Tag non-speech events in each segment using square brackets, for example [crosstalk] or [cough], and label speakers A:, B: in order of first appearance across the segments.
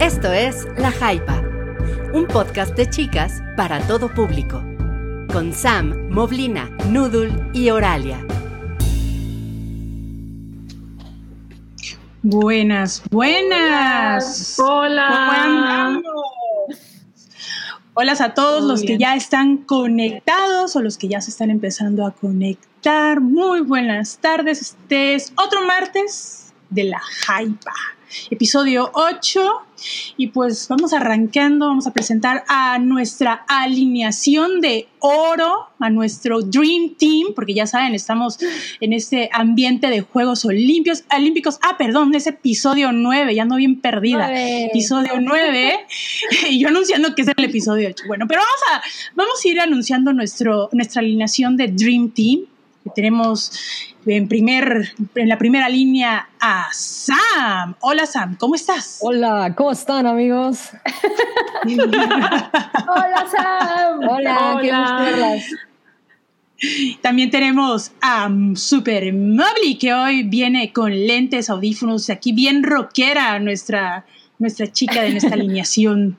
A: Esto es La Jaipa, un podcast de chicas para todo público, con Sam, Moblina, Noodle y Oralia.
B: Buenas, buenas.
C: Hola.
B: ¿Cómo andamos? Hola a todos
C: Muy
B: los que ya están conectados o los que ya se están empezando a conectar. Muy buenas tardes. Este es otro martes de la Jaipa, episodio 8. Y pues vamos arrancando, vamos a presentar a nuestra alineación de oro, a nuestro Dream Team, porque ya saben, estamos en este ambiente de Juegos Olímpicos. Olímpicos. Ah, perdón, es episodio 9, ya ando bien perdida episodio 9 [laughs] y yo anunciando que es el episodio 8. Bueno, pero vamos a, vamos a ir anunciando nuestro, nuestra alineación de Dream Team. Tenemos en, primer, en la primera línea a Sam. Hola Sam, ¿cómo estás?
D: Hola, ¿cómo están amigos? [laughs]
C: Hola, Sam.
D: Hola, qué gusto verlas.
B: También tenemos a Super Mobley, que hoy viene con lentes, audífonos, aquí bien rockera nuestra, nuestra chica de nuestra [laughs] alineación.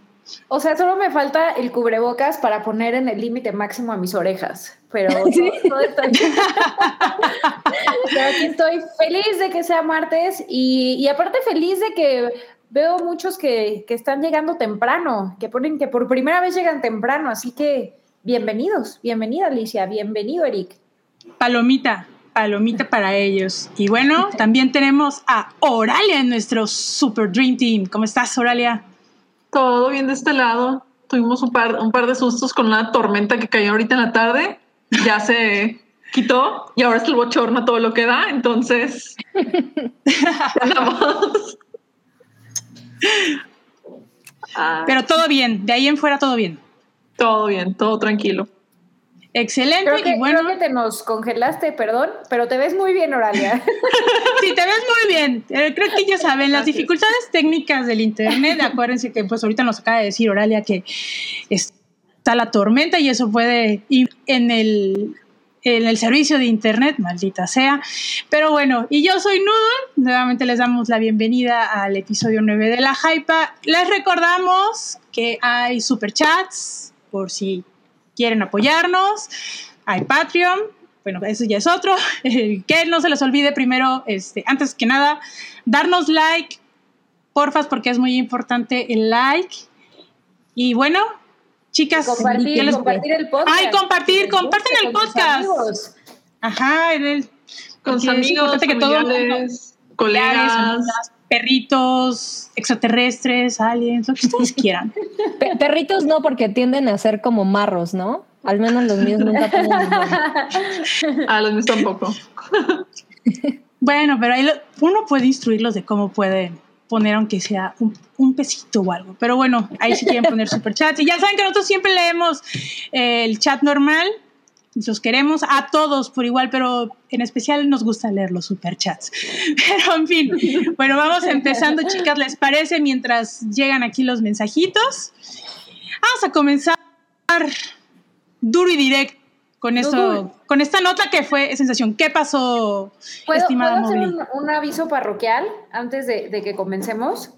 C: O sea, solo me falta el cubrebocas para poner en el límite máximo a mis orejas. Pero [laughs] todo, todo está bien. [laughs] Pero aquí estoy feliz de que sea martes y, y aparte feliz de que veo muchos que, que están llegando temprano, que ponen que por primera vez llegan temprano. Así que bienvenidos, bienvenida Alicia, bienvenido Eric.
B: Palomita, palomita para ellos. Y bueno, [laughs] también tenemos a Oralia en nuestro Super Dream Team. ¿Cómo estás, Oralia?
E: Todo bien de este lado. Tuvimos un par, un par de sustos con una tormenta que cayó ahorita en la tarde. Ya se quitó y ahora es el bochorno todo lo que da. Entonces. [laughs] Ah,
B: Pero todo bien, de ahí en fuera todo bien.
E: todo bien, todo tranquilo.
B: Excelente.
C: Creo que,
B: y bueno,
C: creo que te nos congelaste, perdón, pero te ves muy bien, Oralia. [laughs]
B: sí, te ves muy bien. Eh, creo que ya saben, las
E: Gracias.
B: dificultades técnicas del Internet. Acuérdense que pues ahorita nos acaba de decir Oralia que está la tormenta y eso puede ir en el en el servicio de internet, maldita sea. Pero bueno, y yo soy Noodle, nuevamente les damos la bienvenida al episodio 9 de la Hypa. Les recordamos que hay superchats por si quieren apoyarnos, hay Patreon, bueno, eso ya es otro, [laughs] que no se les olvide primero, este, antes que nada, darnos like, porfas, porque es muy importante el like. Y bueno, chicas, ¿qué
C: compartir,
B: les-
C: compartir el podcast.
B: Ay, compartir, comparten
C: guste
B: el
C: con
B: podcast. Ajá, en el,
E: Con sus amigos,
B: que todo
E: colegas.
B: amigas, perritos, extraterrestres, aliens, lo que ustedes [laughs] quieran.
D: Pe- perritos no, porque tienden a ser como marros, ¿no? Al menos los míos nunca limón. [laughs]
E: A los míos tampoco.
B: Bueno, pero ahí lo- uno puede instruirlos de cómo pueden poner aunque sea un, un pesito o algo. Pero bueno, ahí sí quieren poner superchats. Y ya saben que nosotros siempre leemos eh, el chat normal. Los queremos a todos por igual, pero en especial nos gusta leer los superchats. [laughs] Pero en fin, bueno, vamos empezando, chicas, ¿les parece? Mientras llegan aquí los mensajitos. Vamos a comenzar duro y directo con
C: Duro.
B: con esta nota que fue sensación. ¿Qué pasó,
C: ¿Puedo,
B: estimada
C: ¿puedo hacer un, un aviso parroquial antes de, de que comencemos?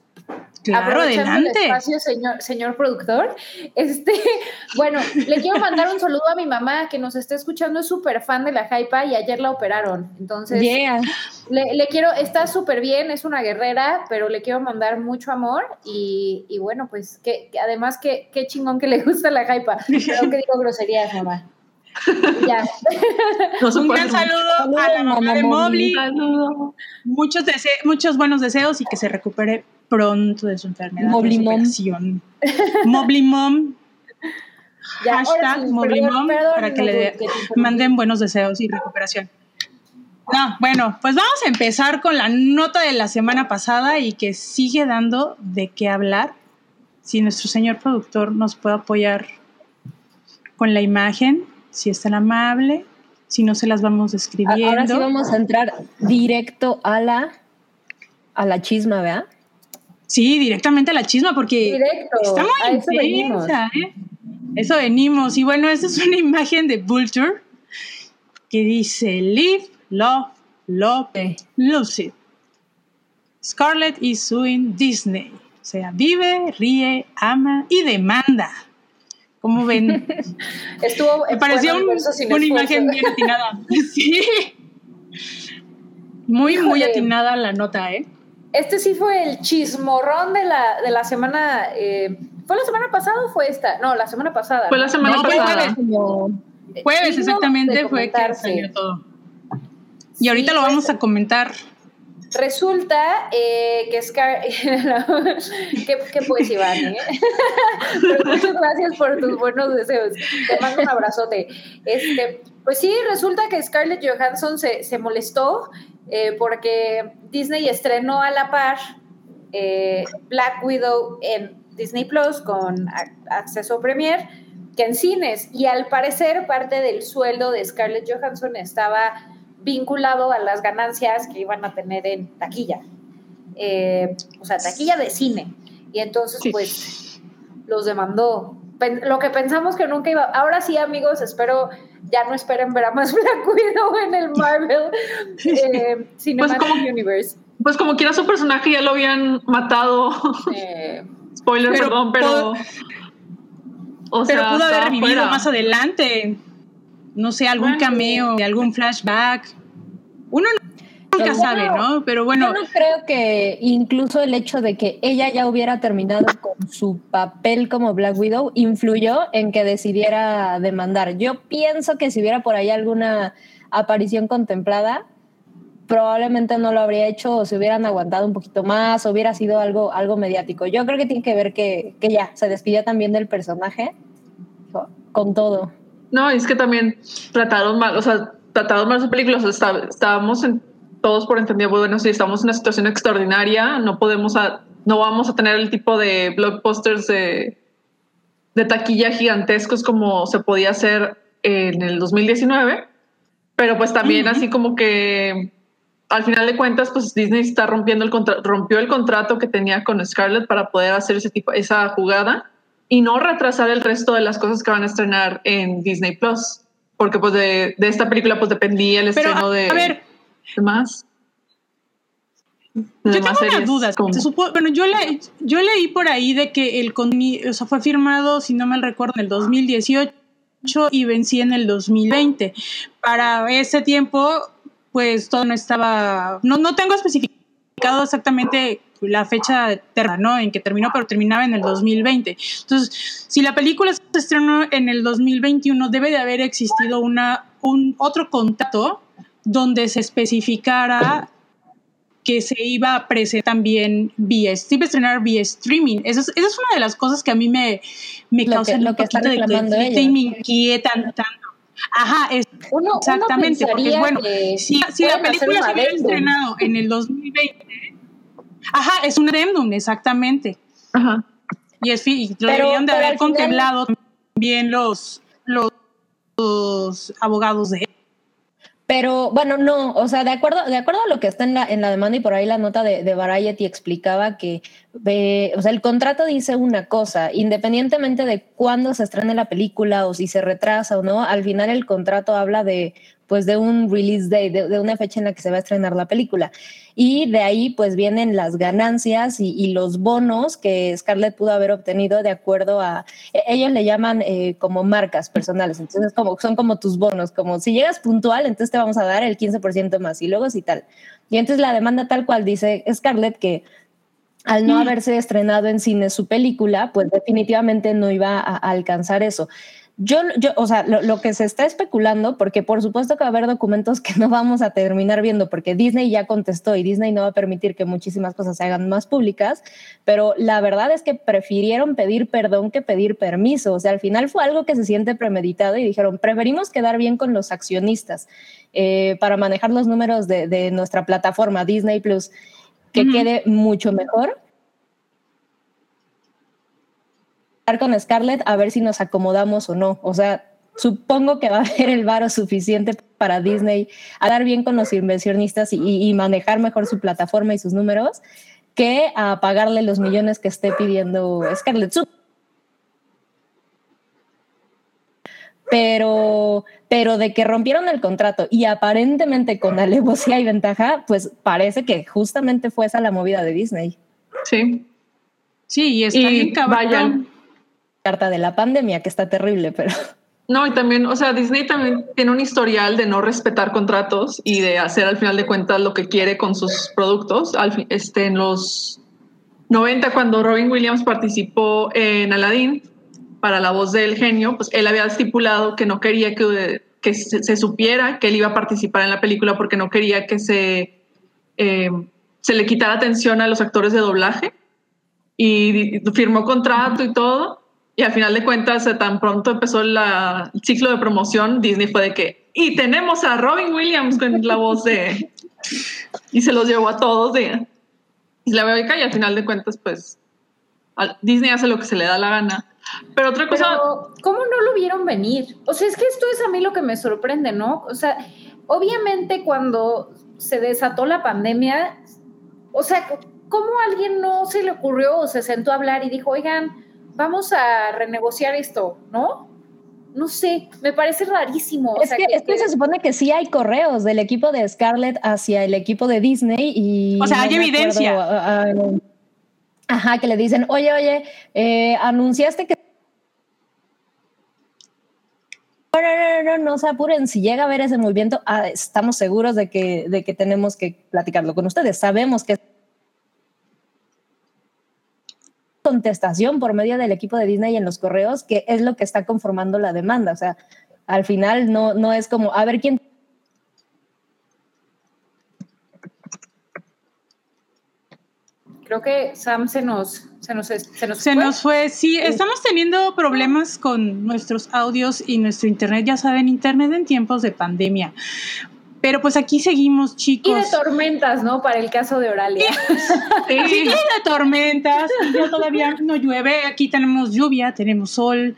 B: Claro,
C: el
B: adelante.
C: espacio, señor, señor productor. Este, [laughs] bueno, le quiero mandar un saludo a mi mamá que nos está escuchando, es súper fan de la Hypa y ayer la operaron. Entonces,
D: Yeah.
C: le, le quiero, está súper bien, es una guerrera, pero le quiero mandar mucho amor y, y bueno, pues que, además que qué chingón que le gusta la Hypa. Creo que digo groserías, mamá. Ya.
E: No
B: Un gran saludo a la mamá de Mobley.
E: Saludo.
B: Muchos, dese- muchos buenos deseos y que se recupere pronto de su enfermedad.
D: Mobley Mom.
B: Mobley Mom.
C: Ya,
B: Hashtag
C: sí,
B: Mobley
C: perdón,
B: Mom
C: perdón,
B: para que
C: no,
B: le manden buenos deseos y recuperación. No, bueno, pues vamos a empezar con la nota de la semana pasada y que sigue dando de qué hablar. Si nuestro señor productor nos puede apoyar con la imagen, si es tan amable, si no se las vamos describiendo.
D: Ahora sí vamos a entrar directo a la a la chisma, ¿verdad?
B: Sí, directamente a la chisma, porque
C: Directo,
B: está muy
C: eso venimos.
B: intensa, ¿eh? Eso venimos. Y bueno, esta es una [laughs] imagen de Vulture que dice Live, Love, Love,
D: Sí.
B: Lose It. Scarlett is suing Disney. O sea, vive, ríe, ama y demanda. ¿Cómo [laughs] ven?
C: Estuvo
B: Me pareció un- una imagen bien atinada. [laughs] Sí. Muy, muy atinada la nota, ¿eh?
C: Este sí fue el chismorrón de la, de la semana. eh, ¿Fue la semana pasada o fue esta? No, la semana pasada.
E: Fue la semana
B: No, fue
E: pasada.
B: jueves. Exactamente, fue que salió todo. Y ahorita
C: Sí,
B: lo vamos a comentar.
C: Resulta eh, que Scar... [laughs] ¿Qué, ¿Qué pues, Iván? eh? Muchas gracias por tus buenos deseos. Te mando un abrazote. Este, pues sí, resulta que Scarlett Johansson se, se molestó eh, porque Disney estrenó a la par eh, Black Widow en Disney Plus con acceso Premier que en cines. Y al parecer parte del sueldo de Scarlett Johansson estaba vinculado a las ganancias que iban a tener en taquilla. Eh, o sea, taquilla de cine. Y entonces,
B: Sí.
C: pues, los demandó. Pen- lo que pensamos que nunca iba. Ahora sí, amigos, espero ya no esperen ver a más [laughs] Black Widow en el Marvel eh, Cinematic
E: como-
C: Universe.
E: Pues como quiera su personaje ya lo habían matado.
C: Eh, [laughs]
E: Spoiler,
B: Pero
E: perdón, pero. o
B: Pero
E: sea,
B: pudo haber revivido
E: fuera.
B: más adelante. No sé, algún cameo, algún flashback. Uno nunca sabe, ¿no? Pero bueno,
D: Yo no creo que incluso el hecho de que ella ya hubiera terminado con su papel como Black Widow influyó en que decidiera demandar. Yo pienso que si hubiera por ahí alguna aparición contemplada, probablemente no lo habría hecho o se hubieran aguantado un poquito más, o hubiera sido algo, algo mediático. Yo creo que tiene que ver que, que ya se despidió también del personaje con todo.
E: No, es que también trataron mal, o sea, trataron mal su película. O sea, está- estábamos en, todos por entendido, bueno, sí, estamos en una situación extraordinaria, no podemos, a- no vamos a tener el tipo de blockbusters de, de taquilla gigantescos como se podía hacer en el 2019, pero pues también así como que al final de cuentas, pues Disney está rompiendo el contra- rompió el contrato que tenía con Scarlett para poder hacer ese tipo, esa jugada y no retrasar el resto de las cosas que van a estrenar en Disney Plus, porque pues de, de esta película pues dependía el
B: pero
E: estreno de,
B: a ver,
E: de más. de
B: yo tengo unas dudas.
E: como-
B: Se supo- bueno, yo, le, yo leí por ahí de que el o sea, fue firmado, si no mal recuerdo, en el 2018 y vencía en el 2020. Para ese tiempo, pues todo no estaba, no, no tengo especificado exactamente la fecha ¿no? En que terminó, pero terminaba en el 2020. Entonces, si la película se estrenó en el 2021, debe de haber existido una, un otro contrato donde se especificara que se iba a presentar también vía, se iba a estrenar vía streaming. Esa es, esa es una de las cosas que a mí me, me
D: Lo
B: causan
D: que- lo que está
B: de y me inquietan tanto. Ajá, es,
C: uno,
B: exactamente,
C: uno
B: porque bueno, si, si la película se hubiera estrenado en el 2020, ajá, es un adendum, exactamente.
E: Ajá.
B: Y es y lo deberían de haber
D: al final-
B: contemplado también los, los, los abogados de él.
D: Pero bueno, no, o sea, de acuerdo, de acuerdo a lo que está en la, en la demanda y por ahí la nota de, de Variety explicaba que, eh, o sea, el contrato dice una cosa, independientemente de cuándo se estrene la película o si se retrasa o no, al final el contrato habla de, pues, de un release date, de, de una fecha en la que se va a estrenar la película. Y de ahí, pues, vienen las ganancias y, y los bonos que Scarlett pudo haber obtenido de acuerdo a, e- ellos le llaman eh, como marcas personales, entonces como, son como tus bonos, como si llegas puntual, entonces te vamos a dar el 15% más y luego sí tal. Y entonces la demanda tal cual dice Scarlett que al no
B: Mm.
D: haberse estrenado en cine su película, pues definitivamente no iba a alcanzar eso. Yo, yo, o sea, lo, lo que se está especulando, porque por supuesto que va a haber documentos que no vamos a terminar viendo, porque Disney ya contestó y Disney no va a permitir que muchísimas cosas se hagan más públicas, pero la verdad es que prefirieron pedir perdón que pedir permiso. O sea, al final fue algo que se siente premeditado y dijeron, preferimos quedar bien con los accionistas eh, para manejar los números de, de nuestra plataforma Disney Plus, que quede mucho mejor con Scarlett a ver si nos acomodamos o no. O sea, supongo que va a haber el varo suficiente para Disney a dar bien con los inversionistas y, y manejar mejor su plataforma y sus números que a pagarle los millones que esté pidiendo Scarlett. Pero, pero de que rompieron el contrato y aparentemente con alevosía y ventaja, pues parece que justamente fue esa la movida de Disney.
E: Sí.
B: Sí, y está
E: Y
B: bien cabrón.
E: vayan.
D: Carta de la pandemia, que está terrible, pero
E: No, y también, o sea, Disney también tiene un historial de no respetar contratos y de hacer al final de cuentas lo que quiere con sus productos. Al fin- este, en los 90, cuando Robin Williams participó en Aladdin para la voz del genio, pues él había estipulado que no quería que, que se, se supiera que él iba a participar en la película porque no quería que se, eh, se le quitara atención a los actores de doblaje y firmó contrato y todo. Y al final de cuentas, eh, tan pronto empezó la- el ciclo de promoción, Disney fue de que, y tenemos a Robin Williams con la voz de... Y se los llevó a todos de Isla Beca y al final de cuentas, pues, Disney hace lo que se le da la gana. Pero otra cosa...
C: Pero, ¿cómo no lo vieron venir? O sea, es que esto es a mí lo que me sorprende, ¿no? O sea, obviamente cuando se desató la pandemia, o sea, ¿cómo alguien no se le ocurrió o se sentó a hablar y dijo, oigan, vamos a renegociar esto, ¿no? No sé, me parece rarísimo. o
D: es,
C: sea,
D: que, es que se supone que sí hay correos del equipo de Scarlett hacia el equipo de Disney y...
B: O sea, hay evidencia.
D: ah, ah, ajá, que le dicen, oye, oye, eh, anunciaste que... No, no, no, no, no se apuren. Si llega a haber ese movimiento, ah, estamos seguros de que, de que tenemos que platicarlo con ustedes. Sabemos que contestación por medio del equipo de Disney en los correos, que es lo que está conformando la demanda. O sea, al final no, no es como, a ver quién
C: Creo que Sam se nos, se nos, se nos,
B: Se
C: fue.
B: nos fue, sí, estamos teniendo problemas con nuestros audios y nuestro internet, ya saben, internet en tiempos de pandemia. Pero pues aquí seguimos,
C: Y
B: chicos.
C: de tormentas, ¿no? Para el caso de Oralia.
B: Sí, y [laughs] de tormentas, y ya todavía no llueve, aquí tenemos lluvia, tenemos sol,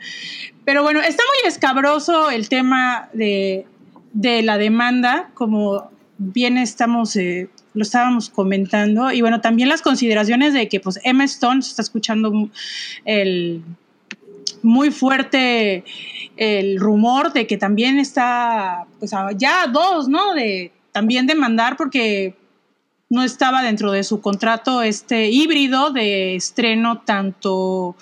B: pero bueno, está muy escabroso el tema de, de la demanda, como bien estamos, eh, lo estábamos comentando, y bueno, también las consideraciones de que pues Emma Stone se está escuchando el muy fuerte el rumor de que también está, pues ya dos, ¿no? De también demandar porque no estaba dentro de su contrato este híbrido de estreno tanto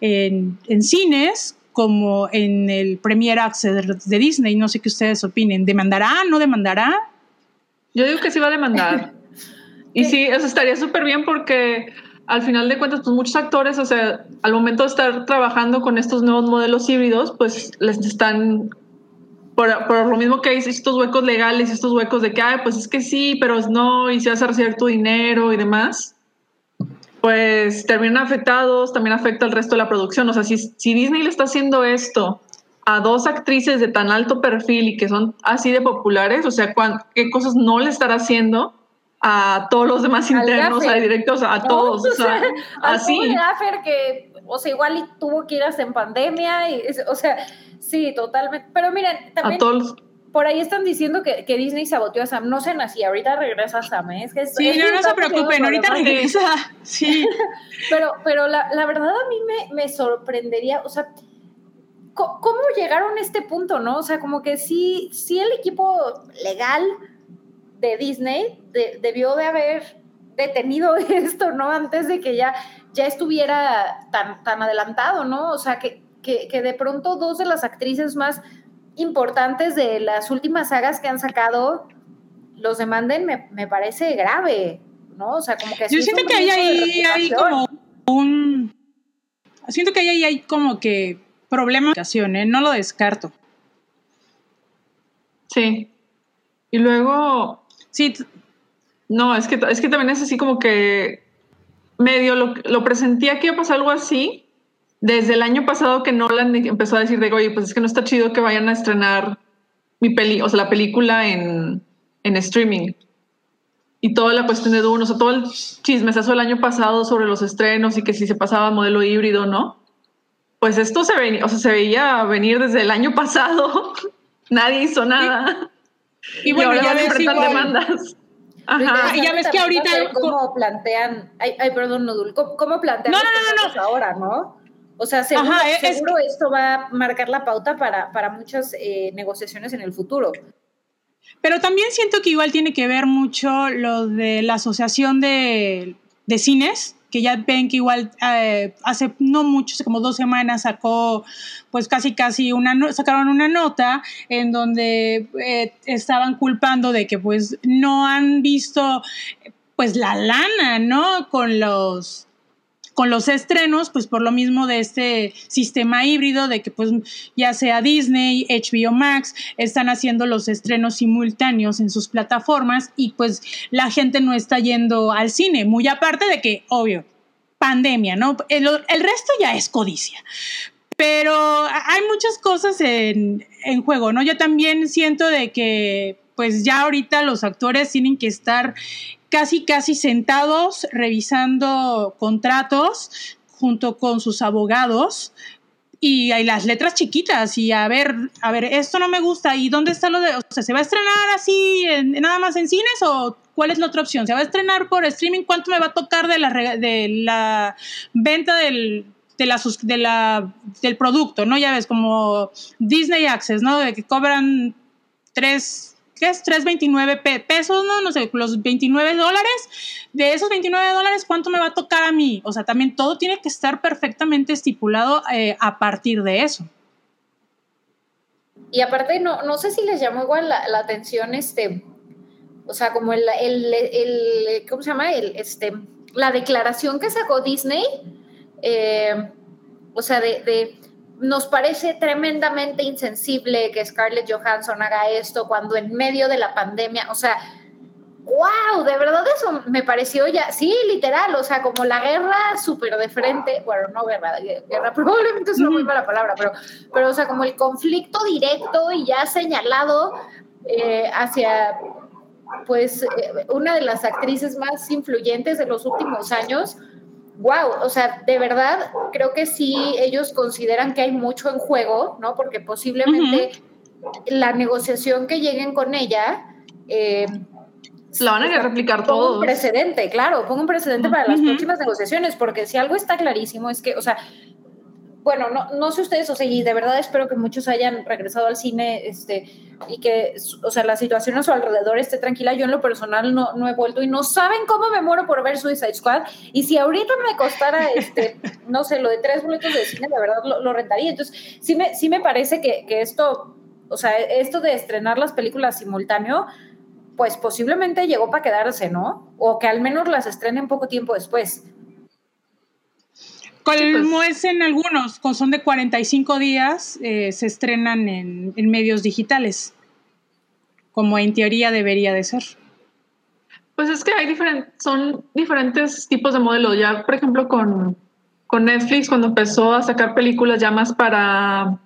B: en, en cines como en el Premier Access de Disney. No sé qué ustedes opinen. ¿Demandará? ¿No demandará?
E: Yo digo que sí va a demandar. [laughs] y sí, eso estaría súper bien porque al final de cuentas, pues muchos actores, o sea, al momento de estar trabajando con estos nuevos modelos híbridos, pues les están, por, por lo mismo que hay estos huecos legales, estos huecos de que, pues es que sí, pero es no, y vas a recibir tu dinero y demás, pues terminan afectados, también afecta al resto de la producción. O sea, si, si Disney le está haciendo esto a dos actrices de tan alto perfil y que son así de populares, o sea, ¿qué cosas no le estará haciendo a todos los demás internos, a directos, a
C: No,
E: todos? O [laughs] sea, así.
C: Gaffer que, o sea, igual y tuvo que ir hasta en pandemia, y, o sea, sí, totalmente. Pero miren,
E: A
C: también
E: todos.
C: por ahí están diciendo que, que Disney saboteó a Sam. No sean así, ahorita regresa Sam, ¿eh? Es que
B: Sí, no, no se preocupen, ahorita regresa. [laughs] Sí. [laughs]
C: Pero, pero la, la verdad a mí me, me sorprendería, o sea, ¿cómo llegaron a este punto, no? O sea, como que sí, sí el equipo legal de Disney de- debió de haber detenido [laughs] esto, ¿no? Antes de que ya, ya estuviera tan, tan adelantado, ¿no? O sea, que, que, que de pronto dos de las actrices más importantes de las últimas sagas que han sacado los demanden, me, me parece grave, ¿no? O sea, como que
B: Yo siento que ahí hay, como un. Siento que ahí hay, hay como que problema de comunicación, ¿eh? No lo descarto.
E: Sí. Y luego,
B: Sí,
E: no, es que, es que también es así como que medio lo, lo presentía que iba a pasar algo así desde el año pasado que Nolan empezó a decir de, oye, pues es que no está chido que vayan a estrenar mi peli, o sea, la película en, en streaming. Y toda la cuestión de Dune, o sea, todo el chismesazo del año pasado sobre los estrenos y que si se pasaba modelo híbrido, ¿no? Pues esto se, ve, o sea, se veía venir desde el año pasado. [laughs] Nadie hizo nada.
B: Y bueno, ya ves igual.
E: demandas. [laughs] Ajá.
B: y ya ves que ahorita-
C: ¿Cómo plantean? Ay, ay, perdón, Nodul. ¿Cómo, cómo plantean
B: No, no, no, no,
C: ahora, no? O sea, seguro,
B: Ajá, es- es
C: seguro esto va a marcar la pauta para, para muchas eh, negociaciones en el futuro.
B: Pero también siento que igual tiene que ver mucho lo de la asociación de de cines, que ya ven que igual eh, hace no mucho, como dos semanas sacó pues casi casi una sacaron una nota en donde eh, estaban culpando de que pues no han visto pues la lana, ¿no? Con los con los estrenos, pues por lo mismo de este sistema híbrido, de que pues ya sea Disney, HBO Max, están haciendo los estrenos simultáneos en sus plataformas y pues la gente no está yendo al cine, muy aparte de que, obvio, pandemia, ¿no? El, resto ya es codicia. Pero hay muchas cosas en, en juego, ¿no? Yo también siento de que pues ya ahorita los actores tienen que estar casi, casi sentados revisando contratos junto con sus abogados y hay las letras chiquitas y a ver, a ver, esto no me gusta y dónde está lo de, o sea, ¿se va a estrenar así nada más en cines o cuál es la otra opción? ¿Se va a estrenar por streaming? ¿Cuánto me va a tocar de la, de la venta del, de la, de la, del producto, ¿no? Ya ves, como Disney Access, ¿no? De que cobran tres ¿qué es? 3.29 pesos, ¿no? No sé, los 29 dólares. De esos 29 dólares, ¿cuánto me va a tocar a mí? O sea, también todo tiene que estar perfectamente estipulado eh, a partir de eso.
C: Y aparte, no, no sé si les llamó igual la, atención, este, o sea, como el, el, ¿cómo se llama? El, este, la declaración que sacó Disney, eh, o sea, de nos parece tremendamente insensible que Scarlett Johansson haga esto cuando en medio de la pandemia, o sea, wow, de verdad eso me pareció ya, sí, literal, o sea, como la guerra súper de frente, bueno, no guerra, guerra probablemente es una muy mala palabra, pero, pero o sea, como el conflicto directo y ya señalado eh, hacia, pues, eh, una de las actrices más influyentes de los últimos años, wow, o sea, de verdad creo que sí ellos consideran que hay mucho en juego, ¿no? Porque posiblemente la negociación que lleguen con ella...
E: Eh, la van a replicar todo.
C: un precedente, claro, pongo un precedente para las próximas negociaciones, porque si algo está clarísimo es que, o sea, bueno, no, no sé ustedes, o sea, y de verdad espero que muchos hayan regresado al cine este, y que, o sea, la situación a su alrededor esté tranquila. Yo en lo personal no, no he vuelto y no saben cómo me muero por ver Suicide Squad. Y si ahorita me costara, este, no sé, lo de tres boletos de cine, de verdad lo, rentaría. Entonces, sí me, sí me parece que, que esto, o sea, esto de estrenar las películas simultáneo, pues posiblemente llegó para quedarse, ¿no? O que al menos las estrenen poco tiempo después.
B: Como pues. es en algunos, son de 45 días, eh, se estrenan en, medios digitales, como en teoría debería de ser.
E: Pues es que hay diferentes, son diferentes tipos de modelos. Ya, por ejemplo, con, con Netflix, cuando empezó a sacar películas ya más para,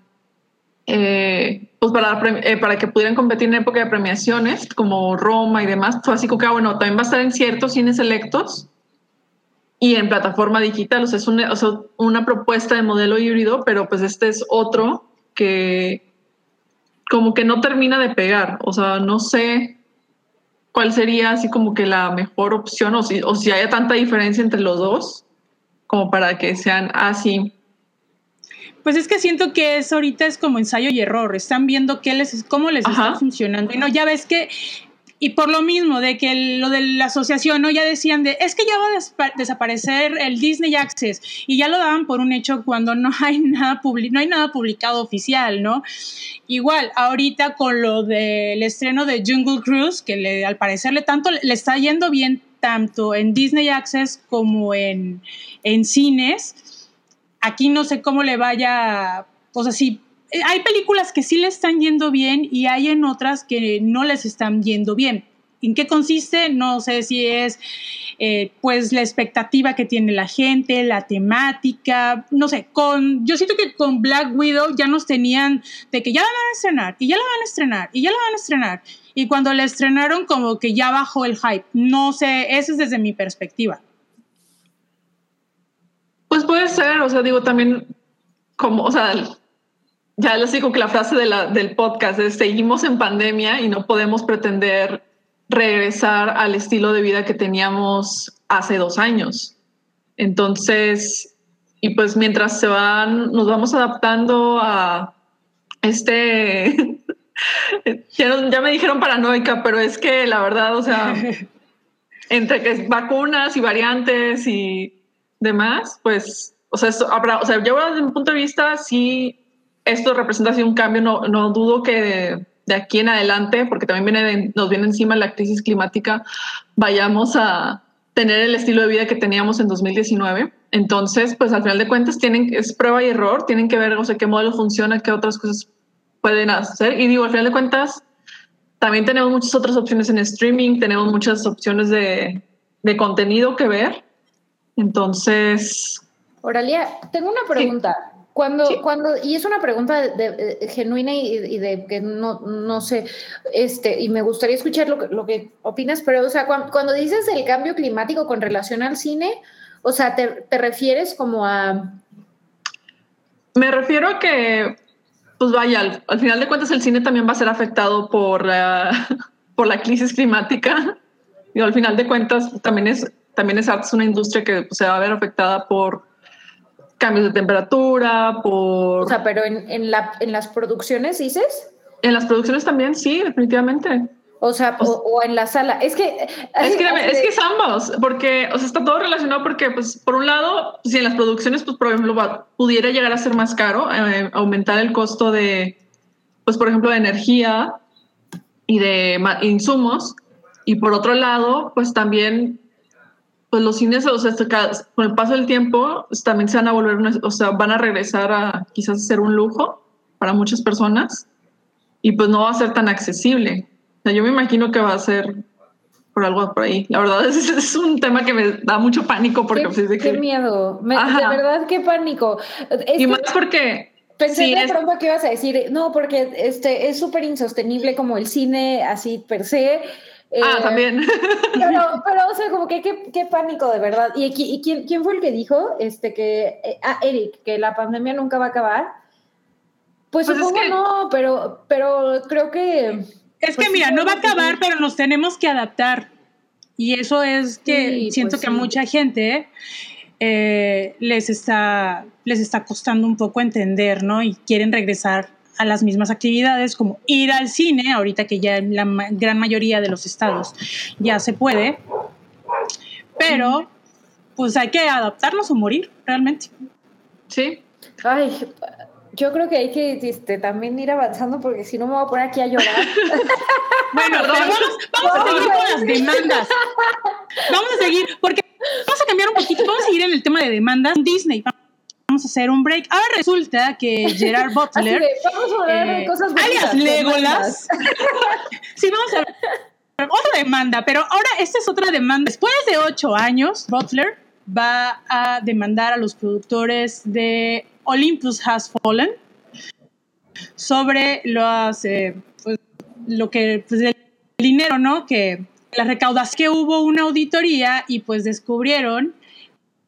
E: eh, pues para, eh, para que pudieran competir en época de premiaciones, como Roma y demás, fue así como que, ah, bueno, también va a estar en ciertos cines selectos y en plataforma digital. O sea, es una, una propuesta de modelo híbrido, pero pues este es otro que como que no termina de pegar. O sea, no sé cuál sería así como que la mejor opción o si, o si haya tanta diferencia entre los dos como para que sean así.
B: Pues es que siento que es ahorita es como ensayo y error. Están viendo qué les, cómo les está funcionando. Y no, ya ves que y por lo mismo de que lo de la asociación, ¿no? Ya decían de, es que ya va a desaparecer el Disney Access y ya lo daban por un hecho cuando no [laughs] hay nada, no hay nada publicado oficial, ¿no? Igual, ahorita con lo del estreno de Jungle Cruise, que le, al parecerle tanto le está yendo bien tanto en Disney Access como en, en cines, aquí no sé cómo le vaya, si eh, hay películas que sí le están yendo bien y hay en otras que no les están yendo bien. ¿En qué consiste? No sé si es eh, pues la expectativa que tiene la gente, la temática, no sé, con, yo siento que con Black Widow ya nos tenían de que ya la van a estrenar y ya la van a estrenar y ya la van a estrenar. Y cuando la estrenaron como que ya bajó el hype. No sé, eso es desde mi perspectiva.
E: Pues puede ser, o sea, digo también como, o sea, ya les digo que la frase de la, del podcast es seguimos en pandemia y no podemos pretender regresar al estilo de vida que teníamos hace dos años. Entonces, y pues mientras se van, nos vamos adaptando a este, [laughs] ya, ya me dijeron paranoica, pero es que la verdad, o sea, [laughs] entre que vacunas y variantes y demás, pues, o sea, esto habrá, o sea, yo desde mi punto de vista, sí, esto representa así un cambio, no, no dudo que de, aquí en adelante, porque también viene nos viene encima la crisis climática, vayamos a tener el estilo de vida que teníamos en 2019. Entonces, pues al final de cuentas tienen, es prueba y error, tienen que ver, o sea, qué modelo funciona, qué otras cosas pueden hacer. Y digo, al final de cuentas, también tenemos muchas otras opciones en streaming, tenemos muchas opciones de, de contenido que ver. Entonces...
C: Oralia, tengo una pregunta. Cuando, cuando, y es una pregunta de, genuina y, de que no, no sé, este, y me gustaría escuchar lo que, lo que opinas, pero, o sea, cuando, cuando, dices el cambio climático con relación al cine, o sea, te, te refieres como a...
E: Me refiero a que pues vaya, al, final de cuentas el cine también va a ser afectado por, [laughs] por la crisis climática. Y al final de cuentas también es, también es una industria que pues, se va a ver afectada por cambios de temperatura, por...
C: O sea, pero en, en, la, en las producciones dices?
E: En las producciones también, sí, definitivamente.
C: O sea, o, en la sala. Es que.
E: Es que, es que es ambos, porque, o sea, está todo relacionado porque, pues, por un lado, si en las producciones, pues, por ejemplo, pudiera llegar a ser más caro, eh, aumentar el costo de, pues, por ejemplo, de energía y de insumos. Y por otro lado, pues también, pues los cines, o sea, con el paso del tiempo, también se van a volver, o sea, van a regresar a quizás ser un lujo para muchas personas y pues no va a ser tan accesible yo me imagino que va a ser por algo por ahí. La verdad [laughs] es, es un tema que me da mucho pánico porque...
C: Qué,
E: pues,
C: qué miedo. de verdad, qué pánico.
E: y más porque...
C: Pensé de pronto que ibas a decir, no, porque este es súper insostenible como el cine así per se.
E: Ah, eh, también. [laughs]
C: Pero, pero, o sea, como que qué, pánico de verdad. ¿Y, y quién, quién, fue el que dijo este que, eh, ah, Eric, que la pandemia nunca va a acabar? Pues, pues supongo que... no, pero, pero creo que
B: es que pues mira, no va a acabar, pero nos tenemos que adaptar. Y eso es que siento pues que a mucha gente eh, les, está, les está costando un poco entender, ¿no? Y quieren regresar a las mismas actividades como ir al cine, ahorita que ya en la gran mayoría de los estados ya se puede, pero pues hay que adaptarnos o morir realmente.
E: Sí.
C: Ay, yo creo que hay que este, también ir avanzando porque si no me voy a poner aquí a llorar. [laughs]
B: bueno, vamos, vamos a seguir con las demandas. Vamos a seguir, porque vamos a cambiar un poquito, vamos a seguir en el tema de demandas. Disney, vamos a hacer un break. Ahora resulta que Gerard [laughs] Butler,
C: vamos a hablar de eh, cosas
B: alias Legolas, [laughs] sí, vamos a otra demanda, pero ahora esta es otra demanda. Después de ocho años, Butler va a demandar a los productores de Olympus Has Fallen sobre los, eh, pues, lo que, pues, el dinero, ¿no? Que la recaudación que hubo una auditoría y pues descubrieron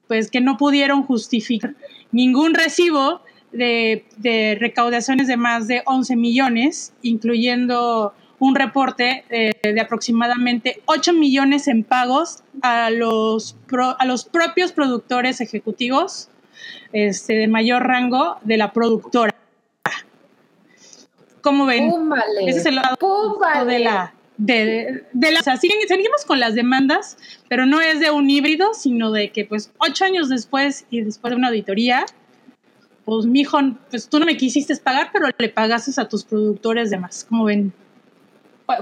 B: pues que no pudieron justificar ningún recibo de, de recaudaciones de más de 11 millones, incluyendo un reporte eh, de aproximadamente 8 millones en pagos a los, a los propios productores ejecutivos este, de mayor rango de la productora. ¿Cómo ven?
C: Ese es el lado
B: de la... De, de, la, o sea, seguimos con las demandas, pero no es de un híbrido, sino de que pues ocho años después y después de una auditoría, pues mijo, pues tú no me quisiste pagar, pero le pagaste a tus productores de más. ¿Cómo ven?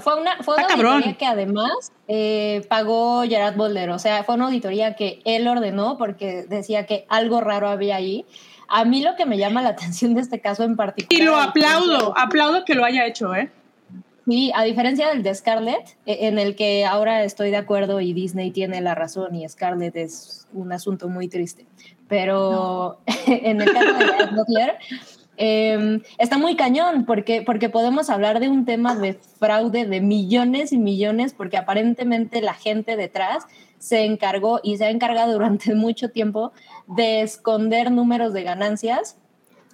D: Fue una, fue una auditoría que además eh, pagó Gerard Boulder, o sea, fue una auditoría que él ordenó porque decía que algo raro había ahí. A mí lo que me llama la [laughs] atención de este caso en particular...
B: Y lo aplaudo, aplaudo que lo haya hecho, ¿eh?
D: Sí, a diferencia del de Scarlett, e, en el que ahora estoy de acuerdo y Disney tiene la razón y Scarlett es un asunto muy triste, pero [laughs] en el caso de Butler Em, está muy cañón porque, porque podemos hablar de un tema de fraude de millones y millones porque aparentemente la gente detrás se encargó y se ha encargado durante [laughs] mucho tiempo de esconder números de ganancias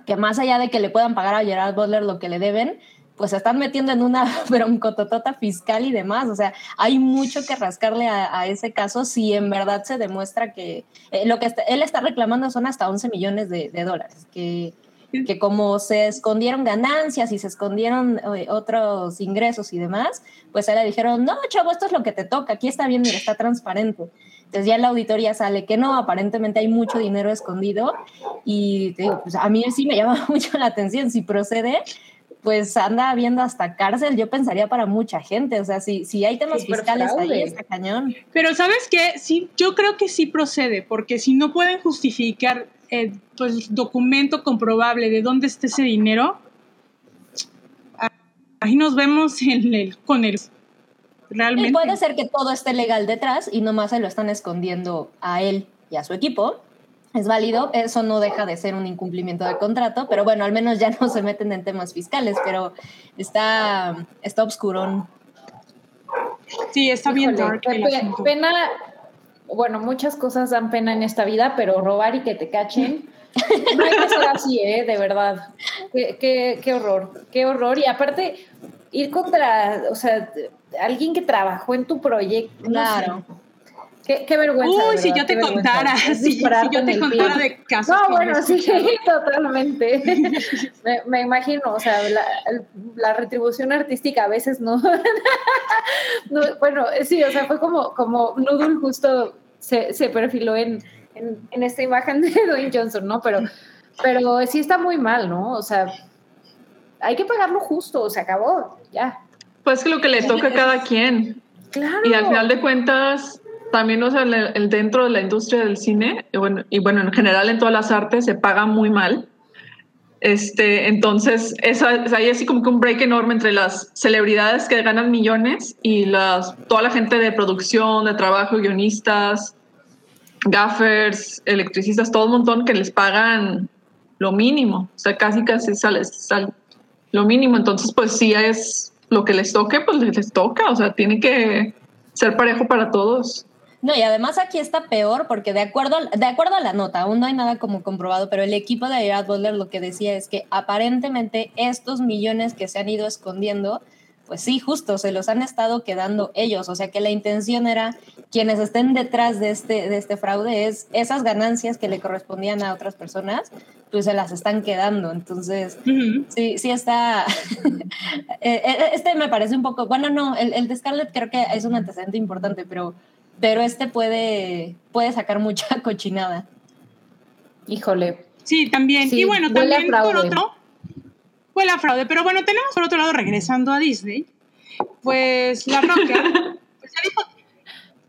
D: que más allá de que le puedan pagar a Gerard Butler lo que le deben, pues se están metiendo en una [laughs] broncototota fiscal y demás. O sea, hay mucho que rascarle a, ese caso si en verdad se demuestra que eh, lo que él está reclamando son hasta 11 millones de, de dólares, que que como se escondieron ganancias y se escondieron eh, otros ingresos y demás, pues a le dijeron, no, chavo, esto es lo que te toca, aquí está bien, mira, está transparente. Entonces ya en la auditoría sale que no, aparentemente hay mucho dinero escondido y te digo, pues a mí sí me [laughs] llama mucho la atención, si procede, pues anda habiendo hasta cárcel, yo pensaría para mucha gente, o sea, si, si hay temas fiscales ahí, está cañón.
B: Pero ¿sabes qué? Sí, yo creo que sí procede, porque si no pueden justificar el pues, documento comprobable de dónde está ese dinero, ahí nos vemos en el, con el... Realmente.
D: Y puede ser que todo esté legal detrás y nomás se lo están escondiendo a él y a su equipo, es válido, eso no deja de ser un incumplimiento de contrato, pero bueno, al menos ya no se meten en temas fiscales, pero está, está obscurón.
B: Sí, está bien
C: Pena, bueno, muchas cosas dan pena en esta vida, pero robar y que te cachen, [laughs] no hay que ser así, ¿eh? De verdad. Qué, qué, horror, qué horror. Y aparte, ir contra, o sea, alguien que trabajó en tu proyecto.
D: Claro.
C: Qué, qué, vergüenza.
B: Uy, si yo te contara, si, yo te contara de casos.
C: No, bueno, sí, [laughs] totalmente. [laughs] me, me, imagino, o sea, la, la, retribución artística a veces no. [laughs] no. Bueno, sí, o sea, fue como, como Noodle justo se, se perfiló en, en, en, esta imagen de Dwayne Johnson, ¿no? Pero, pero sí está muy mal, ¿no? O sea, hay que pagarlo justo, se acabó, ya.
E: Pues que lo que le toca a cada quien.
C: Claro.
E: Y al final de cuentas, también, o sea, el, dentro de la industria del cine, y bueno, y bueno, en general en todas las artes se paga muy mal. Este, entonces, esa, hay así como que un break enorme entre las celebridades que ganan millones y las, toda la gente de producción, de trabajo, guionistas, gaffers, electricistas, todo un montón que les pagan lo mínimo, o sea, casi casi sale, sale lo mínimo. Entonces, pues sí es lo que les toque, pues les toca, o sea, tiene que ser parejo para todos.
D: No, y además aquí está peor porque de acuerdo, de acuerdo a la nota, aún no hay nada como comprobado, pero el equipo de Gerard Butler lo que decía es que aparentemente estos millones que se han ido escondiendo, pues sí, justo, se los han estado quedando ellos. O sea que la intención era quienes estén detrás de este, de este fraude es esas ganancias que le correspondían a otras personas, pues se las están quedando. Entonces, sí, sí está. [laughs] Eh, eh, este me parece un poco. Bueno, no, el, el de Scarlett creo que es un antecedente importante, pero pero este puede, puede sacar mucha [laughs] cochinada.
C: Híjole.
B: Sí, también. y bueno, también por otro, fue la fraude. Pero bueno, tenemos por otro lado, regresando a Disney, pues la Roca, pues ya dijo,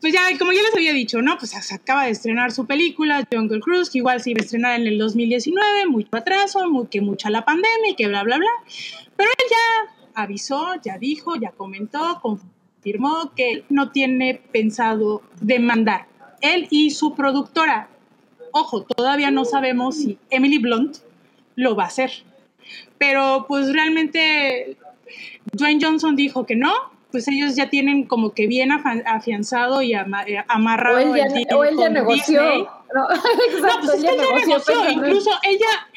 B: pues ya, como ya les había dicho, ¿no? Pues se acaba de estrenar su película, Jungle Cruise, que igual se iba a estrenar en el 2019, mucho atraso, muy, que mucha la pandemia y que bla, bla, bla. Pero él ya avisó, ya dijo, ya comentó, afirmó que no tiene pensado demandar. Él y su productora. Ojo, todavía no sabemos si Emily Blunt lo va a hacer. Pero pues realmente Dwayne Johnson dijo que no, pues ellos ya tienen como que bien afianzado y eh, amarrado.
C: O él ya, o él ya negoció. [laughs] No,
B: exacto, pues ya negoció. Incluso ella,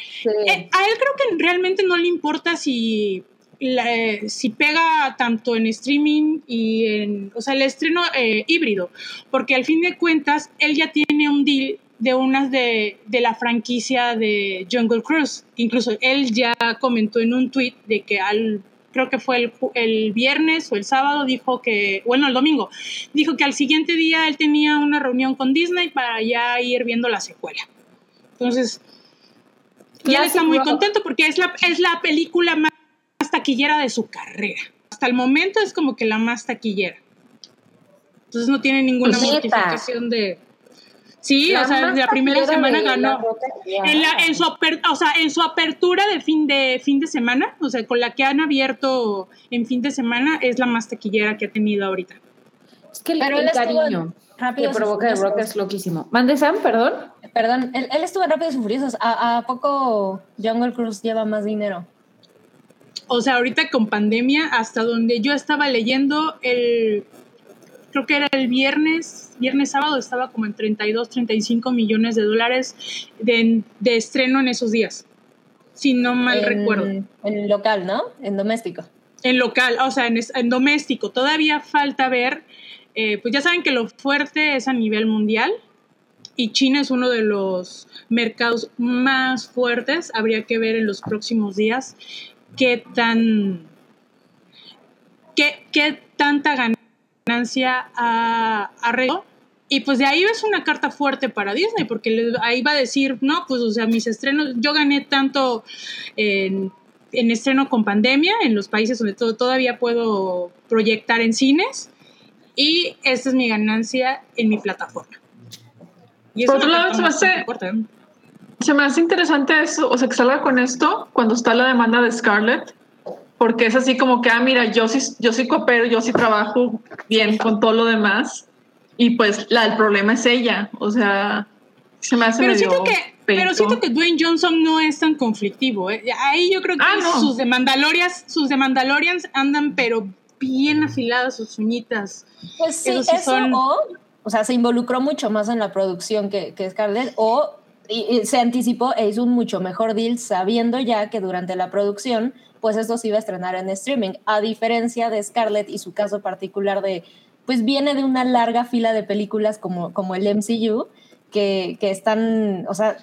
B: eh, a él creo que realmente no le importa si si pega tanto en streaming y en, o sea, el estreno eh, híbrido, porque al fin de cuentas él ya tiene un deal de unas de, de, la franquicia de Jungle Cruise. Incluso él ya comentó en un tweet de que al, creo que fue el, el, viernes o el sábado, dijo que, bueno, el domingo, dijo que al siguiente día él tenía una reunión con Disney para ya ir viendo la secuela. Entonces, ya está muy contento porque es la, es la película más taquillera de su carrera. Hasta el momento es como que la más taquillera. Entonces no tiene ninguna pues mortificación de... Sí, o sea, la primera semana ganó. En, la, en, su o sea, en su apertura de fin de fin de semana, o sea, con la que han abierto en fin de semana, es la más taquillera que ha tenido ahorita.
C: Es que el, el cariño que provoca de Rock es loquísimo. Mande Sam, perdón.
D: Perdón, él, él estuvo en Rápidos y Furiosos. ¿A, ¿A poco Jungle Cruise lleva más dinero?
B: O sea, ahorita con pandemia, hasta donde yo estaba leyendo, el, creo que era el viernes, viernes sábado, estaba como en 32, 35 millones de dólares de, estreno en esos días, si no mal recuerdo.
D: En local, ¿no? En doméstico.
B: En local, o sea, en, doméstico. Todavía falta ver, eh, pues ya saben que lo fuerte es a nivel mundial, y China es uno de los mercados más fuertes. Habría que ver en los próximos días qué tan qué, qué tanta ganancia ha, ha y pues de ahí es una carta fuerte para Disney, porque ahí va a decir, no, pues o sea, mis estrenos, yo gané tanto en, estreno con pandemia, en los países donde todo, todavía puedo proyectar en cines, y esta es mi ganancia en mi plataforma.
E: Y Por otro lado, se me, hace. Se me hace interesante eso, o sea, que salga con esto cuando está la demanda de Scarlett, porque es así como que, ah, mira, yo sí, yo sí coopero, yo sí trabajo bien con todo lo demás y pues la, el problema es ella, o sea, se me hace
B: pero
E: medio
B: siento que Pero siento que Dwayne Johnson no es tan conflictivo. ¿eh? Ahí yo creo que ah, sus, de Mandalorians, sus de Mandalorians andan pero bien afiladas sus uñitas.
D: Pues sí, eso, o, o sea, se involucró mucho más en la producción que, que Scarlett, o se anticipó e hizo un mucho mejor deal sabiendo ya que durante la producción, pues esto se iba a estrenar en streaming, a diferencia de Scarlett y su caso particular de pues viene de una larga fila de películas como, como el MCU, que, que están, o sea,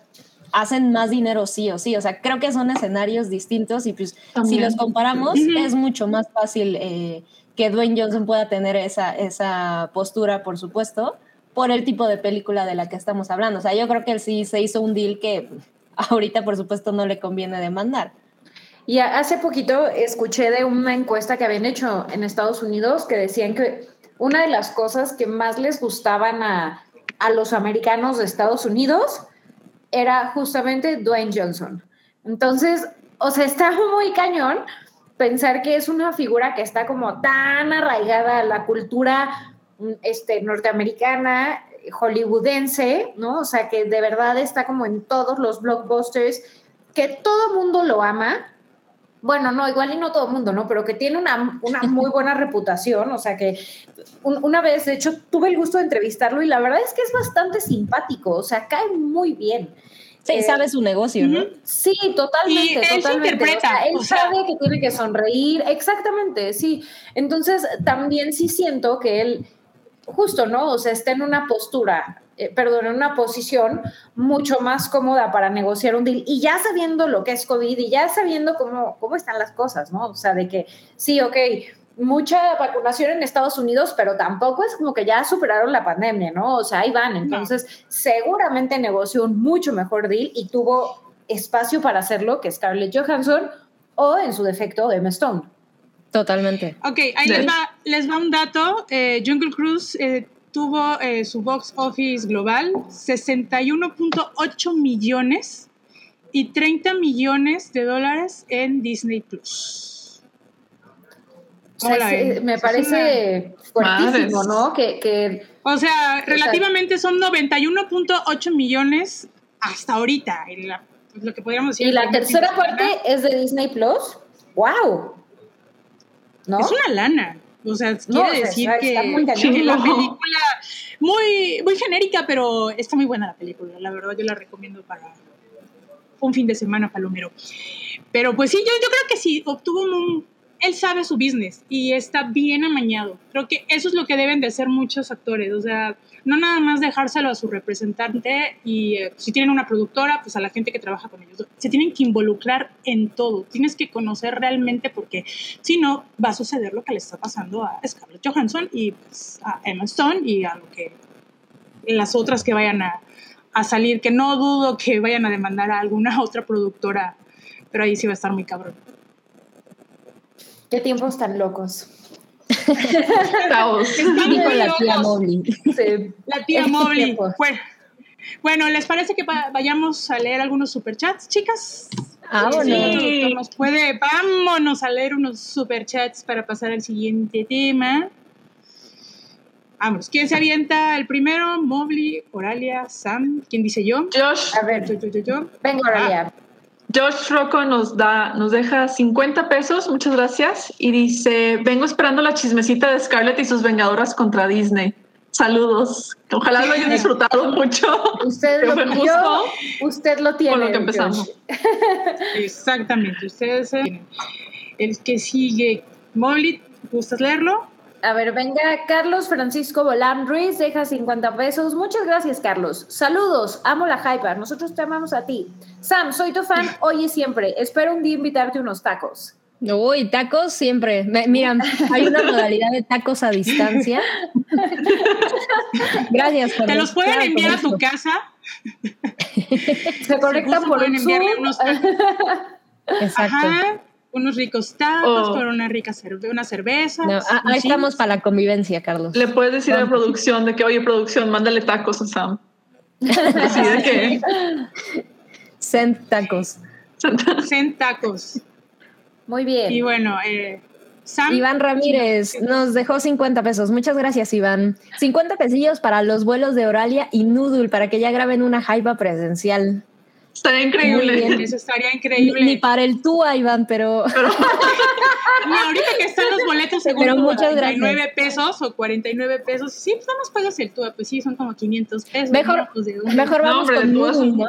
D: hacen más dinero sí o sí. O sea, creo que son escenarios distintos y pues si los comparamos es mucho más fácil eh, que Dwayne Johnson pueda tener esa, esa postura, por supuesto, por el tipo de película de la que estamos hablando. O sea, yo creo que él sí se hizo un deal que ahorita, por supuesto, no le conviene demandar.
C: Y hace poquito escuché de una encuesta que habían hecho en Estados Unidos que decían que una de las cosas que más les gustaban a, los americanos de Estados Unidos era justamente Dwayne Johnson. Entonces, o sea, está muy cañón pensar que es una figura que está como tan arraigada a la cultura este, norteamericana, hollywoodense, ¿no? O sea, que de verdad está como en todos los blockbusters, que todo mundo lo ama, bueno, no, igual y no todo el mundo, ¿no? Pero que tiene una, una [laughs] muy buena reputación, o sea que una vez, de hecho, tuve el gusto de entrevistarlo y la verdad es que es bastante simpático, o sea, cae muy bien.
D: Sí, eh, sabe su negocio, ¿no?
C: Sí, totalmente, y él totalmente. él sabe que tiene que sonreír, exactamente, sí. Entonces, también sí siento que él, justo, ¿no? O sea, está en una postura eh, perdón, en una posición mucho más cómoda para negociar un deal y ya sabiendo lo que es COVID y ya sabiendo cómo, cómo están las cosas, ¿no? O sea, de que sí, ok, mucha vacunación en Estados Unidos, pero tampoco es como que ya superaron la pandemia, ¿no? O sea, ahí van. Entonces, seguramente negoció un mucho mejor deal y tuvo espacio para hacerlo que Scarlett Johansson o, en su defecto, Emma Stone.
D: Totalmente.
B: Ok, ahí les, va, les va un dato. Eh, Jungle Cruise eh, tuvo eh, su box office global 61.8 millones y 30 millones de dólares en Disney Plus.
C: me parece fuertísimo, ¿no? Que,
B: o sea, relativamente son 91.8 millones hasta ahorita, lo que podríamos decir.
C: Y la tercera parte es de Disney Plus. ¡Wow!
B: ¿No? Es una lana. O sea, quiere decir que, la película, muy, muy genérica, pero está muy buena la película. La verdad, yo la recomiendo para un fin de semana palomero. Pero pues sí, yo, yo creo que sí, obtuvo un, él sabe su business y está bien amañado. Creo que eso es lo que deben de hacer muchos actores, o sea, no nada más dejárselo a su representante y eh, si tienen una productora, pues a la gente que trabaja con ellos. Se tienen que involucrar en todo, tienes que conocer realmente porque si no va a suceder lo que le está pasando a Scarlett Johansson y pues, a Emma Stone y a lo que las otras que vayan a, a salir, que no dudo que vayan a demandar a alguna [laughs] otra productora, pero ahí sí va a estar muy cabrón.
C: Qué tiempos tan locos. [laughs]
D: la tía Mobley.
B: La tía Mobley. Bueno, ¿les parece que vayamos a leer algunos superchats, chicas?
D: Ah, bueno.
B: Nos puede, vámonos a leer unos superchats para pasar al siguiente tema. Vamos, ¿quién se avienta el primero? Mobley, Oralia, Sam. ¿Quién dice yo?
E: Josh.
C: A ver, yo, yo, yo, Vengo, Oralia.
E: Ah. Josh Rocco nos da, nos deja 50 pesos, muchas gracias, y dice, vengo esperando la chismecita de Scarlett y sus vengadoras contra Disney. Saludos. Ojalá lo hayan disfrutado [laughs] mucho.
C: Usted lo pidió, usted lo tiene.
E: Con lo que empezamos. [laughs]
B: Exactamente, ustedes tienen. El que sigue, Molly, ¿gustas leerlo?
C: A ver, venga, Carlos Francisco Bolán Ruiz deja 50 pesos. Muchas gracias, Carlos. Saludos, amo la hyper. Nosotros te amamos a ti. Sam, soy tu fan [laughs] hoy y siempre. Espero un día invitarte unos tacos.
D: Uy, tacos siempre. Me- Mira, [laughs] hay una modalidad de tacos a distancia. [laughs] Gracias,
B: Te
D: Carlos.
B: los pueden
D: Claro,
B: enviar a tu casa.
C: Se conectan por
B: pueden enviarle
C: Zoom.
B: unos tacos.
D: Exacto.
B: Ajá, unos ricos tacos
E: Oh.
B: con una rica cerve una cerveza.
D: No, ah, ahí estamos para la convivencia, Carlos.
E: Le puedes decir a la
D: Vamos.
E: producción de que, oye, producción, mándale tacos a Sam. Así de que. [laughs]
D: Send tacos.
B: Cen tacos.
C: Muy bien.
B: Y bueno, eh, Sam.
D: Iván Ramírez nos dejó 50 pesos. Muchas gracias, Iván. 50 pesillos para los vuelos de Oralia y Noodle para que ya graben una jaiba presencial.
E: Estaría
D: Muy
E: increíble.
D: bien.
B: Eso estaría increíble.
D: ni para el TUA, Iván, pero
B: Y [laughs] ahorita que están los boletos según
D: Pero muchas
B: 39 pesos o 49 pesos. Sí, pues nada más pagas el tubo, pues sí, son como 500 pesos.
D: Mejor-
B: ¿no? Pues de
D: mejor
E: No,
D: vamos
E: hombre,
D: con
E: TUA un-
D: ¿no?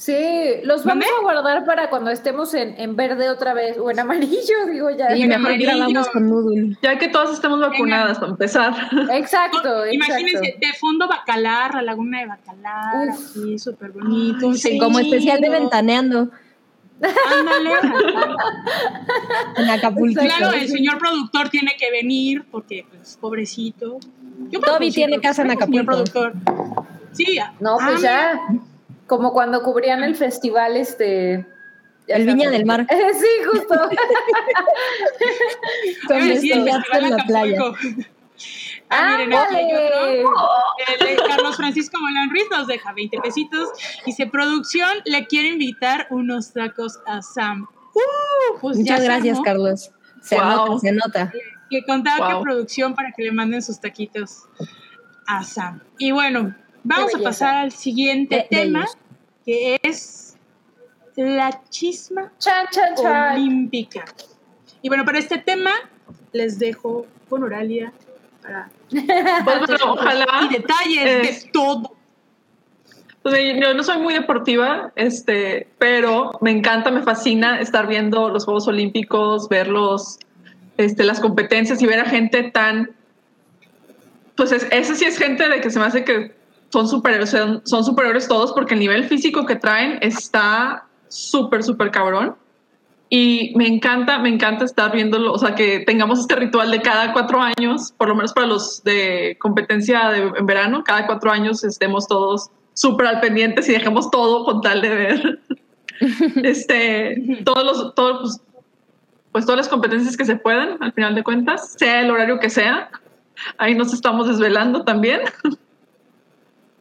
C: Sí, los vamos a guardar para cuando estemos en, en verde otra vez o en amarillo, [laughs] digo ya.
D: Y
B: en
D: mejor
B: amarillo.
D: grabamos con Noodle.
E: Ya que todas estemos vacunadas para empezar. [laughs]
C: Exacto,
B: Imagínense,
C: exacto.
B: de fondo Bacalar, la laguna de Bacalar,
C: Uf.
B: así súper bonito. un
D: Sí, como especial de ventaneando
B: Ándale. [laughs]
D: en Acapulco.
B: Claro, el señor productor tiene que venir porque, pues, pobrecito. Yo puedo
D: Toby tiene casa en
B: soy señor
D: Acapulco.
B: productor. Sí,
C: No, pues
B: ah,
C: ya. Como cuando cubrían el festival, este.
D: El Viña del Mar. [laughs]
C: sí, justo.
D: Con
B: decir el Festival
D: en la playa.
B: Ah, miren, aquí hay
C: ¡Ándale!
B: otro. Carlos Francisco Molán Ruiz nos deja 20 pesitos. Dice, producción, le quiero invitar unos tacos a Sam. Uh, pues
D: Muchas gracias,
B: armó.
D: Carlos. Se
E: Wow.
D: anota, se nota.
B: Le contaba
E: Wow.
B: que producción para que le manden sus taquitos a Sam. Y bueno, vamos a pasar al siguiente tema, que es la chisma
C: Chan, chan, chan.
B: olímpica. Y bueno, para este tema les dejo con Oralia para [laughs]
E: bueno, ojalá.
B: y detalles
E: es-
B: de todo.
E: Pues, yo no soy muy deportiva, este, pero me encanta, me fascina estar viendo los Juegos Olímpicos, ver los, este, las competencias y ver a gente tan, pues es, esa sí es gente de que se me hace que son superiores, son, son superiores todos porque el nivel físico que traen está súper, súper cabrón. Y me encanta, me encanta estar viéndolo, o sea, que tengamos este ritual de cada cuatro años, por lo menos para los de competencia de, en verano, cada cuatro años estemos todos súper al pendientes y dejemos todo con tal de ver [laughs] este, todos los, todos, pues, pues todas las competencias que se puedan, al final de cuentas, sea el horario que sea. Ahí nos estamos desvelando también.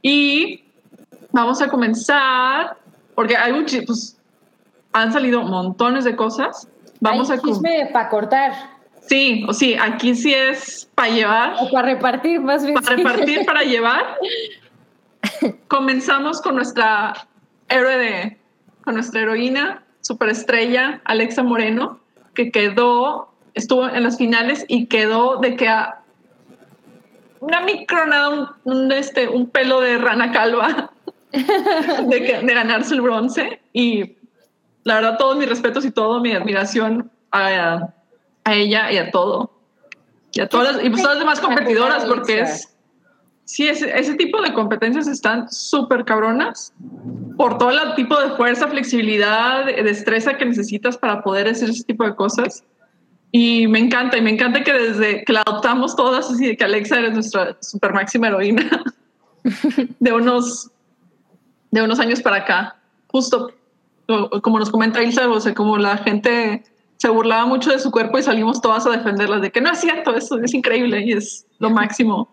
E: Y vamos a comenzar, porque hay muchi- pues, han salido montones de cosas. Vamos
C: Hay
E: a...
C: chisme para cortar
E: Sí, o sí, aquí sí es para llevar,
C: o para repartir más bien.
E: para repartir, para [laughs] llevar. Comenzamos con nuestra héroe de, con nuestra heroína, superestrella, Alexa Moreno, que quedó, estuvo en las finales y quedó de que a una micronada, un, un, este, un pelo de rana calva de, ganarse el bronce. Y la verdad, todos mis respetos y todo mi admiración a, a ella y a todo. Y a todas las, y pues todas las demás competidoras, porque es. Sí, ese, ese tipo de competencias están súper cabronas por todo el tipo de fuerza, flexibilidad, de- destreza que necesitas para poder hacer ese tipo de cosas. Y me encanta, y me encanta que desde que la adoptamos todas, así de que Alexa eres nuestra super máxima heroína [laughs] de unos, de unos años para acá. Justo como nos comenta Ilsa, o sea, como la gente se burlaba mucho de su cuerpo y salimos todas a defenderlas de que no es cierto, eso es increíble y es lo máximo.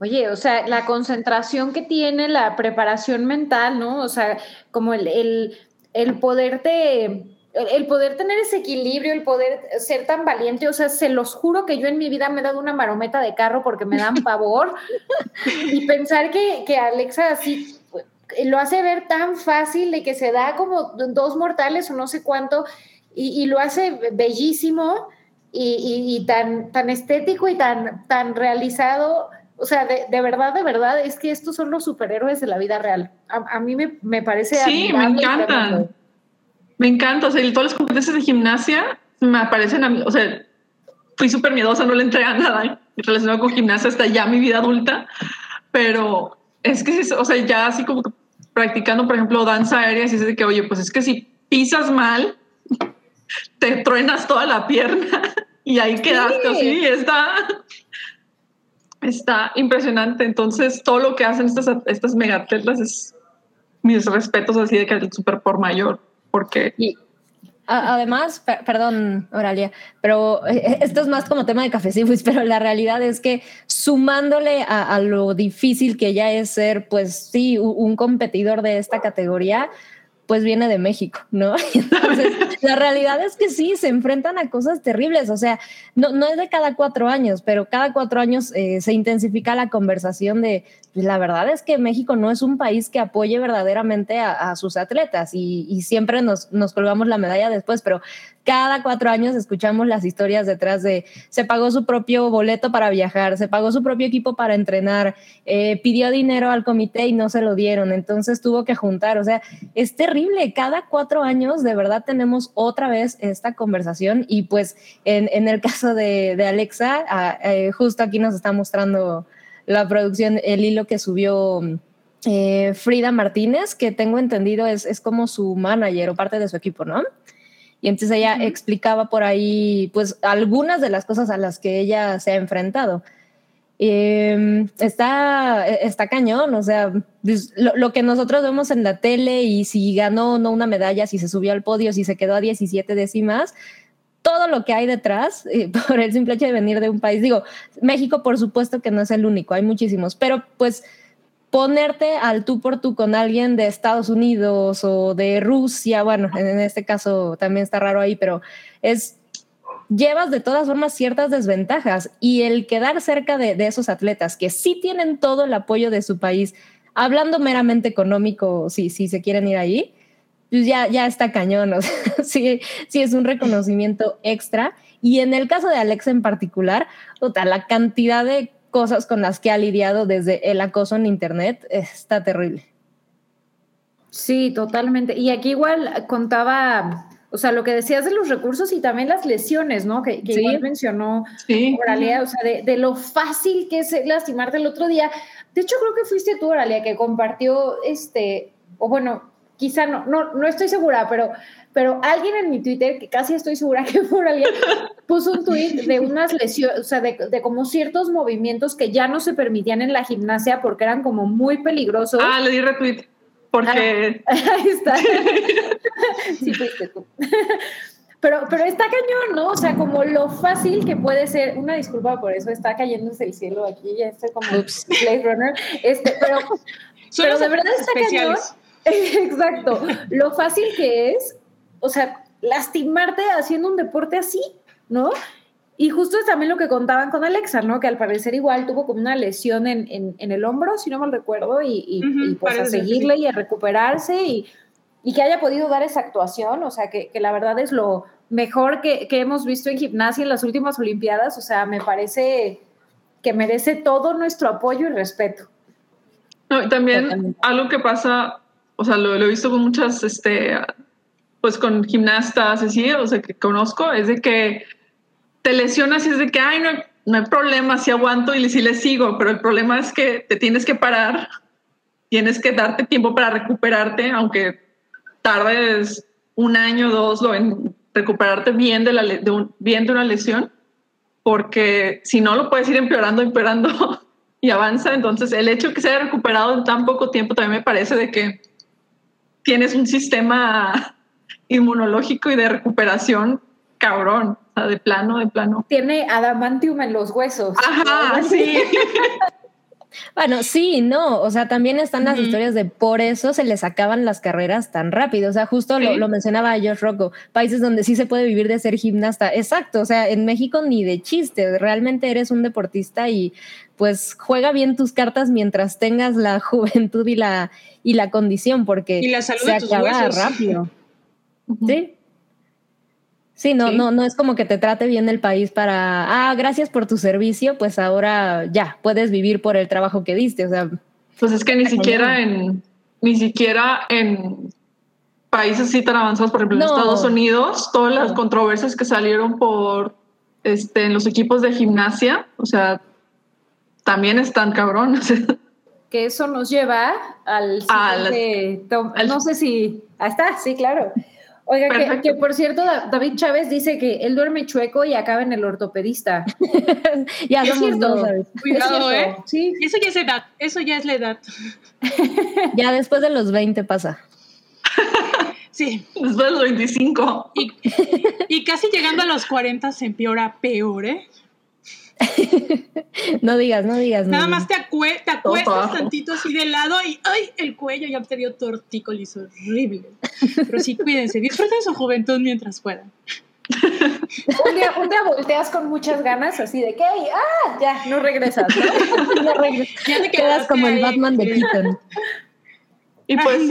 C: Oye, o sea, la concentración que tiene, la preparación mental, ¿no? O sea, como el, el, el poderte, el, poder tener ese equilibrio, el poder ser tan valiente, o sea, se los juro que yo en mi vida me he dado una marometa de carro porque me dan pavor [laughs] y pensar que, que Alexa así eh, lo hace ver tan fácil de que se da como dos mortales o no sé cuánto y, y lo hace bellísimo y, y- y tan, tan estético y tan, tan realizado. O sea, de, de verdad, de verdad, es que estos son los superhéroes de la vida real. A, a mí me, me parece...
E: Sí, me encantan. Me encanta, o sea, todas las competencias de gimnasia me aparecen a mí, o sea, fui súper miedosa, no le entré a nada relacionado con gimnasia hasta ya mi vida adulta, pero es que, o sea, ya así como practicando, por ejemplo, danza aérea, y es de que, oye, pues es que si pisas mal, te truenas toda la pierna [laughs] y ahí quedaste así, está, está impresionante. Entonces, todo lo que hacen estas, estas megatletas es mis respetos así de que el super por mayor, porque...
D: Además, perdón, Oralia, pero eh, eh, esto es más como tema de café [laughs] pero la realidad es que sumándole a, lo difícil que ya es ser, pues sí, un competidor de esta categoría, pues viene de México, ¿no? [laughs] Entonces, la realidad es que sí, se enfrentan a cosas terribles, o sea, no, no es de cada cuatro años, pero cada cuatro años eh, se intensifica la conversación de, pues, la verdad es que México no es un país que apoye verdaderamente a, sus atletas y, y siempre nos, nos, colgamos la medalla después, pero cada cuatro años escuchamos las historias detrás de se pagó su propio boleto para viajar, se pagó su propio equipo para entrenar, eh, pidió dinero al comité y no se lo dieron, entonces tuvo que juntar. O sea, es terrible. Cada cuatro años de verdad tenemos otra vez esta conversación y pues en, el caso de, Alexa, ah, eh, justo aquí nos está mostrando la producción, el hilo que subió. Eh, Frida Martínez, que tengo entendido es, es como su manager o parte de su equipo, ¿no? Y entonces ella explicaba por ahí, pues, algunas de las cosas a las que ella se ha enfrentado. Em, está, está cañón, o sea, pues, lo, que nosotros vemos en la tele y si ganó no una medalla, si se subió al podio, si se quedó a 17 décimas, todo lo que hay detrás, eh, [laughs] por el simple hecho de venir de un país. Digo, México por supuesto que no es el único, hay muchísimos, pero pues ponerte al tú por tú con alguien de Estados Unidos o de Rusia, bueno, en este caso también está raro ahí, pero es llevas de todas formas ciertas desventajas y el quedar cerca de, esos atletas que sí tienen todo el apoyo de su país, hablando meramente económico, si, si se quieren ir ahí, pues ya, ya está cañón, o sea, [laughs] sí, sí es un reconocimiento extra. Y en el caso de Alex en particular, la cantidad de cosas con las que ha lidiado desde el acoso en Internet está terrible.
C: Sí, totalmente. Y aquí igual contaba, o sea, lo que decías de los recursos y también las lesiones, ¿no? Que, igual mencionó sí. Oralia, o sea, de, lo fácil que es lastimarte el otro día. De hecho, creo que fuiste tú, Oralia, que compartió este, o bueno, quizá no, no, no estoy segura, pero pero alguien en mi Twitter, que casi estoy segura que fue alguien, puso un tweet de unas lesiones, o sea, de, como ciertos movimientos que ya no se permitían en la gimnasia porque eran como muy peligrosos.
E: Ah, le di retweet, porque...
C: Ah, [laughs] ahí está. sí, fuiste tú. Pero, pero está cañón, ¿no? O sea, como lo fácil que puede ser, una disculpa por eso, está cayéndose el cielo aquí, ya estoy como Blade Runner, este, pero, pero de verdad está cañón. [laughs] Exacto. Lo fácil que es o sea, lastimarte haciendo un deporte así, ¿no? Y justo es también lo que contaban con Alexa, ¿no? Que al parecer igual tuvo como una lesión en, el hombro, si no mal recuerdo, y, pues a seguirle y a recuperarse y, que haya podido dar esa actuación, o sea, que, la verdad es lo mejor que, hemos visto en gimnasia en las últimas Olimpiadas, o sea, me parece que merece todo nuestro apoyo y respeto.
E: No, y también algo que pasa, o sea, lo, lo he visto con muchas este, pues con gimnastas así, o sea, que conozco, es de que te lesionas y es de que, ay, no, no hay problema, si aguanto y si le sigo, pero el problema es que te tienes que parar, tienes que darte tiempo para recuperarte, aunque tardes un año o dos en recuperarte bien de, la, de, un, bien de una lesión, porque si no lo puedes ir empeorando, empeorando [laughs] y avanza. Entonces, el hecho que se haya recuperado en tan poco tiempo también me parece de que tienes un sistema inmunológico y de recuperación cabrón, o sea, de plano, de plano.
C: Tiene adamantium en los huesos.
E: Ajá, [laughs] sí.
D: Bueno, sí, no, o sea, también están las historias de por eso se les acaban las carreras tan rápido, o sea, justo lo, mencionaba Josh Rocco, países donde sí se puede vivir de ser gimnasta, exacto, o sea, en México ni de chiste, realmente eres un deportista y pues juega bien tus cartas mientras tengas la [laughs] juventud y la, y la condición, porque se acaba rápido. Sí. Sí, no, no, no es como que te trate bien el país para, ah, gracias por tu servicio, pues ahora ya puedes vivir por el trabajo que diste. O sea,
E: pues es que ni siquiera en, ni siquiera en países así tan avanzados, por ejemplo, en Estados Unidos, todas las controversias que salieron por este, en los equipos de gimnasia, o sea, también están cabrones. [laughs]
C: Que eso nos lleva al siguiente No sé si... Ahí está, sí, claro. Oiga, que, que, por cierto, David Chávez dice que él duerme chueco y acaba en el ortopedista. [laughs]
D: ya somos dos, [laughs]
B: Cuidado, ¿eh? Sí. Eso ya es edad, eso ya es la edad. [laughs]
D: ya después de los 20 pasa.
B: Sí.
E: Después de los 25.
B: Y, y casi llegando a los 40 se empeora peor, ¿eh? [laughs]
D: no digas, no digas.
B: Nada más te, te acuestas tantito así de lado y ¡ay! El cuello ya te dio tortícolis horrible. Pero sí, cuídense, disfruten su juventud mientras puedan.
C: un, día, un, día, volteas con muchas ganas, así de que, ¡ah! Ya, no regresas, ¿no? [laughs] no regresas.
D: Ya te quedas como el Batman de Keaton.
E: Y pues,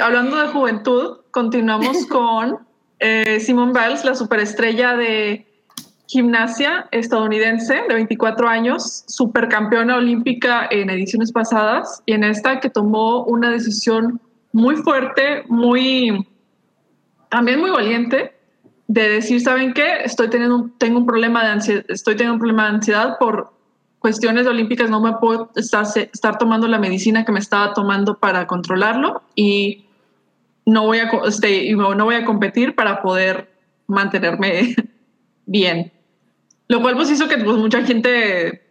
E: hablando de juventud, continuamos [laughs] con eh, Simone Biles, la superestrella de gimnasia estadounidense de 24 años, supercampeona olímpica en ediciones pasadas y en esta que tomó una decisión muy fuerte, muy también muy valiente de decir, ¿saben qué? Estoy teniendo tengo un problema de ansiedad, estoy teniendo un problema de ansiedad por cuestiones olímpicas, no me puedo estar, estar tomando la medicina que me estaba tomando para controlarlo y no voy a, este, no voy a competir para poder mantenerme [laughs] bien. Lo cual pues hizo que pues, mucha gente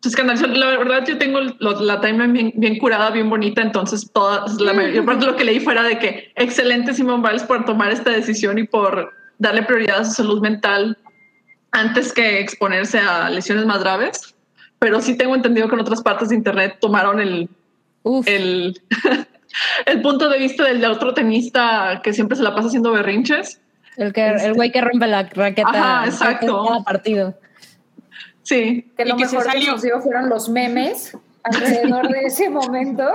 E: se escandalizó. La verdad yo tengo la timeline bien, curada, bien bonita, entonces toda, la mayor parte de lo que leí fuera de que excelente Simón Biles por tomar esta decisión y por darle prioridad a su salud mental antes que exponerse a lesiones más graves. Pero sí tengo entendido que en otras partes de internet tomaron el, el, [laughs] el punto de vista del otro tenista que siempre se la pasa haciendo berrinches
D: el, que, el güey que rompe la raqueta
E: Ajá, exacto.
D: cada partido.
E: Sí.
C: Que lo mejor que salió. fueron los memes alrededor de ese momento. [laughs]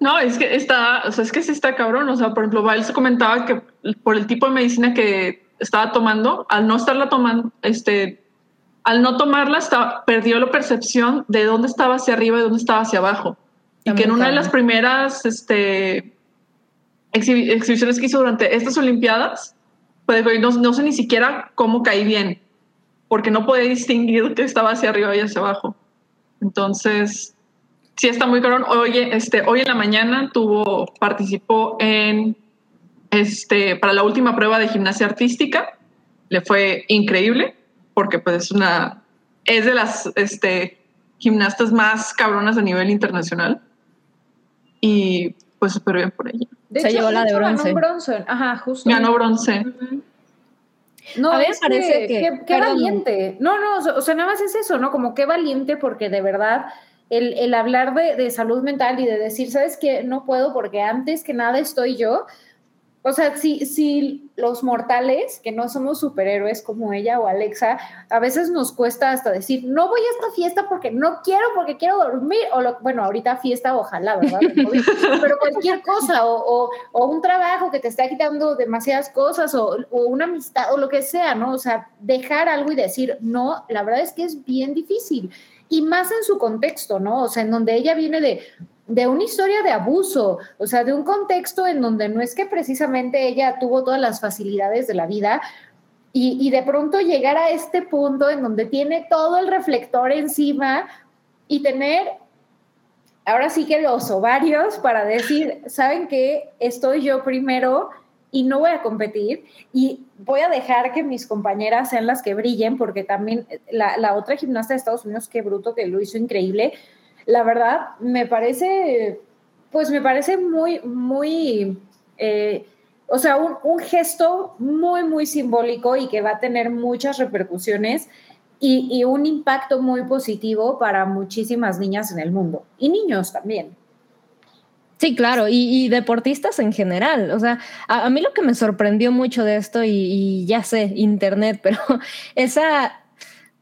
E: No, es que está, o sea, es que sí está cabrón. O sea, por ejemplo, Biles comentaba que por el tipo de medicina que estaba tomando, al no estarla tomando, este, al no tomarla, está, perdió la percepción de dónde estaba hacia arriba y dónde estaba hacia abajo. y que en una de las primeras, este, exhibiciones que hizo durante estas Olimpiadas, pues no, no, sé ni siquiera cómo caí bien, porque no podía [laughs] distinguir que estaba hacia arriba y hacia abajo. Entonces, sí está muy caro. Hoy, este, hoy en la mañana tuvo, participó en, este, para la última prueba de gimnasia artística. Le fue increíble, porque pues es una, es de las este, gimnastas más cabronas a nivel internacional. Y pues súper bien por ella.
C: De Se hecho, llevó la de bronce. Ganó bronce. Ajá, justo.
E: Ganó bronce.
C: No, a mí me parece que, qué valiente. No, no, o sea, nada más es eso, ¿no? Como qué valiente, porque de verdad el, el hablar de, de, salud mental y de decir, ¿sabes qué? No puedo porque antes que nada estoy yo, o sea, si, si los mortales, que no somos superhéroes como ella o Alexa, a veces nos cuesta hasta decir, no voy a esta fiesta porque no quiero, porque quiero dormir, o lo, bueno, ahorita fiesta, ojalá, ¿verdad? [laughs] Pero cualquier cosa, o, o, o, un trabajo que te está quitando demasiadas cosas, o, o una amistad, o lo que sea, ¿no? O sea, dejar algo y decir, no, la verdad es que es bien difícil. Y más en su contexto, ¿no? O sea, en donde ella viene de, de una historia de abuso, o sea, de un contexto en donde no es que precisamente ella tuvo todas las facilidades de la vida y, de pronto llegar a este punto en donde tiene todo el reflector encima y tener ahora sí que los ovarios para decir, ¿saben qué? Estoy yo primero y no voy a competir y voy a dejar que mis compañeras sean las que brillen porque también la, la otra gimnasta de Estados Unidos, qué bruto, que lo hizo increíble, la verdad me parece, pues me parece muy, muy, eh, o sea, un, gesto muy, muy simbólico y que va a tener muchas repercusiones y, un impacto muy positivo para muchísimas niñas en el mundo y niños también.
D: Sí, claro, y, deportistas en general. O sea, a, mí lo que me sorprendió mucho de esto, y, ya sé, Internet, [laughs] pero esa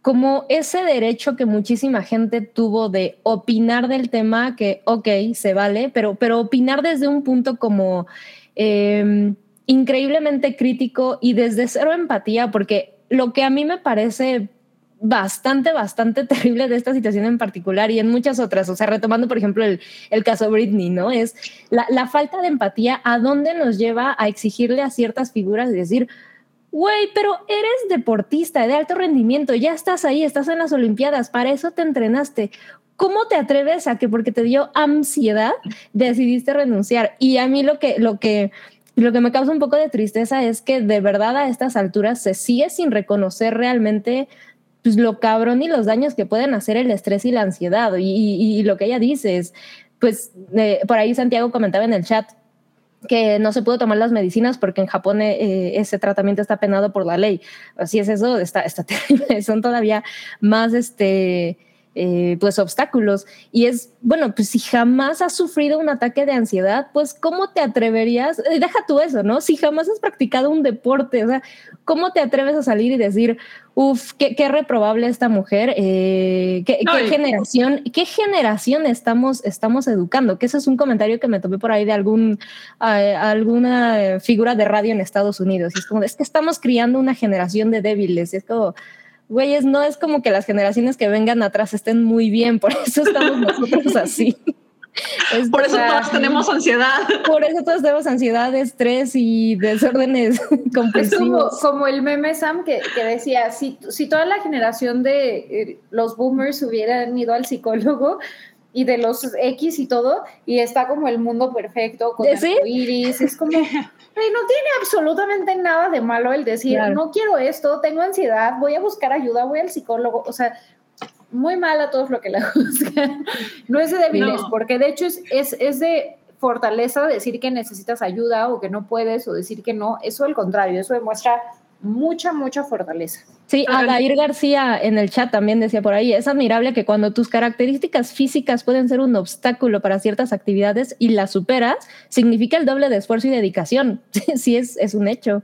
D: como ese derecho que muchísima gente tuvo de opinar del tema, que, ok, se vale, pero, pero opinar desde un punto como em, increíblemente crítico y desde cero empatía, porque lo que a mí me parece bastante, bastante [laughs] terrible de esta situación en particular y en muchas otras, o sea, retomando, por ejemplo, el, el caso Britney, ¿no? Es la, falta de empatía, a dónde nos lleva a exigirle a ciertas figuras y decir, güey, pero eres deportista de alto rendimiento, ya estás ahí, estás en las Olimpiadas, para eso te entrenaste. ¿Cómo te atreves a que porque te dio ansiedad decidiste renunciar? Y a mí lo que, lo que, lo que me causa un poco de tristeza es que de verdad a estas alturas se sigue sin reconocer realmente pues, lo cabrón y los daños que pueden hacer el estrés y la ansiedad. Y, lo que ella dice es, pues eh, por ahí Santiago comentaba en el chat, que no se pudo tomar las medicinas porque en Japón eh, ese tratamiento está penado por la ley. Así es eso, está, está [laughs] terrible. Son todavía más este, eh, pues obstáculos. Y es, bueno, pues si jamás has sufrido un ataque de ansiedad, pues ¿cómo te atreverías? Eh, deja tú eso, ¿no? Si jamás has practicado un deporte, o sea, ¿cómo te atreves a salir y decir, uff, qué, qué, reprobable esta mujer, eh, qué, generación, qué generación estamos, estamos educando? Que ese es un comentario que me tomé por ahí de algún, alguna figura de radio en Estados Unidos. Y es como, es que estamos criando una generación de débiles. Es como, güeyes, no es como que las generaciones que vengan atrás estén muy bien, por eso estamos [laughs] nosotros así.
E: por eso todos tenemos ansiedad.
D: Por eso todos tenemos ansiedad, estrés y desórdenes compulsivos. [laughs]
C: Es como, el meme Sam que, que decía, si, si, toda la generación de eh, los boomers hubieran ido al psicólogo, y de los X y todo, y está como el mundo perfecto con el iris, es como, [laughs] no tiene absolutamente nada de malo el decir, no quiero esto, tengo ansiedad, voy a buscar ayuda, voy al psicólogo, o sea, muy mal a todos lo que la [laughs] juzgan. No es de débiles, porque de hecho es, es, es de fortaleza decir que necesitas ayuda o que no puedes o decir que no, eso al contrario, eso demuestra mucha, mucha fortaleza.
D: Sí, Adair García en el chat también decía por ahí, es admirable que cuando tus características físicas pueden ser un obstáculo para ciertas actividades y las superas, significa el doble de esfuerzo y dedicación. [laughs] Sí, es, es un hecho.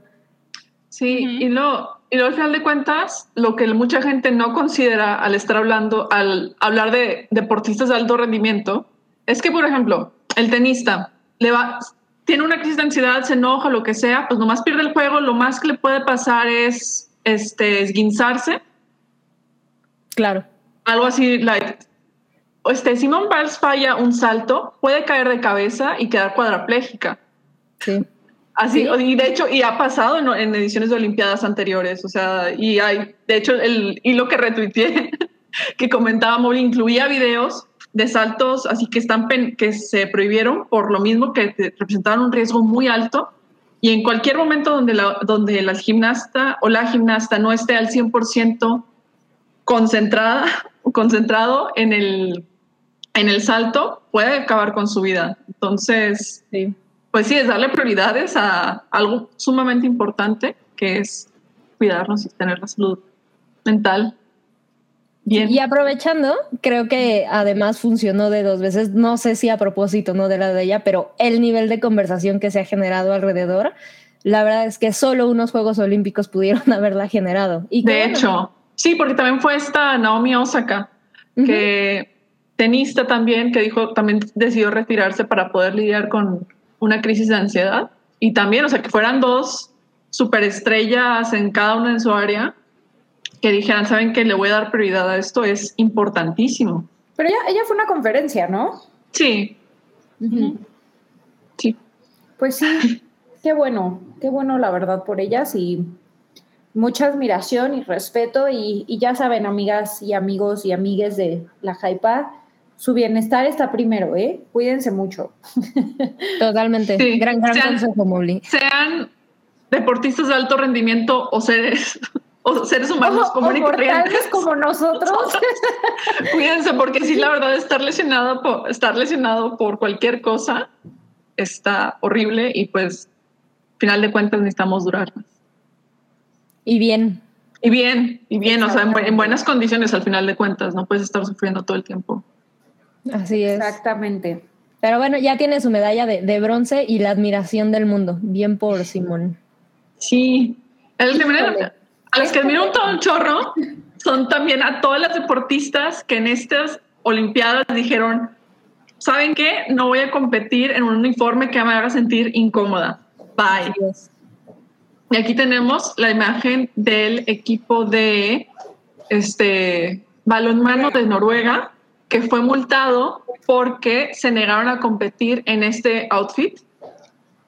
E: Sí, y, no, y al final de cuentas, lo que mucha gente no considera al estar hablando, al hablar de deportistas de alto rendimiento, es que, por ejemplo, el tenista le va, tiene una crisis de ansiedad, se enoja, lo que sea, pues nomás pierde el juego, lo más que le puede pasar es este, esguinzarse.
D: Claro.
E: Algo así, like, este, Simon Biles falla un salto, puede caer de cabeza y quedar cuadraplégica.
D: Sí.
E: Así, y de hecho, y ha pasado en, ediciones de Olimpiadas anteriores, o sea, y hay, de hecho, el hilo que retuiteé, [laughs] que comentaba Mori, incluía videos de saltos así que están que se prohibieron por lo mismo que representaban un riesgo muy alto. Y en cualquier momento donde la, donde la gimnasta o la gimnasta no esté al 100% concentrada [laughs] concentrado en el, en el salto, puede acabar con su vida. Entonces, pues sí, es darle prioridades a algo sumamente importante que es cuidarnos y tener la salud mental
D: y aprovechando, creo que además funcionó de dos veces, no sé si a propósito, no de la de ella, pero el nivel de conversación que se ha generado alrededor, la verdad es que solo unos Juegos Olímpicos pudieron [laughs] haberla generado.
E: Y de hecho, sí, porque también fue esta Naomi Osaka, que tenista también, que dijo, también decidió retirarse para poder lidiar con una crisis de ansiedad. Y también, o sea, que fueran dos superestrellas en cada una en su área que dijeran, saben que le voy a dar prioridad a esto, es importantísimo.
C: Pero ella, ella fue una conferencia, ¿no?
E: Sí. Sí.
C: Pues sí, qué bueno, qué bueno la verdad por ellas y mucha admiración y respeto y, ya saben, amigas y amigos y amigues de la Jaipa, su bienestar está primero, ¿eh? Cuídense mucho. [laughs]
D: Totalmente. Gran, gran consejo, Molly.
E: Sean deportistas de alto rendimiento o seres o seres humanos comunes y
C: como nosotros. [laughs]
E: Cuídense, porque si la verdad estar lesionado por estar lesionado por cualquier cosa está horrible y pues final de cuentas necesitamos durar
D: Y bien.
E: Y bien, y bien, o sea, en, buenas condiciones al final de cuentas, no puedes estar sufriendo todo el tiempo.
D: Así es.
C: Exactamente.
D: Pero bueno, ya tiene su medalla de, de bronce y la admiración del mundo. Bien por Simón.
E: Sí. El de a las que admiro todo un chorro son también a todas las deportistas que en estas Olimpiadas dijeron, ¿saben qué? No voy a competir en un uniforme que me haga sentir incómoda. Bye. Y aquí tenemos la imagen del equipo de este balonmano de Noruega que fue multado porque se negaron a competir en este outfit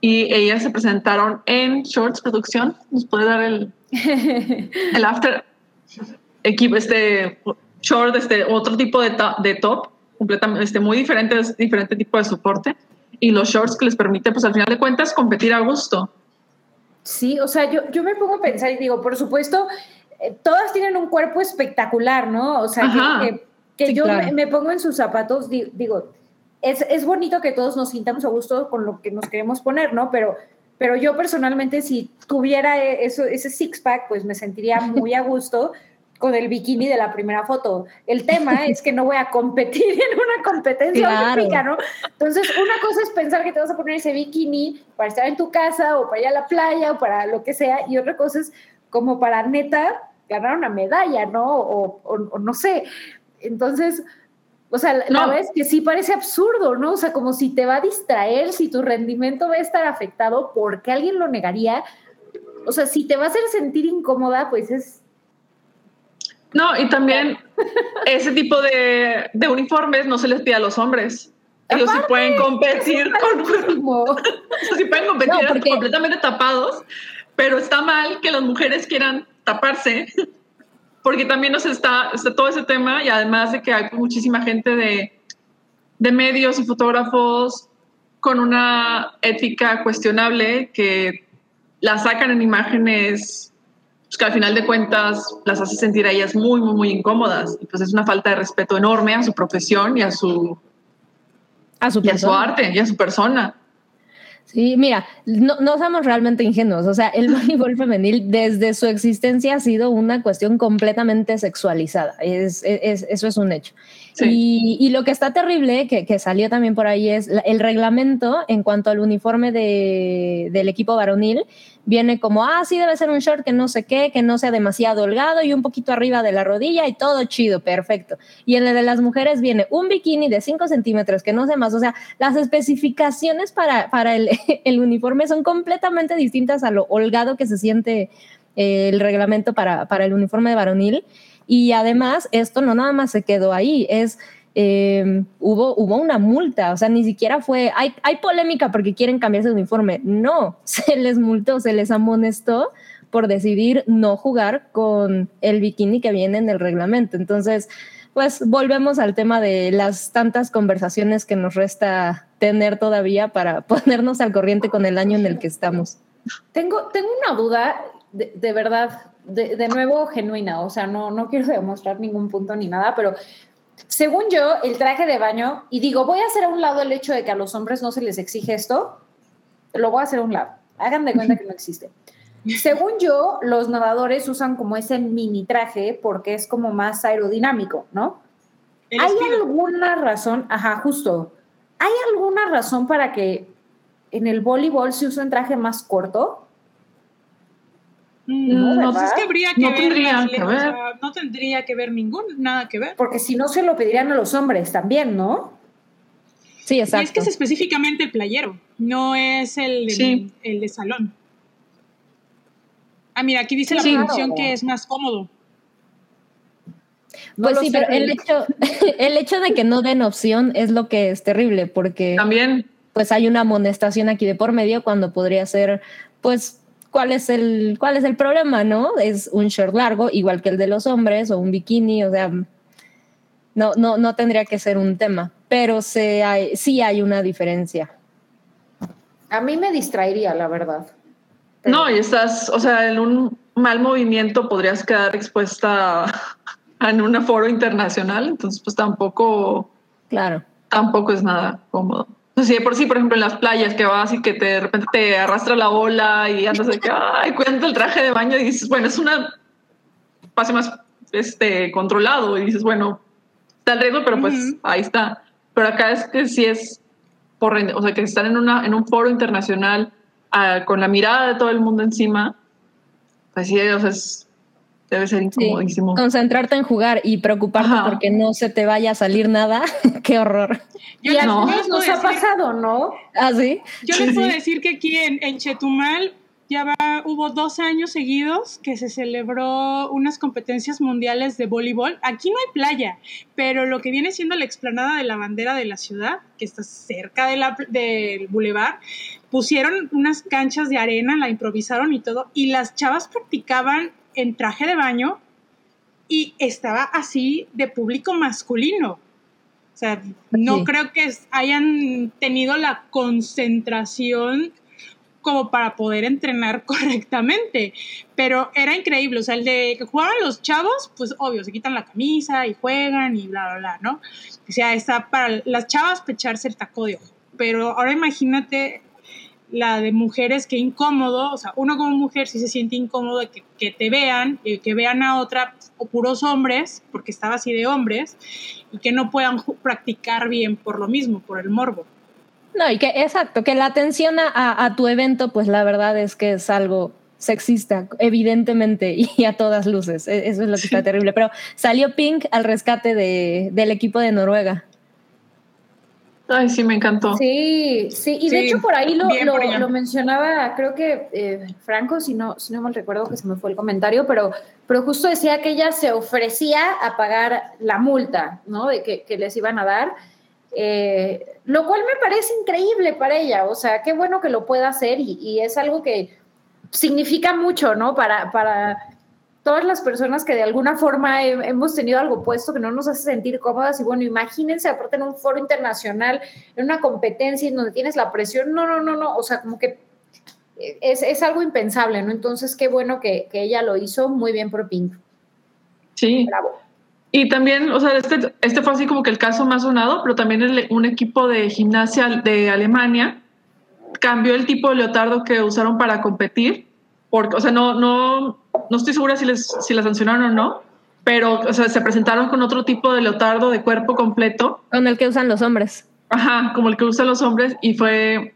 E: y ellas se presentaron en Shorts Producción. ¿Nos puede dar el, el after? Equipo, este short, este otro tipo de, de top, completamente, este, muy diferente, diferente tipo de soporte. Y los shorts que les permite, pues al final de cuentas, competir a gusto.
C: Sí, o sea, yo, yo me pongo a pensar y digo, por supuesto, eh, todas tienen un cuerpo espectacular, ¿no? O sea, que, yo me, pongo en sus zapatos, digo, es, es, bonito que todos nos sintamos a gusto con lo que nos queremos poner, ¿no? Pero, pero yo personalmente, si tuviera e, eso, ese six-pack, pues me sentiría muy a gusto con el bikini de la primera foto. El tema [laughs] es que no voy a competir en una competencia olímpica, ¿no? Entonces, una cosa es pensar que te vas a poner ese bikini para estar en tu casa o para ir a la playa o para lo que sea, y otra cosa es como para neta ganar una medalla, ¿no? O, o no sé. Entonces, o sea, la vez que sí parece absurdo, ¿no? O sea, como si te va a distraer, si tu rendimiento va a estar afectado, ¿por qué alguien lo negaría? O sea, si te va a hacer sentir incómoda, pues es...
E: No, y también ese tipo de, uniformes no se les pide a los hombres. Ellos sí pueden competir con... [laughs] sí pueden competir completamente tapados, pero está mal que las mujeres quieran taparse porque también nos está, está, todo ese tema y además de que hay muchísima gente de, de medios y fotógrafos con una ética cuestionable que la sacan en imágenes pues, que al final de cuentas las hace sentir a ellas muy, muy, muy incómodas. Y pues es una falta de respeto enorme a su profesión y a su,
D: a su,
E: y a su arte y a su persona.
D: Sí, mira, no, no somos realmente ingenuos. O sea, el [laughs] voleibol femenil desde su existencia ha sido una cuestión completamente sexualizada. Es, es, eso es un hecho. Y, y, lo que está terrible, que, salió también por ahí, es el reglamento en cuanto al uniforme de, del equipo varonil. Viene como, ah, sí, debe ser un short que no sé qué, que no sea demasiado holgado y un poquito arriba de la rodilla y todo chido, perfecto. Y en el de las mujeres viene un bikini de 5 centímetros, que no sé más. O sea, las especificaciones para, para el, [laughs] el uniforme son completamente distintas a lo holgado que se siente eh, el reglamento para, para el uniforme de varonil. Y además, esto no nada más se quedó ahí, es... Eh, hubo, hubo una multa, o sea, ni siquiera fue, hay, hay polémica porque quieren cambiarse de uniforme. No, [laughs] se les multó, se les amonestó por decidir no jugar con el bikini que viene en el reglamento. Entonces, pues volvemos al tema de las tantas conversaciones que nos resta tener todavía para [laughs] ponernos al corriente con el año en el que estamos.
C: Tengo, tengo una duda, de, de verdad, de, nuevo genuina, o sea, no, no quiero demostrar ningún punto ni nada, pero según yo, el traje de baño, y digo, voy a hacer a un lado el hecho de que a los hombres no se les exige esto, lo voy a hacer a un lado, hagan de cuenta que no existe. Según yo, los nadadores usan como ese mini traje porque es como más aerodinámico, ¿no? ¿Hay alguna razón? Ajá, justo. ¿Hay alguna razón para que en el voleibol se use un traje más corto?
B: No, no pues que habría que, ver, no tendría que ver ningún, nada que ver.
C: Porque si no se lo pedirían a los hombres también, ¿no?
D: Sí, exacto.
B: Y es que es específicamente el playero, no es el de, el de salón. Ah, mira, aquí dice la producción que es más cómodo.
D: pues sí, pero el hecho, [laughs] el hecho de que no den opción es lo que es terrible, porque
E: también
D: pues hay una amonestación aquí de por medio cuando podría ser, pues ¿cuál es el, cuál es el problema, no? Es un short largo, igual que el de los hombres, o un bikini, o sea, no, no, no tendría que ser un tema, pero se hay, sí hay una diferencia.
C: A mí me distraería, la verdad.
E: No, y estás, o sea, en un mal movimiento podrías quedar expuesta [laughs] en un foro internacional, entonces pues tampoco,
D: claro,
E: tampoco es nada cómodo. Sí, por sí, por ejemplo, en las playas que vas y que te, de repente te arrastra la ola y andas de que, ay, cuenta el traje de baño y dices, bueno, es una pase más este, controlado y dices, bueno, está el riesgo, pero pues ahí está. Pero acá es que sí es por, o sea, que están en, una, en un foro internacional ah, con la mirada de todo el mundo encima, pues sí, o sea, es, debe ser incomodísimo.
D: concentrarte en jugar y preocuparte porque no se te vaya a salir nada, [laughs] qué horror.
C: Yo y no. nos ha pasado, ¿no?
D: ¿Ah, sí?
B: Yo les puedo decir que aquí en, en Chetumal ya va, hubo dos años seguidos que se celebró unas competencias mundiales de voleibol. Aquí no hay playa, pero lo que viene siendo la explanada de la bandera de la ciudad, que está cerca de la, del bulevar, pusieron unas canchas de arena, la improvisaron y todo, y las chavas practicaban en traje de baño y estaba así de público masculino. O sea, no creo que hayan tenido la concentración como para poder entrenar [laughs] correctamente, pero era increíble, o sea, el de que jugaban los chavos, pues obvio, se quitan la camisa y juegan y bla, bla, bla, ¿no? O sea, está para las chavas pecharse el taco de ojo, pero ahora imagínate la de mujeres, que incómodo, o sea, uno como mujer sí se siente incómodo de que, te vean, y que vean a otra, o puros hombres, porque estaba así de hombres, y que no puedan practicar bien por lo mismo, por el morbo.
D: No, y que exacto, que la atención a, a tu evento, pues la verdad es que es algo sexista, evidentemente, y a todas luces. E, eso es lo que está terrible. Pero salió Pink al rescate de, del equipo de Noruega.
E: Ay, sí, me encantó.
C: Sí, sí, y de hecho por ahí lo, lo, mencionaba, creo que eh, Franco, si no, si no mal recuerdo que se me fue el comentario, pero, pero justo decía que ella se ofrecía a pagar la multa, ¿no? De que, que les iban a dar, eh, lo cual me parece increíble para ella, o sea, qué bueno que lo pueda hacer y, y es algo que significa mucho, ¿no? Para, para todas las personas que de alguna forma hemos tenido algo puesto que no nos hace sentir cómodas y bueno, imagínense aparte en un foro internacional, en una competencia en donde tienes la presión, no, no, no, no, o sea, como que es, es algo impensable, ¿no? Entonces, qué bueno que, que, ella lo hizo muy bien por Pink.
E: Sí. Bravo. Y también, o sea, este, este fue así como que el caso más sonado, pero también el, un equipo de gimnasia de Alemania cambió el tipo de leotardo que usaron para competir, porque, o sea, no, no, no estoy segura si, les, si la sancionaron o no, pero o sea, se presentaron con otro tipo de leotardo de cuerpo completo.
D: Con el que usan los hombres.
E: Ajá, como el que usan los hombres y fue...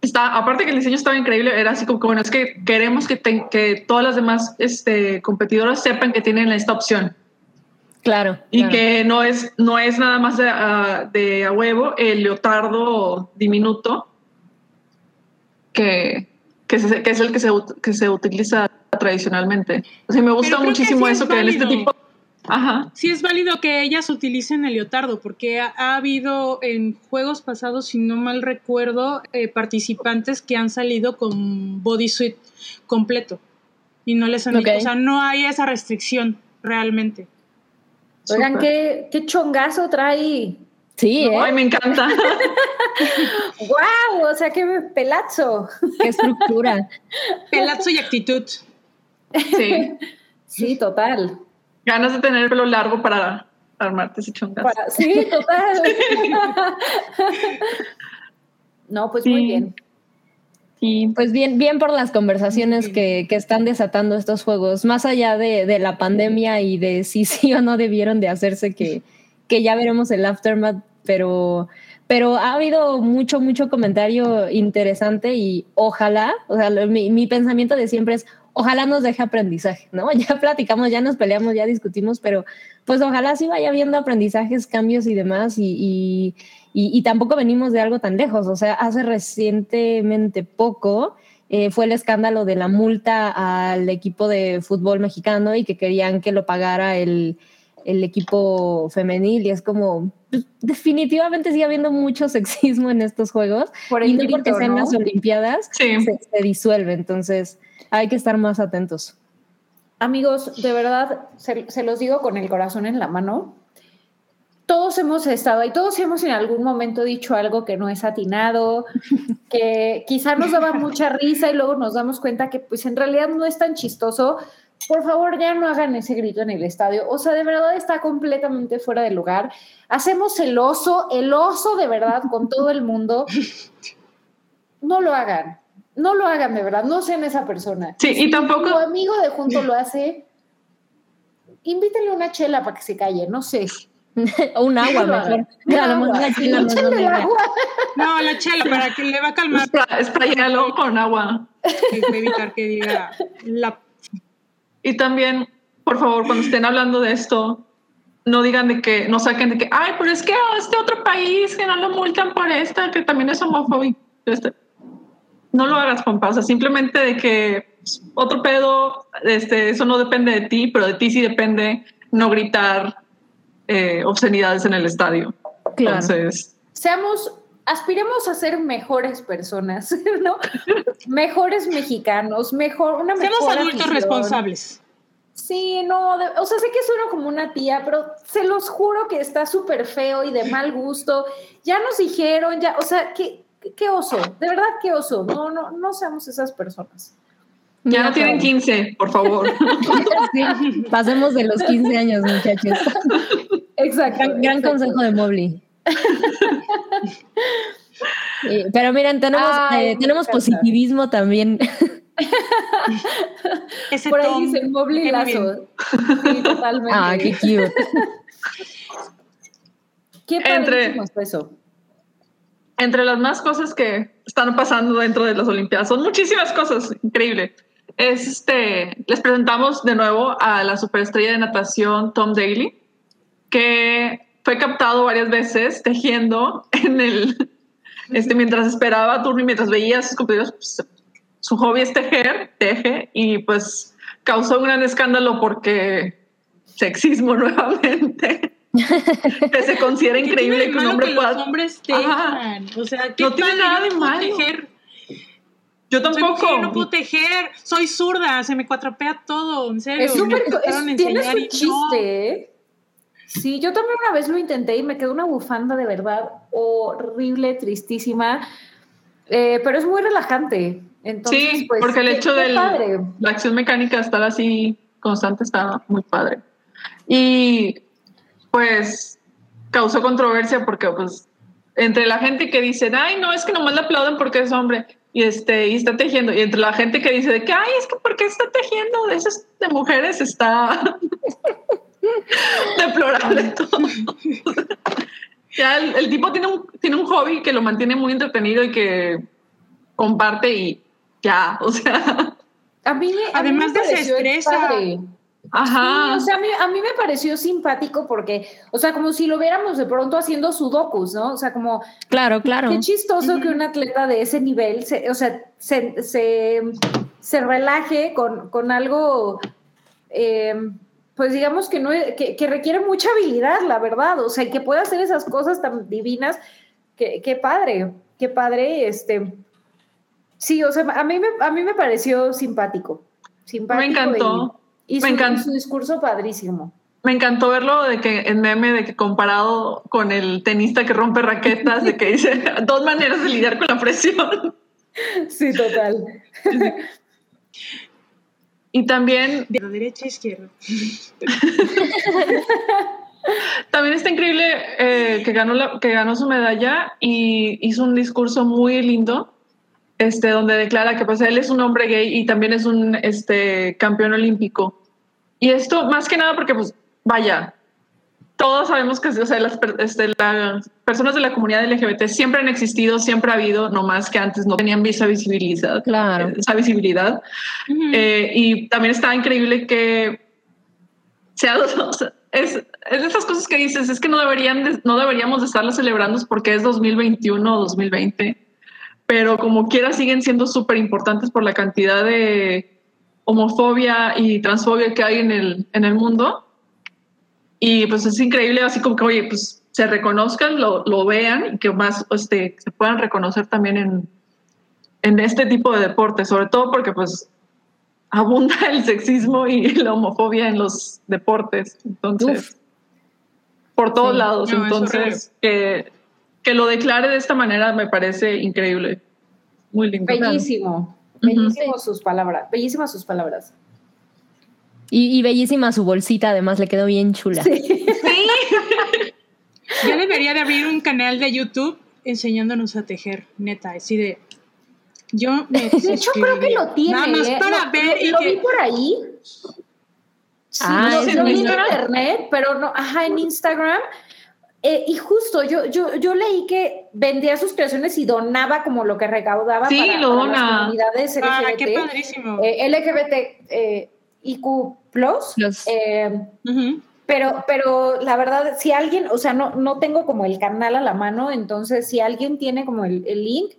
E: Está, aparte que el diseño estaba increíble, era así como bueno, es que queremos que, que todas las demás este, competidoras sepan que tienen esta opción.
D: Claro.
E: Y que no es, no es nada más de, ah, de, a huevo el leotardo diminuto, que, que, es, que es el que se, que se utiliza tradicionalmente. O sea, me gusta muchísimo eso que en este tipo...
B: Ajá. Sí es válido que ellas utilicen el leotardo, porque ha, habido en juegos pasados, si no mal recuerdo, eh, participantes que han salido con bodysuit completo y no les han o sea, no hay esa restricción realmente.
C: Oigan, ¿qué, qué chongazo trae
D: Sí, ¿eh?
E: Ay, me encanta. [laughs]
C: ¡Wow! O sea, qué pelazo.
D: Qué estructura.
B: pelazo y actitud.
E: Sí. [laughs]
C: sí, total.
E: Ganas de tener el pelo largo para armarte ese chongazo.
C: sí, total. [laughs] no, pues muy bien.
D: Sí, pues bien, bien por las conversaciones que, que, están desatando estos juegos, más allá de, de, la pandemia y de si sí o no debieron de hacerse, que, que ya veremos el aftermath, pero, pero ha habido mucho, mucho comentario interesante y ojalá, o sea, mi, mi pensamiento de siempre es, ojalá nos deje aprendizaje, ¿no? [laughs] Ya platicamos, ya nos peleamos, ya discutimos, pero pues ojalá sí vaya viendo aprendizajes, cambios y demás y, y, y, tampoco venimos de algo tan lejos, o sea, hace recientemente poco eh, fue el escándalo de la multa al equipo de fútbol mexicano y que querían que lo pagara el el equipo femenil y es como pues, definitivamente sigue habiendo mucho sexismo en estos juegos Por y no porque sean las Olimpiadas se, disuelve, entonces hay que estar más atentos.
C: Amigos, de verdad, se, los digo con el corazón en la mano, todos hemos estado y todos hemos en algún momento dicho algo que no es atinado, [laughs] que quizá nos daba mucha risa y luego nos damos cuenta que pues en realidad no es tan chistoso, por favor, ya no hagan ese grito en el estadio. O sea, de verdad está completamente fuera de lugar. Hacemos el oso, el oso de verdad con todo el mundo. [laughs] No lo hagan. No lo hagan de verdad. No sean esa persona.
E: Sí, y tampoco.
C: Tu amigo de junto lo hace. Invítale una chela para que se calle, no sé. [laughs]
D: o un agua mejor.
B: No, la chela para que le va a calmar.
E: Sprayalo con agua.
B: evitar que diga la
E: y también, por favor, cuando estén hablando de esto, no digan de que, no saquen de que, ay, pero es que este otro país que no lo multan por esta, que también es homofóbico. Este, no lo hagas, compa. O sea, simplemente de que otro pedo, este, eso no depende de ti, pero de ti sí depende no gritar eh, obscenidades en el estadio. Claro. Entonces,
C: seamos aspiremos a ser mejores personas, [laughs] ¿no? mejores mexicanos, mejor, una mejor
B: Seamos adultos
C: afición.
B: responsables.
C: Sí, no, de- o sea, sé que sueno como una tía, pero se los juro que está súper feo y de mal gusto. Ya nos dijeron, ya, o sea, qué, qué oso, de verdad qué oso. No, no, no seamos esas personas.
E: Ya no
D: No,
E: tienen
D: pero-
E: 15, por favor. [laughs]
D: Sí, pasemos de los 15 años, muchachos.
C: Exacto.
D: Gran, gran
C: exacto.
D: consejo de Mobley. Sí, pero miren, tenemos,
C: Ay,
D: eh, tenemos positivismo también. [laughs]
B: Ese
C: Por ahí
B: Tom,
C: dice Mobley. Lazo. Sí, totalmente.
D: Ah, qué cute.
C: Qué
E: Entre-
C: padrísimo eso.
E: Entre las más cosas que están pasando dentro de las Olimpiadas, son muchísimas cosas, increíble. Es este, les presentamos de nuevo a la superestrella de natación Tom Daly, que fue captado varias veces tejiendo en el, este, mientras esperaba turno y mientras veía sus compañeros, pues, su hobby es tejer, teje, y pues causó un gran escándalo porque sexismo [laughs] nuevamente. [laughs] que se considera
B: ¿Qué tiene
E: increíble que un hombre
B: que
E: pueda
B: los hombres
E: Ajá.
B: tejan? O sea, ¿qué
E: No tiene nada de malo.
B: tejer.
E: Yo
B: Soy
E: tampoco.
B: mujer, no puedo tejer, soy zurda, se me cuatrapea todo, en serio.
C: Es súper, tiene su
B: y
C: chiste, ¿eh? Sí, yo también una vez lo intenté y me quedó una bufanda de verdad horrible, tristísima, Eh, pero es muy relajante. Entonces,
E: sí,
C: pues,
E: porque el hecho de
C: padre.
E: la acción mecánica estar así constante está muy padre. Y pues causó controversia porque pues entre la gente que dice, ay, no, es que nomás le aplauden porque es hombre y este y está tejiendo y entre la gente que dice de que ay, es que porque está tejiendo de esas de mujeres está [laughs] deplorable todo. [laughs] ya el, el tipo tiene un tiene un hobby que lo mantiene muy entretenido y que comparte y ya, o sea,
C: A mí, a mí
B: Además
C: me
B: desestresa.
C: padre.
E: Ajá.
C: Sí, o sea, a mí, a mí me pareció simpático porque, o sea, como si lo viéramos de pronto haciendo sudokus, ¿no? O sea, como
D: Claro, claro.
C: qué chistoso que un atleta de ese nivel, se, o sea, se, se, se relaje con, con algo, eh, pues digamos que, no, que, que requiere mucha habilidad, la verdad, o sea, y que pueda hacer esas cosas tan divinas, qué padre, qué padre, este... Sí, o sea, a mí me, a mí me pareció simpático. simpático
E: Me encantó.
C: Y, y
E: Me
C: y su discurso padrísimo.
E: Me encantó verlo de que en meme de que comparado con el tenista que rompe raquetas, de que dice [laughs] dos maneras de lidiar con la presión. [laughs]
C: Sí, total. [laughs]
E: Y también,
B: De la derecha a izquierda.
E: también está increíble eh, que, ganó la- que ganó su medalla y hizo un discurso muy lindo, este, donde declara que pues él es un hombre gay y también es un este, campeón olímpico. Y esto más que nada porque pues vaya, todos sabemos que o sea, las, este, las personas de la comunidad LGBT siempre han existido, siempre ha habido, no más que antes no tenían esa visibilidad.
D: Claro.
E: Esa visibilidad. Eh, y también está increíble que sea, [laughs] o sea, es, es de esas cosas que dices, es que no, deberían de- no deberíamos de estarlo celebrando porque es 2021 o 2020, pero como quiera siguen siendo súper importantes por la cantidad de homofobia y transfobia que hay en el, en el mundo. Y pues es increíble, así como que, oye, pues se reconozcan, lo, lo vean y que más este, se puedan reconocer también en, en este tipo de deportes, sobre todo porque pues abunda [laughs] el sexismo y la homofobia en los deportes. Entonces,
D: Uf.
E: por todos
D: Sí.
E: lados.
B: No,
E: Entonces, que, que lo declare de esta manera me parece increíble. Muy lindo.
C: Bellísimo.
E: Ujú.
C: Bellísimo sus palabras. Bellísimas sus palabras.
D: Y, y bellísima su bolsita, además, le quedó bien chula. [laughs]
B: Ya debería de abrir un canal de YouTube enseñándonos a tejer, neta, así de... Yo me
C: De hecho, creo que lo tiene.
B: Nada más
C: ¿eh?
B: para
C: Lo-
B: ver
C: lo,
B: y
C: lo
B: que-
C: vi por ahí. Sí,
D: Ah,
C: lo,
E: ¿es
C: lo
E: en
C: vi en
E: Instagram?
C: internet, pero no, ajá, en Instagram. Eh, y justo, yo, yo, yo leí que vendía sus creaciones y donaba como lo que recaudaba
E: Sí,
C: para,
E: lo
C: para
E: dona.
C: las comunidades LGBT.
B: Ah, qué padrísimo.
C: eh, LGBT eh, IQ Plus. Pero, pero la verdad, si alguien, o sea, no, no tengo como el canal a la mano, entonces si alguien tiene como el, el link,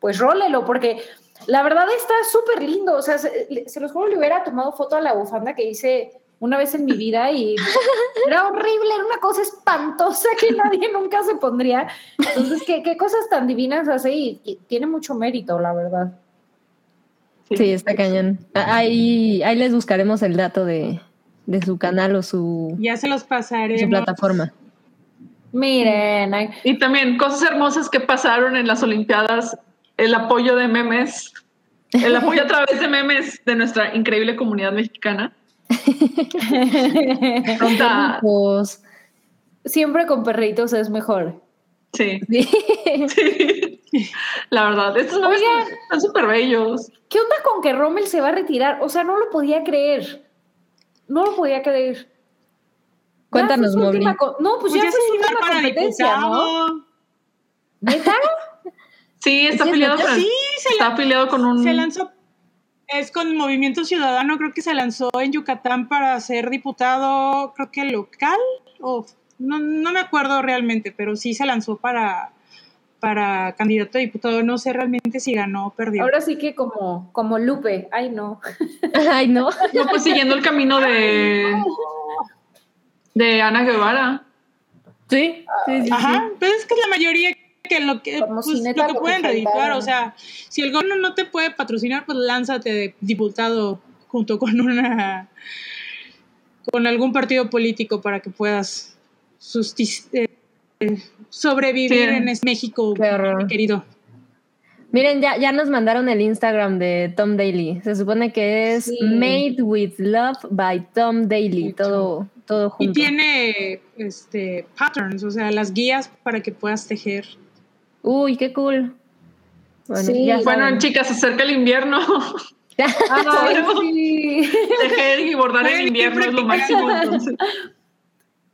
C: pues rólelo, porque la verdad está súper lindo. O sea, se, se los juro, le hubiera tomado foto a la bufanda que dice una vez en mi vida y era horrible, era una cosa espantosa que nadie nunca se pondría. Entonces, ¿qué, qué cosas tan divinas hace? Y, y tiene mucho mérito, la verdad.
D: Sí, está cañón. Ahí, ahí les buscaremos el dato de, de su canal o su,
B: Ya se los pasaré.
D: su plataforma.
C: Miren,
E: Y también cosas hermosas que pasaron en las Olimpiadas, el apoyo de memes, el apoyo a través de memes de nuestra increíble comunidad mexicana. [laughs] Pronta-
D: Pues,
C: siempre con perritos es mejor.
E: sí,
D: sí.
E: sí. La verdad, estos están súper bellos.
C: ¿Qué onda con que Rommel se va a retirar? O sea, no lo podía creer. No lo podía creer.
D: Cuéntanos,
C: co- No, pues,
B: Pues
C: ya
B: ya
C: fue
B: se
C: su última
B: para
C: competencia, ¿no? ¿Neta? [laughs]
E: Sí, está afiliado con,
B: Sí, se,
E: está
B: la-
E: afiliado con un...
B: se lanzó. Es con Movimiento Ciudadano, creo que se lanzó en Yucatán para ser diputado, creo que local, o no, no me acuerdo realmente, pero sí se lanzó para, para candidato a diputado. No sé realmente si ganó o perdió.
C: Ahora sí que como, como Lupe. Ay, no. [laughs]
D: Ay, no.
E: No, pues siguiendo el camino de, de Ana Guevara.
D: Sí, sí, sí.
B: Ajá, pues es que es la mayoría que lo que, pues, lo que pueden
C: faltara.
B: o sea, si el gobierno no te puede patrocinar, pues lánzate de diputado junto con una con algún partido político para que puedas sustis- eh, sobrevivir
E: Sí.
B: en este México, mi querido.
D: Miren, ya, ya nos mandaron el Instagram de Tom Daly. Se supone que es
C: Sí.
D: Made with Love by Tom Daly. Todo, todo
B: Y
D: junto.
B: tiene este patterns, o sea, las guías para que puedas tejer.
D: Uy, qué cool. Bueno,
C: Sí.
D: ya
E: Bueno,
D: saben.
E: chicas, se acerca el invierno. [laughs]
C: Ay, sí.
E: Tejer y bordar
B: ir
E: invierno es lo máximo. Entonces.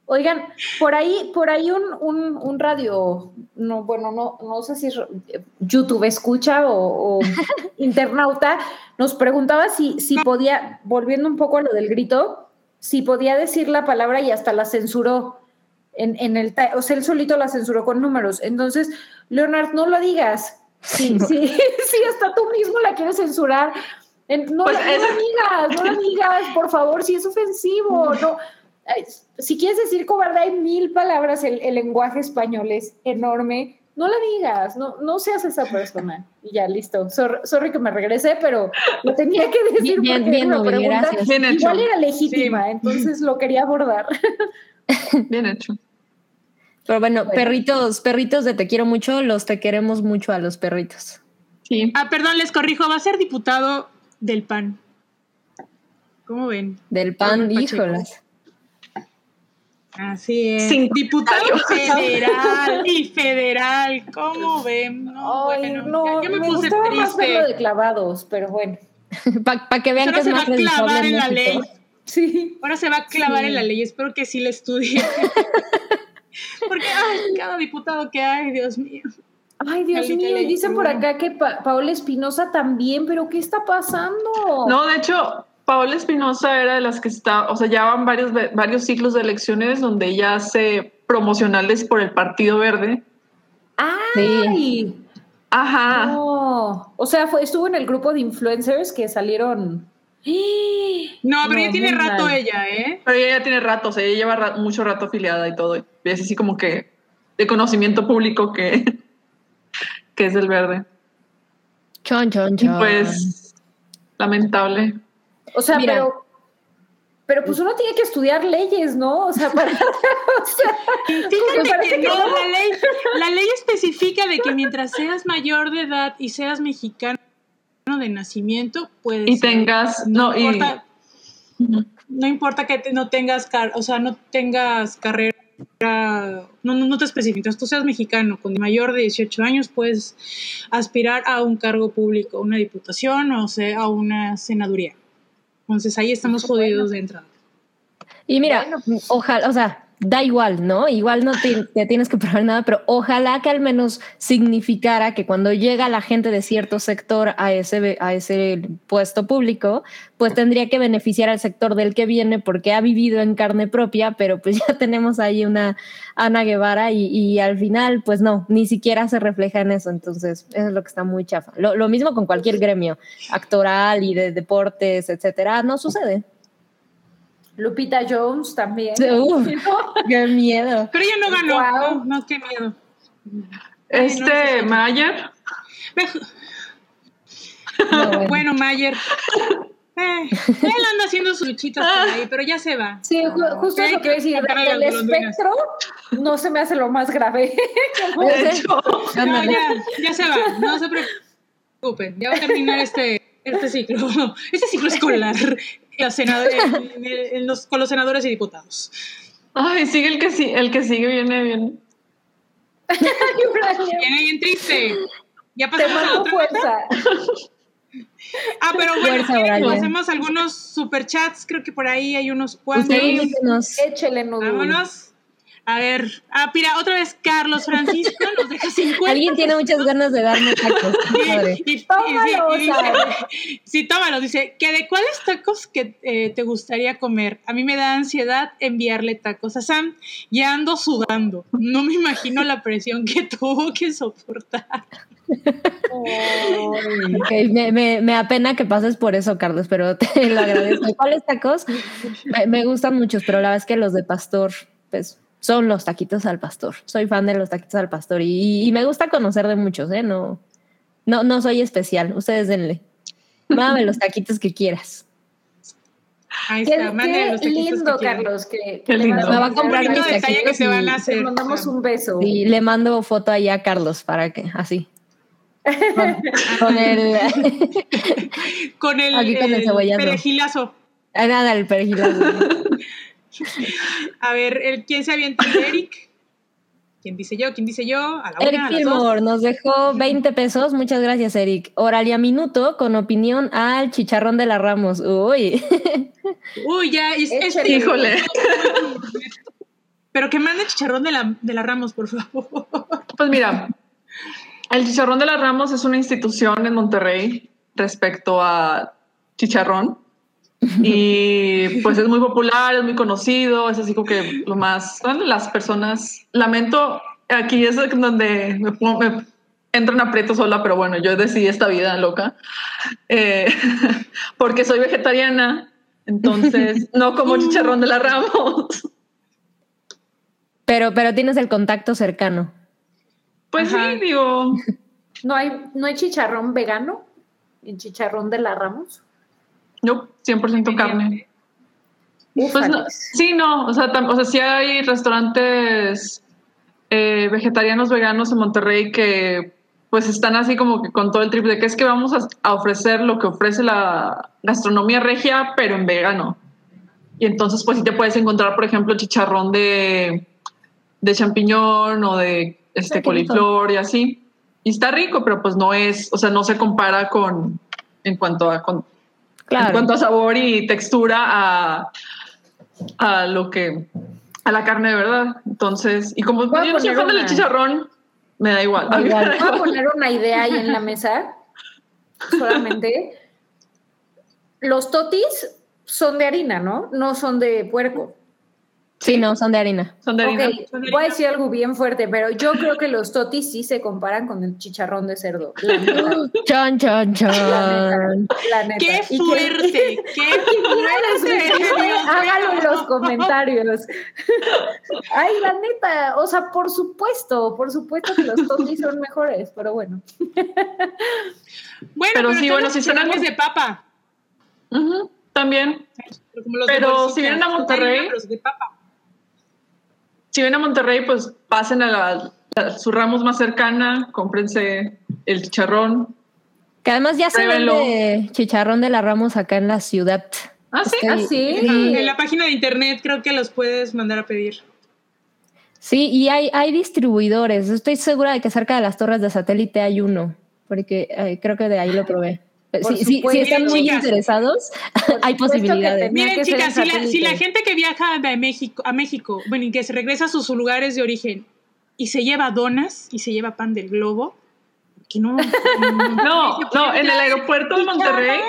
C: Oigan, por ahí, por ahí un, un, un radio, no, bueno, no, no sé si YouTube escucha o, o [laughs] internauta, nos preguntaba si, si podía, volviendo un poco a lo del grito, si podía decir la palabra y hasta la censuró. En, en el, o sea, él solito la censuró con números. Entonces, Leonard, no lo digas. Sí, sí, [laughs] sí, hasta tú mismo la quieres censurar. En- no,
E: Pues
C: la- no la digas, no la digas, por favor, si es ofensivo. No, Ay, si quieres decir cobarde, hay mil palabras, el, el lenguaje español es enorme. No la digas, no, no seas esa persona. Y ya, listo. Sor- sorry que me regresé, pero lo tenía que decir
D: Bien,
C: porque
D: bien,
C: era una pregunta.
E: Bien hecho.
C: Igual era legítima, entonces lo quería abordar. [laughs] [laughs]
E: Bien hecho.
D: Pero bueno,
C: Bueno.
D: perritos, perritos de te quiero mucho, los te queremos mucho a los perritos.
E: Sí.
B: Ah, perdón, les corrijo, va a ser diputado del PAN. ¿Cómo ven?
D: Del pan, híjolas.
B: Así es.
E: Cinco
B: Diputado federal y federal, ¿cómo ven? No,
C: Ay,
B: bueno,
C: no,
B: ya- ya me,
C: me,
B: puse
C: gustaba más de
B: triste.
C: clavados, pero bueno. [laughs]
D: Para que vean
B: Ahora
D: que es
B: se va
D: más
B: a clavar en la ley.
C: Sí.
B: Ahora se va a clavar
C: Sí.
B: en la ley. Espero que sí la estudie. [laughs] Porque, ay, cada diputado que hay, Dios mío.
C: Ay, Dios mío, dicen por acá que Pa- Paola Espinosa también, pero ¿qué está pasando?
E: No, de hecho, Paola Espinosa era de las que está, o sea, ya van varios, varios ciclos de elecciones donde ella hace promocionales por el Partido Verde.
C: ¡Ay!
E: Ajá.
C: No. O sea, fue, estuvo en el grupo de influencers que salieron.
B: No, pero
C: No,
B: ya tiene rato
C: mal.
B: ella, ¿eh?
E: Pero ella ya tiene rato, o sea, ella lleva mucho rato afiliada y todo. Y es así como que de conocimiento público que, [laughs] que es del verde.
D: Chon, chon,
E: Y
D: chon.
E: pues, lamentable.
C: O sea,
D: Mira.
C: pero. Pero pues uno tiene que estudiar leyes, ¿no? O sea, para. [laughs] o sea,
B: Fíjate que
C: que
B: no,
C: no.
B: la ley, la ley especifica de que mientras seas mayor de edad y seas mexicano de nacimiento, puedes.
E: Y
B: ser.
E: tengas,
B: no,
E: no, y
B: importa, no importa que te- no tengas, car- o sea, no tengas carrera, no, no, no te especificas, tú seas mexicano, con mayor de 18 años puedes aspirar a un cargo público, una diputación o sea, a una senaduría. Entonces ahí estamos jodidos de entrada.
D: Y mira, ojalá, o sea, da igual, ¿no? Igual no te, tienes que probar nada, pero ojalá que al menos significara que cuando llega la gente de cierto sector a ese, a ese puesto público, pues tendría que beneficiar al sector del que viene porque ha vivido en carne propia, pero pues [laughs] ya tenemos ahí una Ana Guevara y, y al final, pues no, ni siquiera se refleja en eso. Entonces, eso es lo que está muy chafa. Lo, lo mismo con cualquier gremio actoral y de deportes, etcétera, no sucede.
C: Lupita Jones también. [laughs]
D: Uf, qué miedo.
B: Pero ella no ganó.
C: Wow.
B: No, no, qué miedo.
E: Este Mayer.
D: No, bueno.
B: Bueno, Mayer. Eh, él anda haciendo sus luchitas por ahí, pero ya se va.
C: Sí, ju- justo eso
B: que
C: que decir,
B: sacar a las
C: el espectro no se me hace lo más grave. [laughs]
E: De hecho,
B: No, ya, ya se va. No se preocupen. Ya va a terminar este, este ciclo. [laughs] Este ciclo escolar. En la senado- en- en- en los- con los senadores y diputados.
E: ay, sigue el que sí, el que sigue viene bien.
B: Viene bien triste. Ya pasamos a otra.
C: fuerza.
B: Ah, pero bueno,
D: Fuerza,
B: ¿quieren que
D: Oralia.
B: hacemos algunos superchats. Creo que por ahí hay unos cuantos.
C: Échele.
B: Vámonos. A ver. Ah, mira, otra vez Carlos Francisco nos deja [laughs] 50.
D: Alguien tiene muchas ganas de darme tacos. [laughs]
B: Y, y- y-
C: Tómalo,
B: y dice- [laughs] sí, tómalo. Dice que de cuáles tacos que eh, te gustaría comer. A mí me da ansiedad enviarle tacos a Sam. Ya ando sudando. No me imagino la presión que tuvo que soportar.
D: Me, me, me apena que pases por eso, Carlos, pero te lo agradezco. ¿Cuáles tacos? Me, me gustan muchos, pero la verdad es que los de pastor, pues son los taquitos al pastor. Soy fan de los taquitos al pastor y, y me gusta conocer de muchos, ¿eh? No, no, no soy especial. Ustedes denle. Mándame los taquitos que quieras.
B: Ahí
C: Qué,
B: está.
C: qué
B: los taquitos
C: lindo,
B: que.
C: Carlos. Que,
E: Qué
C: le
E: lindo.
D: Me va a
B: Un
D: comprar mis
B: detalle que te van a
D: y-
B: hacer.
C: Te mandamos un beso.
D: Y le mando foto ahí a Carlos para que, así. Con, [laughs] con el.
B: Con el,
D: Aquí con el
B: el
D: cebollazo.
B: perejilazo.
D: Ah, nada, el perejilazo. [laughs]
B: A ver, el, ¿quién se avienta? Eric. ¿Quién dice yo? ¿Quién dice yo? A la
D: Eric
B: una, a dos.
D: Nos dejó 20 pesos. Muchas gracias, Eric. Oralia Minuto con opinión al chicharrón de la Ramos. Uy. [laughs]
B: Uy, ya. Es.
E: Híjole.
B: Pero que mande chicharrón de la, de la Ramos, por favor.
E: Pues mira, el Chicharrón de las Ramos es una institución en Monterrey respecto a chicharrón. Y pues es [laughs] muy popular, es muy conocido, es así como que lo más, bueno, las personas, lamento, aquí es donde me, me entro en aprieto sola, pero bueno, yo decidí esta vida loca, eh, [laughs] porque soy vegetariana, entonces [laughs] no como chicharrón de las Ramos.
D: Pero, pero tienes el contacto cercano.
E: Pues
B: Ajá.
E: sí, digo,
C: ¿No hay, ¿No hay chicharrón vegano? ¿En chicharrón de la Ramos?
E: Yo 100% carne. Pues no, sí, no, o sea, tam- o sea, sí hay restaurantes eh, vegetarianos veganos en Monterrey que pues están así como que con todo el trip de que es que vamos a, a ofrecer lo que ofrece la gastronomía regia, pero en vegano. Y entonces pues sí te puedes encontrar, por ejemplo, chicharrón de, de champiñón o de este coliflor y así. Y está rico, pero pues no es, o sea, no se compara con, en cuanto a, con,
D: Claro.
E: en cuanto a sabor y textura a, a lo que a la carne de verdad. Entonces, y como yo no soy fan del chicharrón, me da igual. Me da
C: Voy a
E: igual. [laughs]
C: poner una idea ahí en la mesa, solamente. Los totis son de harina, ¿no? No son de puerco.
D: Sí, no, son de harina.
E: Son de harina.
C: Ok, voy a decir algo bien fuerte, pero yo creo que los totis sí se comparan con el chicharrón de cerdo. La neta,
D: Chon, [laughs] chon, chon.
C: la neta. la neta.
B: ¡Qué
C: que-
B: fuerte! ¡Qué fuerte!
C: Hágalo en los comentarios. [laughs] Ay, la neta, o sea, por supuesto, por supuesto que los totis son mejores, pero bueno.
B: Bueno,
E: Pero
B: pero,
E: sí, bueno, si
B: chicharrones
E: algo-
B: de papa.
E: También.
B: como los
E: Pero
B: de bolsita.
E: si vienen a Monterrey-
B: Los de papa.
E: Si vienen a Monterrey, pues pasen a la, a su Ramos más cercana, cómprense el chicharrón.
D: Que además ya se vende chicharrón de la Ramos acá en la ciudad.
E: Ah, sí.
D: Estoy-
C: ¿Ah, sí?
D: Sí.
B: En la página de internet creo que los puedes mandar a pedir.
D: Sí, y hay, hay distribuidores. Estoy segura de que cerca de las torres de satélite hay uno, porque eh, creo que de ahí lo probé.
C: Por
D: Sí, sí, si están muy
B: Chicas.
D: interesados, hay
C: que
D: posibilidades.
B: Miren,
C: que ser
B: chicas, si la, si gente que viaja de México, a México, bueno, y que se regresa a sus lugares de origen y se lleva donas y se lleva pan del globo, que no.
E: No, [laughs] no, en el aeropuerto de Monterrey,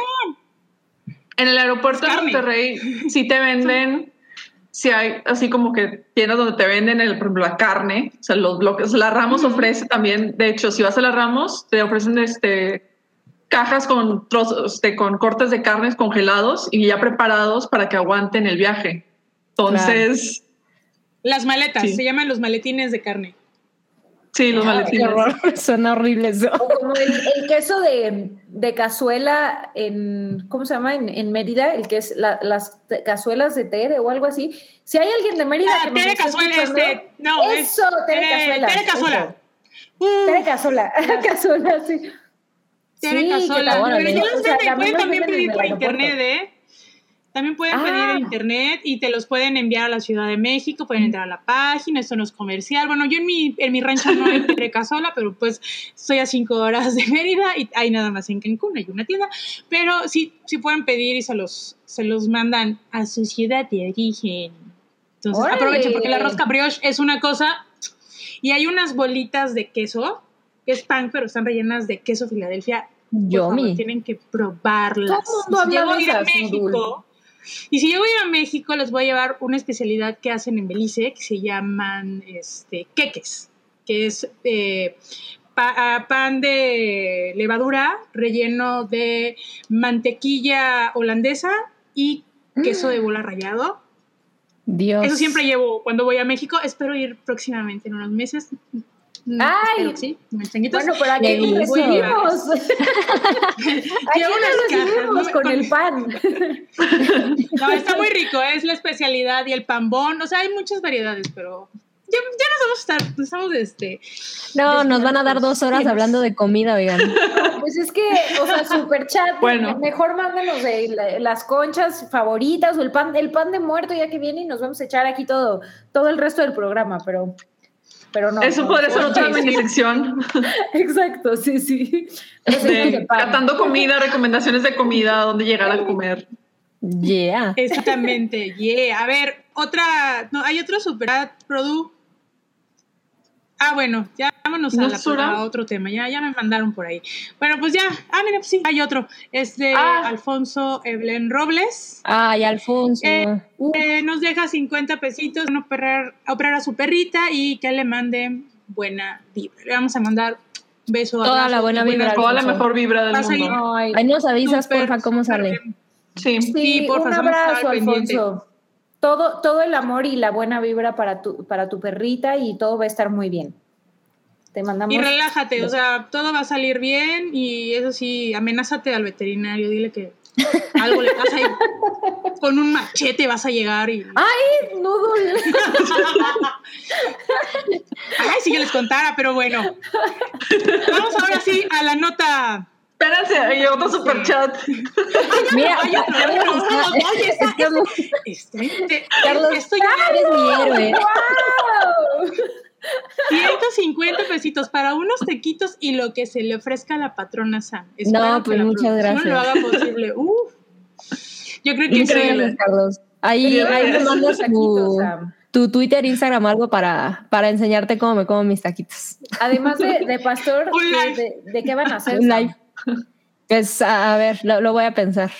E: en el aeropuerto de. Monterrey sí te venden, sí hay así como que tiendas donde te venden, el, por ejemplo, la carne, o sea, los bloques, la Ramos ofrece también, de hecho, si vas a la Ramos, te ofrecen este cajas con trozos, de, con cortes de carnes congelados y ya preparados para que aguanten el viaje. Entonces,
B: Las maletas,
E: Sí.
B: se llaman los maletines de carne.
E: sí, los
D: Qué
E: maletines.
D: horror, [laughs] Suena horrible eso.
C: O como el, el queso de, de cazuela en, ¿cómo se llama? En, en Mérida, el que es la- las cazuelas de Tere o algo así. Si hay alguien de Mérida
B: Ah,
C: que
B: Tere Cazuela, este, no, es
C: Eso, Tere Cazuela,
B: Tere Cazuela.
C: eso.
B: Uh,
C: Tere Cazuela, [laughs] cazuela, sí.
B: Tere
C: Sí,
B: Cazuela.
C: también-
B: Pero ya los
C: o sea,
B: pueden también pedir por internet, ¿eh? También pueden
C: Ah.
B: pedir en internet y te los pueden enviar a la Ciudad de México, pueden entrar a la página, esto no es comercial. Bueno, yo en mi, en mi rancho no hay [laughs] Cazuela, pero pues estoy a cinco horas de Mérida y hay nada más en Cancún, hay una tienda. Pero sí, sí pueden pedir y se los, se los mandan a su ciudad de origen. Entonces aprovechen porque la rosca brioche es una cosa y hay unas bolitas de queso, que es pan, pero están rellenas de queso Filadelfia. Por favor,
D: Yomi.
B: tienen que probarlas.
C: Todo el mundo
B: Si llego a ir a México, y si llego a ir a México, les voy a llevar una especialidad que hacen en Belice, que se llaman este, queques, que es eh, pa- ah, pan de levadura relleno de mantequilla holandesa y queso de bola rallado.
D: Dios.
B: Eso siempre llevo cuando voy a México. Espero ir próximamente en unos meses. Mm,
C: ¡Ay!
B: sí.
C: Bueno, pero aquí
D: gusto.
C: recibimos. [laughs] [laughs] Aquí
B: cajas,
C: recibimos con el pan. [laughs]
B: No, está muy rico, es la especialidad y el pambón. O sea, hay muchas variedades, pero ya, ya nos vamos a estar, nos estamos este.
D: No, nos van a dar dos horas hablando de comida, oigan.
C: Pues es que, o sea, super chat.
E: Bueno.
C: Mejor mándenos de la- las conchas favoritas o el pan, el pan de muerto ya que viene y nos vamos a echar aquí todo, todo el resto del programa, pero, pero no.
E: Eso
C: no,
E: podría ser otra
C: sí,
E: mini sección [laughs]
C: Exacto, sí, sí. De
E: catando comida, recomendaciones de comida, dónde llegar a comer.
D: Yeah.
B: Exactamente, yeah. A ver, otra, no, hay otro super Produ. Ah, bueno, ya vámonos a,
E: ¿No
B: la- a otro tema, ya, ya me mandaron por ahí. Bueno, pues ya, ah, mira, pues sí, hay otro. Es de
E: Ah.
B: Alfonso Evelyn Robles.
D: Ay, Alfonso.
B: Eh, Eh, nos deja 50 pesitos en operar, a operar a su perrita y que le manden buena vibra. Le vamos a mandar un beso.
D: Toda
B: abrazo
D: la buena vibra,
E: Toda la
D: Alfonso.
E: mejor vibra del mundo.
C: Ay,
D: Ahí nos avisas, porfa, cómo sale.
B: bien.
E: Sí.
C: sí,
B: Sí, porfa,
C: un abrazo,
B: al pendiente.
C: Todo, todo el amor y la buena vibra para tu, para tu perrita y todo va a estar muy bien. Te mandamos.
B: Y relájate, o sea, todo va a salir bien y eso sí, amenázate al veterinario, dile que algo le pasa y con un machete vas a llegar y...
C: ¡Ay, Nudul! [laughs]
B: Ay, sí que les contara, pero bueno. Vamos ahora sí a la nota...
E: Espérense, hay otro super chat.
D: Mira,
B: Hay otro, hay otro, vamos, oye, esta-
D: Estamos-
B: Este, este-
D: Carlos,
B: esto ya
D: eres mi héroe.
C: ¡Wow!
B: 150 pesitos para unos tequitos y lo que se le ofrezca a la patrona Sam. Espero
D: No, pues muchas gracias.
B: lo haga posible. [laughs] Uf. Yo creo que
E: Increíble.
B: sí.
D: Carlos. Ahí, ahí me mandas tu, tu Twitter, Instagram, algo para, para enseñarte cómo me como mis taquitos.
C: Además de, de [laughs] Pastor, ¿de, de- de qué van a hacer?
D: Un live. Pues, a, a ver, lo, lo voy a pensar.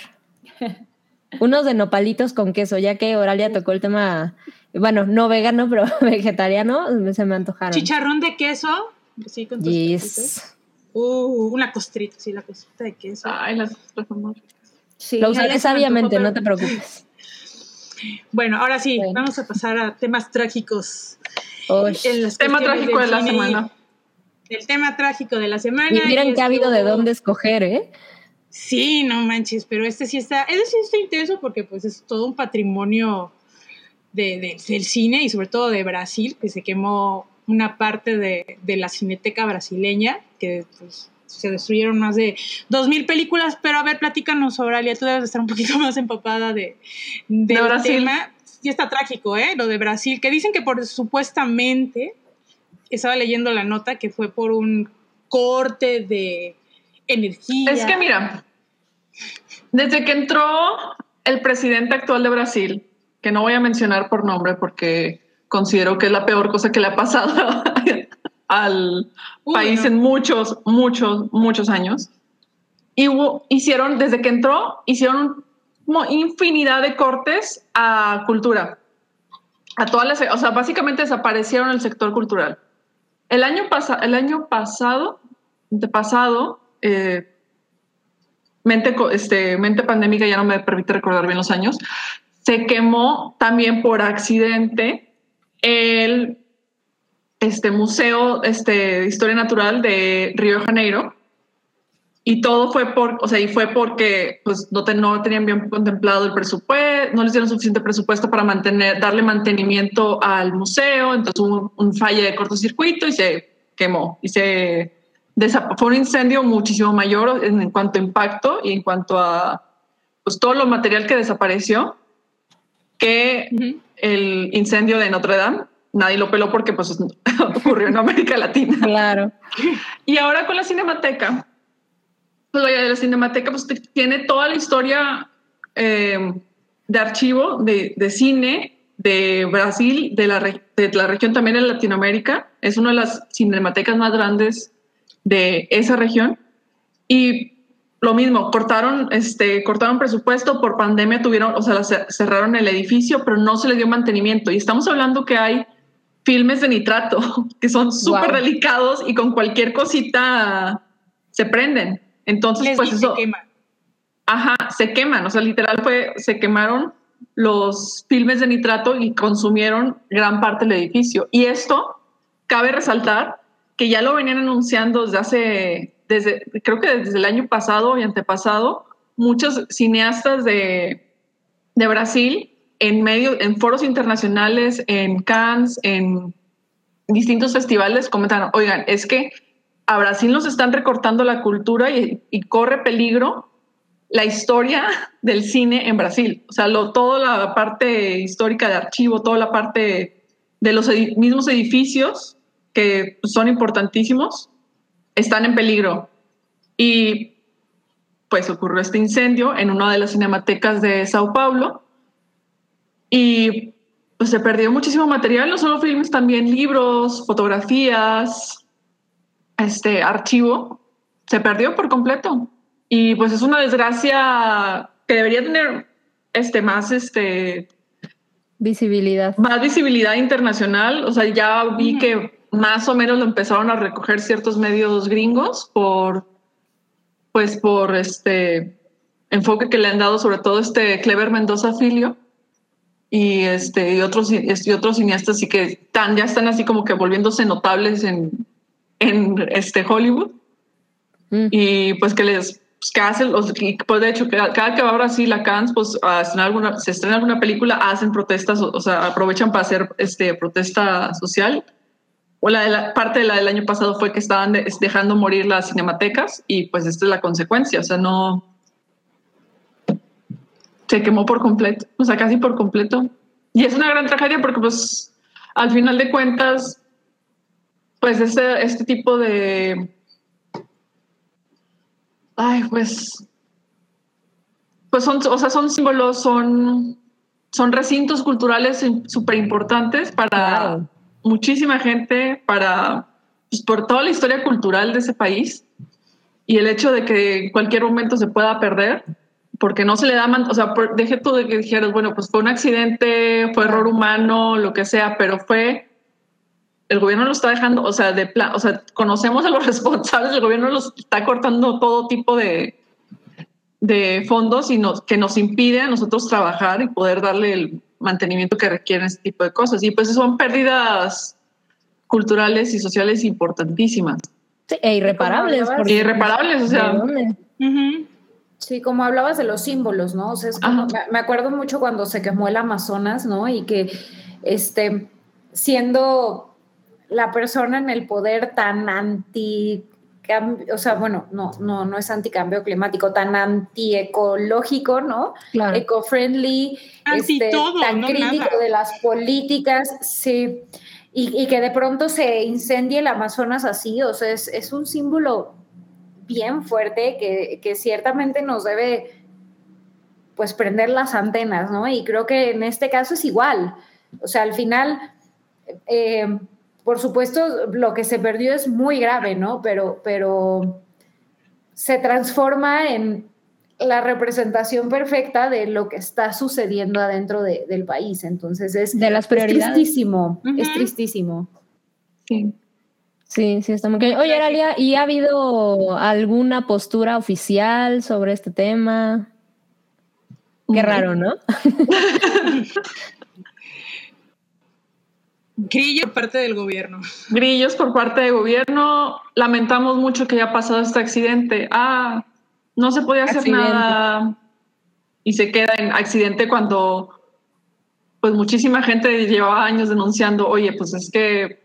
D: Unos de nopalitos con queso, ya que Oralia tocó el tema, bueno, no vegano, pero [laughs] vegetariano, se me antojaron.
B: Chicharrón de queso. Sí, con tus.
D: Yes.
B: Uh, una costrita, sí, la costrita de queso.
E: Ay, las.
C: Sí.
D: Lo usaré sabiamente,
B: antojó,
D: no te preocupes.
B: Bueno, ahora sí,
C: Bueno.
B: vamos a pasar a temas trágicos.
D: Uy.
B: En las
E: Tema trágico de la semana.
B: El tema trágico de la semana.
D: Y miren
B: y
D: que ha habido de dónde escoger, ¿eh?
B: Sí, no manches, pero este sí está, este sí está intenso porque pues es todo un patrimonio de, de- del cine y sobre todo de Brasil, que se quemó una parte de, de la cineteca brasileña, que pues se destruyeron más de dos mil películas, pero a ver, platícanos, Oralia, tú debes de estar un poquito [laughs] más empapada de, del
E: De Brasil.
B: tema. Sí está trágico, ¿eh? Lo de Brasil, que dicen que por supuestamente, estaba leyendo la nota, que fue por un corte de energía.
E: Es que mira, desde que entró el presidente actual de Brasil, que no voy a mencionar por nombre porque considero que es la peor cosa que le ha pasado [laughs] al
B: Uy,
E: país
B: no.
E: en muchos, muchos, muchos años. Y hubo- hicieron, desde que entró, hicieron como infinidad de cortes a cultura. A todas las, o sea, básicamente desaparecieron el sector cultural. El año, pasa, el año pasado, antepasado, eh, mente, este, mente pandémica ya no me permite recordar bien los años, se quemó también por accidente el este, Museo este, de Historia Natural de Río de Janeiro. Y todo fue por, o sea, y fue porque pues, no, no tenían bien contemplado el presupuesto, no les dieron suficiente presupuesto para mantener, darle mantenimiento al museo. Entonces hubo un, fallo de cortocircuito y se quemó. Y se fue un incendio muchísimo mayor en, cuanto a impacto y en cuanto a pues, todo lo material que desapareció que el incendio de Notre Dame. Nadie lo peló porque pues, [laughs] ocurrió en América Latina.
D: Claro.
E: Y ahora con la Cinemateca, la Cinemateca pues, tiene toda la historia eh, de archivo de, de, cine de Brasil, de la, de la región también en Latinoamérica. Es una de las cinematecas más grandes de esa región. Y lo mismo, cortaron, este, cortaron presupuesto por pandemia, tuvieron, o sea, cerraron el edificio, pero no se le dio mantenimiento. Y estamos hablando que hay filmes de nitrato [laughs] que son súper delicados y con cualquier cosita se prenden. Entonces, pues eso. Se queman. Ajá, se queman. O sea, literal fue, se quemaron los filmes de nitrato y consumieron gran parte del edificio. Y esto cabe resaltar que ya lo venían anunciando desde hace desde, creo que desde el año pasado y antepasado, muchos cineastas de, de Brasil en medio, en foros internacionales, en Cannes, en distintos festivales, comentaron, oigan, es que a Brasil nos están recortando la cultura y, corre peligro la historia [laughs] del cine en Brasil. O sea, lo, toda la parte histórica de archivo, toda la parte de los mismos edificios que son importantísimos, están en peligro. Y pues ocurrió este incendio en una de las cinematecas de Sao Paulo y pues se perdió muchísimo material, no solo filmes, también libros, fotografías, este archivo, se perdió por completo. Y pues es una desgracia que debería tener este más este
D: visibilidad.
E: Más visibilidad internacional, o sea, ya vi que más o menos lo empezaron a recoger ciertos medios gringos por, pues por este enfoque que le han dado sobre todo este Clever Mendoza Filio y este y otros y otros cineastas y que están ya están así como que volviéndose notables en, en este Hollywood mm. y pues que les pues, que hacen los pues de hecho cada, que va a Brasil la Cannes pues alguna, se estrena alguna película hacen protestas o, o sea aprovechan para hacer este protesta social o la, de la parte de la del año pasado fue que estaban dejando morir las cinematecas y pues esta es la consecuencia, o sea, no se quemó por completo, o sea, casi por completo. Y es una gran tragedia porque pues al final de cuentas, pues este, este tipo de... Ay, pues... Pues son, o sea, son símbolos, son, son recintos culturales súper importantes para muchísima gente para, pues, por toda la historia cultural de ese país. Y el hecho de que en cualquier momento se pueda perder, porque no se le da, o sea, deje tú de que dijeras, bueno, pues fue un accidente, fue error humano, lo que sea, pero fue, el gobierno lo está dejando, o sea, de plan, o sea, conocemos a los [laughs] responsables, el gobierno los está cortando todo tipo de, de fondos y nos, que nos impide a nosotros trabajar y poder darle el mantenimiento que requieren este tipo de cosas. Y pues son pérdidas culturales y sociales importantísimas.
D: Sí, e irreparables.
E: Porque irreparables, o sea.
C: Sí, como hablabas de los símbolos, ¿no? O sea, me acuerdo mucho cuando se quemó el Amazonas, ¿no? Y que, este, siendo la persona en el poder tan anti o sea, bueno, no, no, no es anticambio climático, tan antiecológico, ¿no? Claro. Eco-friendly, este, tan crítico de las políticas, sí. Y, que de pronto se incendie el Amazonas así, o sea, es, un símbolo bien fuerte que, que, ciertamente nos debe, pues, prender las antenas, ¿no? Y creo que en este caso es igual. O sea, al final, eh, por supuesto, lo que se perdió es muy grave, ¿no? Pero, pero se transforma en la representación perfecta de lo que está sucediendo adentro del país. Entonces es,
D: de las prioridades.
C: es tristísimo, es tristísimo.
E: Sí.
D: Sí, sí, está muy bien. Oye, Aralia, ¿y ha habido alguna postura oficial sobre este tema? Qué raro, ¿no? [laughs]
B: Grillos por parte del gobierno.
E: Grillos por parte del gobierno. Lamentamos mucho que haya pasado este accidente. Ah, no se podía hacer nada y se queda en accidente cuando pues muchísima gente llevaba años denunciando, oye, pues es que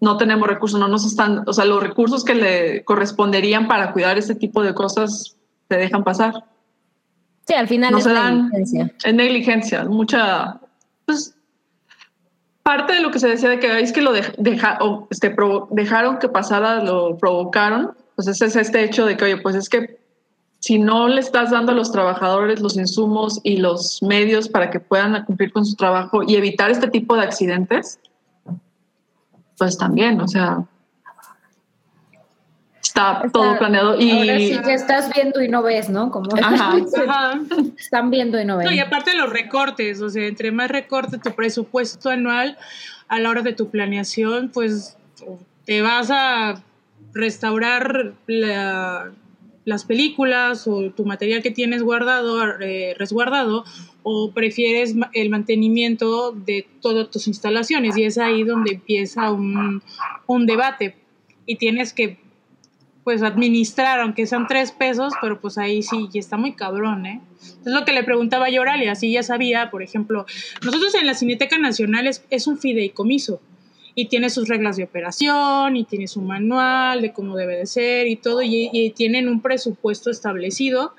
E: no tenemos recursos, no nos están, o sea, los recursos que le corresponderían para cuidar este tipo de cosas se dejan pasar.
D: Sí, al final
E: no
D: es
E: se dan,
D: negligencia.
E: Es negligencia, mucha, pues parte de lo que se decía de que es que lo este, dejaron que pasara, lo provocaron, pues ese es este hecho de que, oye, pues es que si no le estás dando a los trabajadores los insumos y los medios para que puedan cumplir con su trabajo y evitar este tipo de accidentes, pues también, o sea, está,
C: Está-
E: todo planeado y...
C: Ahora sí que estás viendo y no ves, ¿no? Como
E: Ajá. [laughs]
B: Ajá.
C: están viendo y no ven.
B: No, y aparte de los recortes, o sea, entre más recorte tu presupuesto anual a la hora de tu planeación, pues te vas a restaurar la- las películas o tu material que tienes guardado, eh, resguardado, o prefieres el mantenimiento de todas tus instalaciones. Y es ahí donde empieza un, un debate. Y tienes que pues administrar, aunque sean tres pesos, pero pues ahí sí, ya está muy cabrón, ¿eh? Es lo que le preguntaba yo a Oralia, si ya sabía, por ejemplo, nosotros en la Cineteca Nacional es, es un fideicomiso y tiene sus reglas de operación y tiene su manual de cómo debe de ser y todo, y, y tienen un presupuesto establecido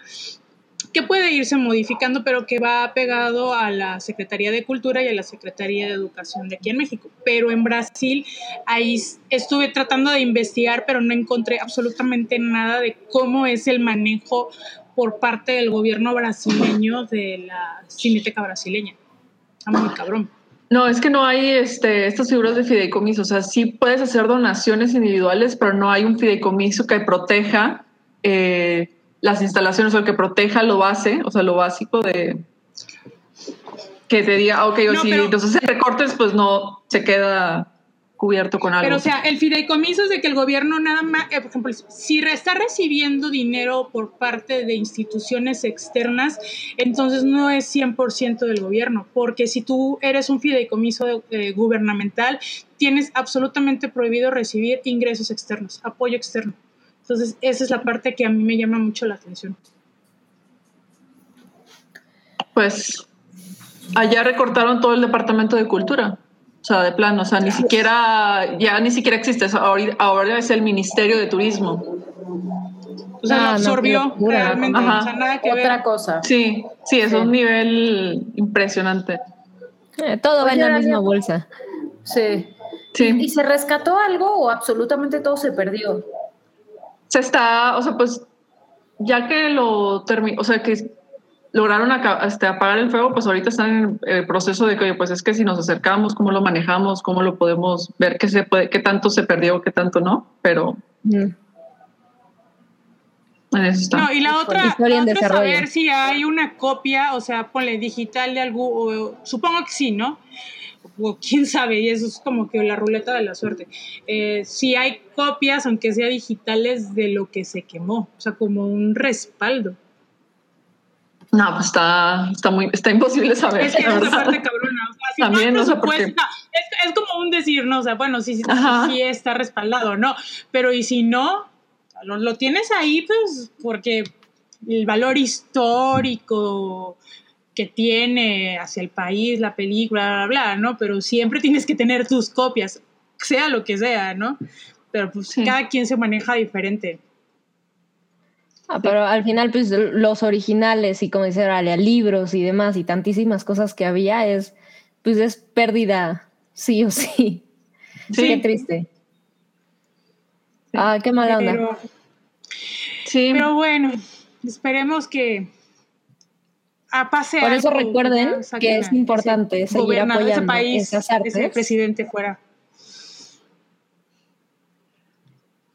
B: que puede irse modificando, pero que va pegado a la Secretaría de Cultura y a la Secretaría de Educación de aquí en México. Pero en Brasil, ahí estuve tratando de investigar, pero no encontré absolutamente nada de cómo es el manejo por parte del gobierno brasileño de la Cineteca brasileña. Está muy cabrón.
E: No, es que no hay este, estas figuras de fideicomiso. O sea, sí puedes hacer donaciones individuales, pero no hay un fideicomiso que proteja eh, las instalaciones o que proteja lo base, o sea, lo básico de que te diga, ok, o
B: No,
E: si nos hacen recortes, pues no se queda cubierto con algo.
B: Pero, o sea, el fideicomiso es de que el gobierno nada más, eh, por ejemplo, si está recibiendo dinero por parte de instituciones externas, entonces no es 100% del gobierno, porque si tú eres un fideicomiso eh, gubernamental, tienes absolutamente prohibido recibir ingresos externos, apoyo externo. Entonces, esa es la parte que a mí me llama mucho la atención.
E: pues allá recortaron todo el departamento de cultura. O sea, de plano, o sea, ni siquiera, ya ni siquiera existe. eso. Ahora, ahora es el Ministerio de Turismo.
B: O sea,
D: Ah,
B: absorbió realmente,
E: Ajá.
B: o sea, nada que
C: Otra
B: ver.
C: cosa.
E: Sí, sí, es
C: Sí.
E: un nivel impresionante.
D: Eh, todo va en la misma bolsa.
C: Sí.
E: Sí.
C: ¿Y se rescató algo o absolutamente todo se perdió?
E: Se está, o sea, pues ya que lo terminó, o sea, que lograron este, apagar el fuego, pues ahorita están en el proceso de que, oye, pues es que si nos acercamos, cómo lo manejamos, cómo lo podemos ver, qué se puede, qué tanto se perdió, qué tanto no, pero
D: Mm.
E: en eso está.
B: No, y la otra,
D: Historia
B: la
D: en
B: otra es saber si hay una copia, o sea, ponle digital de algo, o- supongo que sí, ¿no? O quién sabe, y eso es como que la ruleta de la suerte. Eh, si hay copias, aunque sea digitales, de lo que se quemó, o sea, como un respaldo.
E: No, pues está, está muy, está imposible saber.
B: Es que es la parte cabrona. O sea, si
E: También,
B: no
E: no sé por qué.
B: no, es, es como un decir, ¿no? O sea, bueno, sí, sí, sí está respaldado, ¿no? Pero y si no, lo, lo tienes ahí, pues, porque el valor histórico que tiene hacia el país, la película, bla, bla, bla, ¿no? Pero siempre tienes que tener tus copias, sea lo que sea, ¿no? Pero pues
E: Sí.
B: cada quien se maneja diferente.
D: Ah, pero al final, pues los originales y como dice Aralia, libros y demás y tantísimas cosas que había es, pues es pérdida, sí o sí.
E: Sí.
D: Qué triste. Ah, qué mala onda.
B: Pero,
E: Sí,
B: pero bueno, esperemos que a pase
D: Por eso recuerden que es
B: ese
D: importante seguir
B: gobernador de ese
D: apoyando
B: país,
D: esas
B: ese
D: artes.
B: presidente fuera.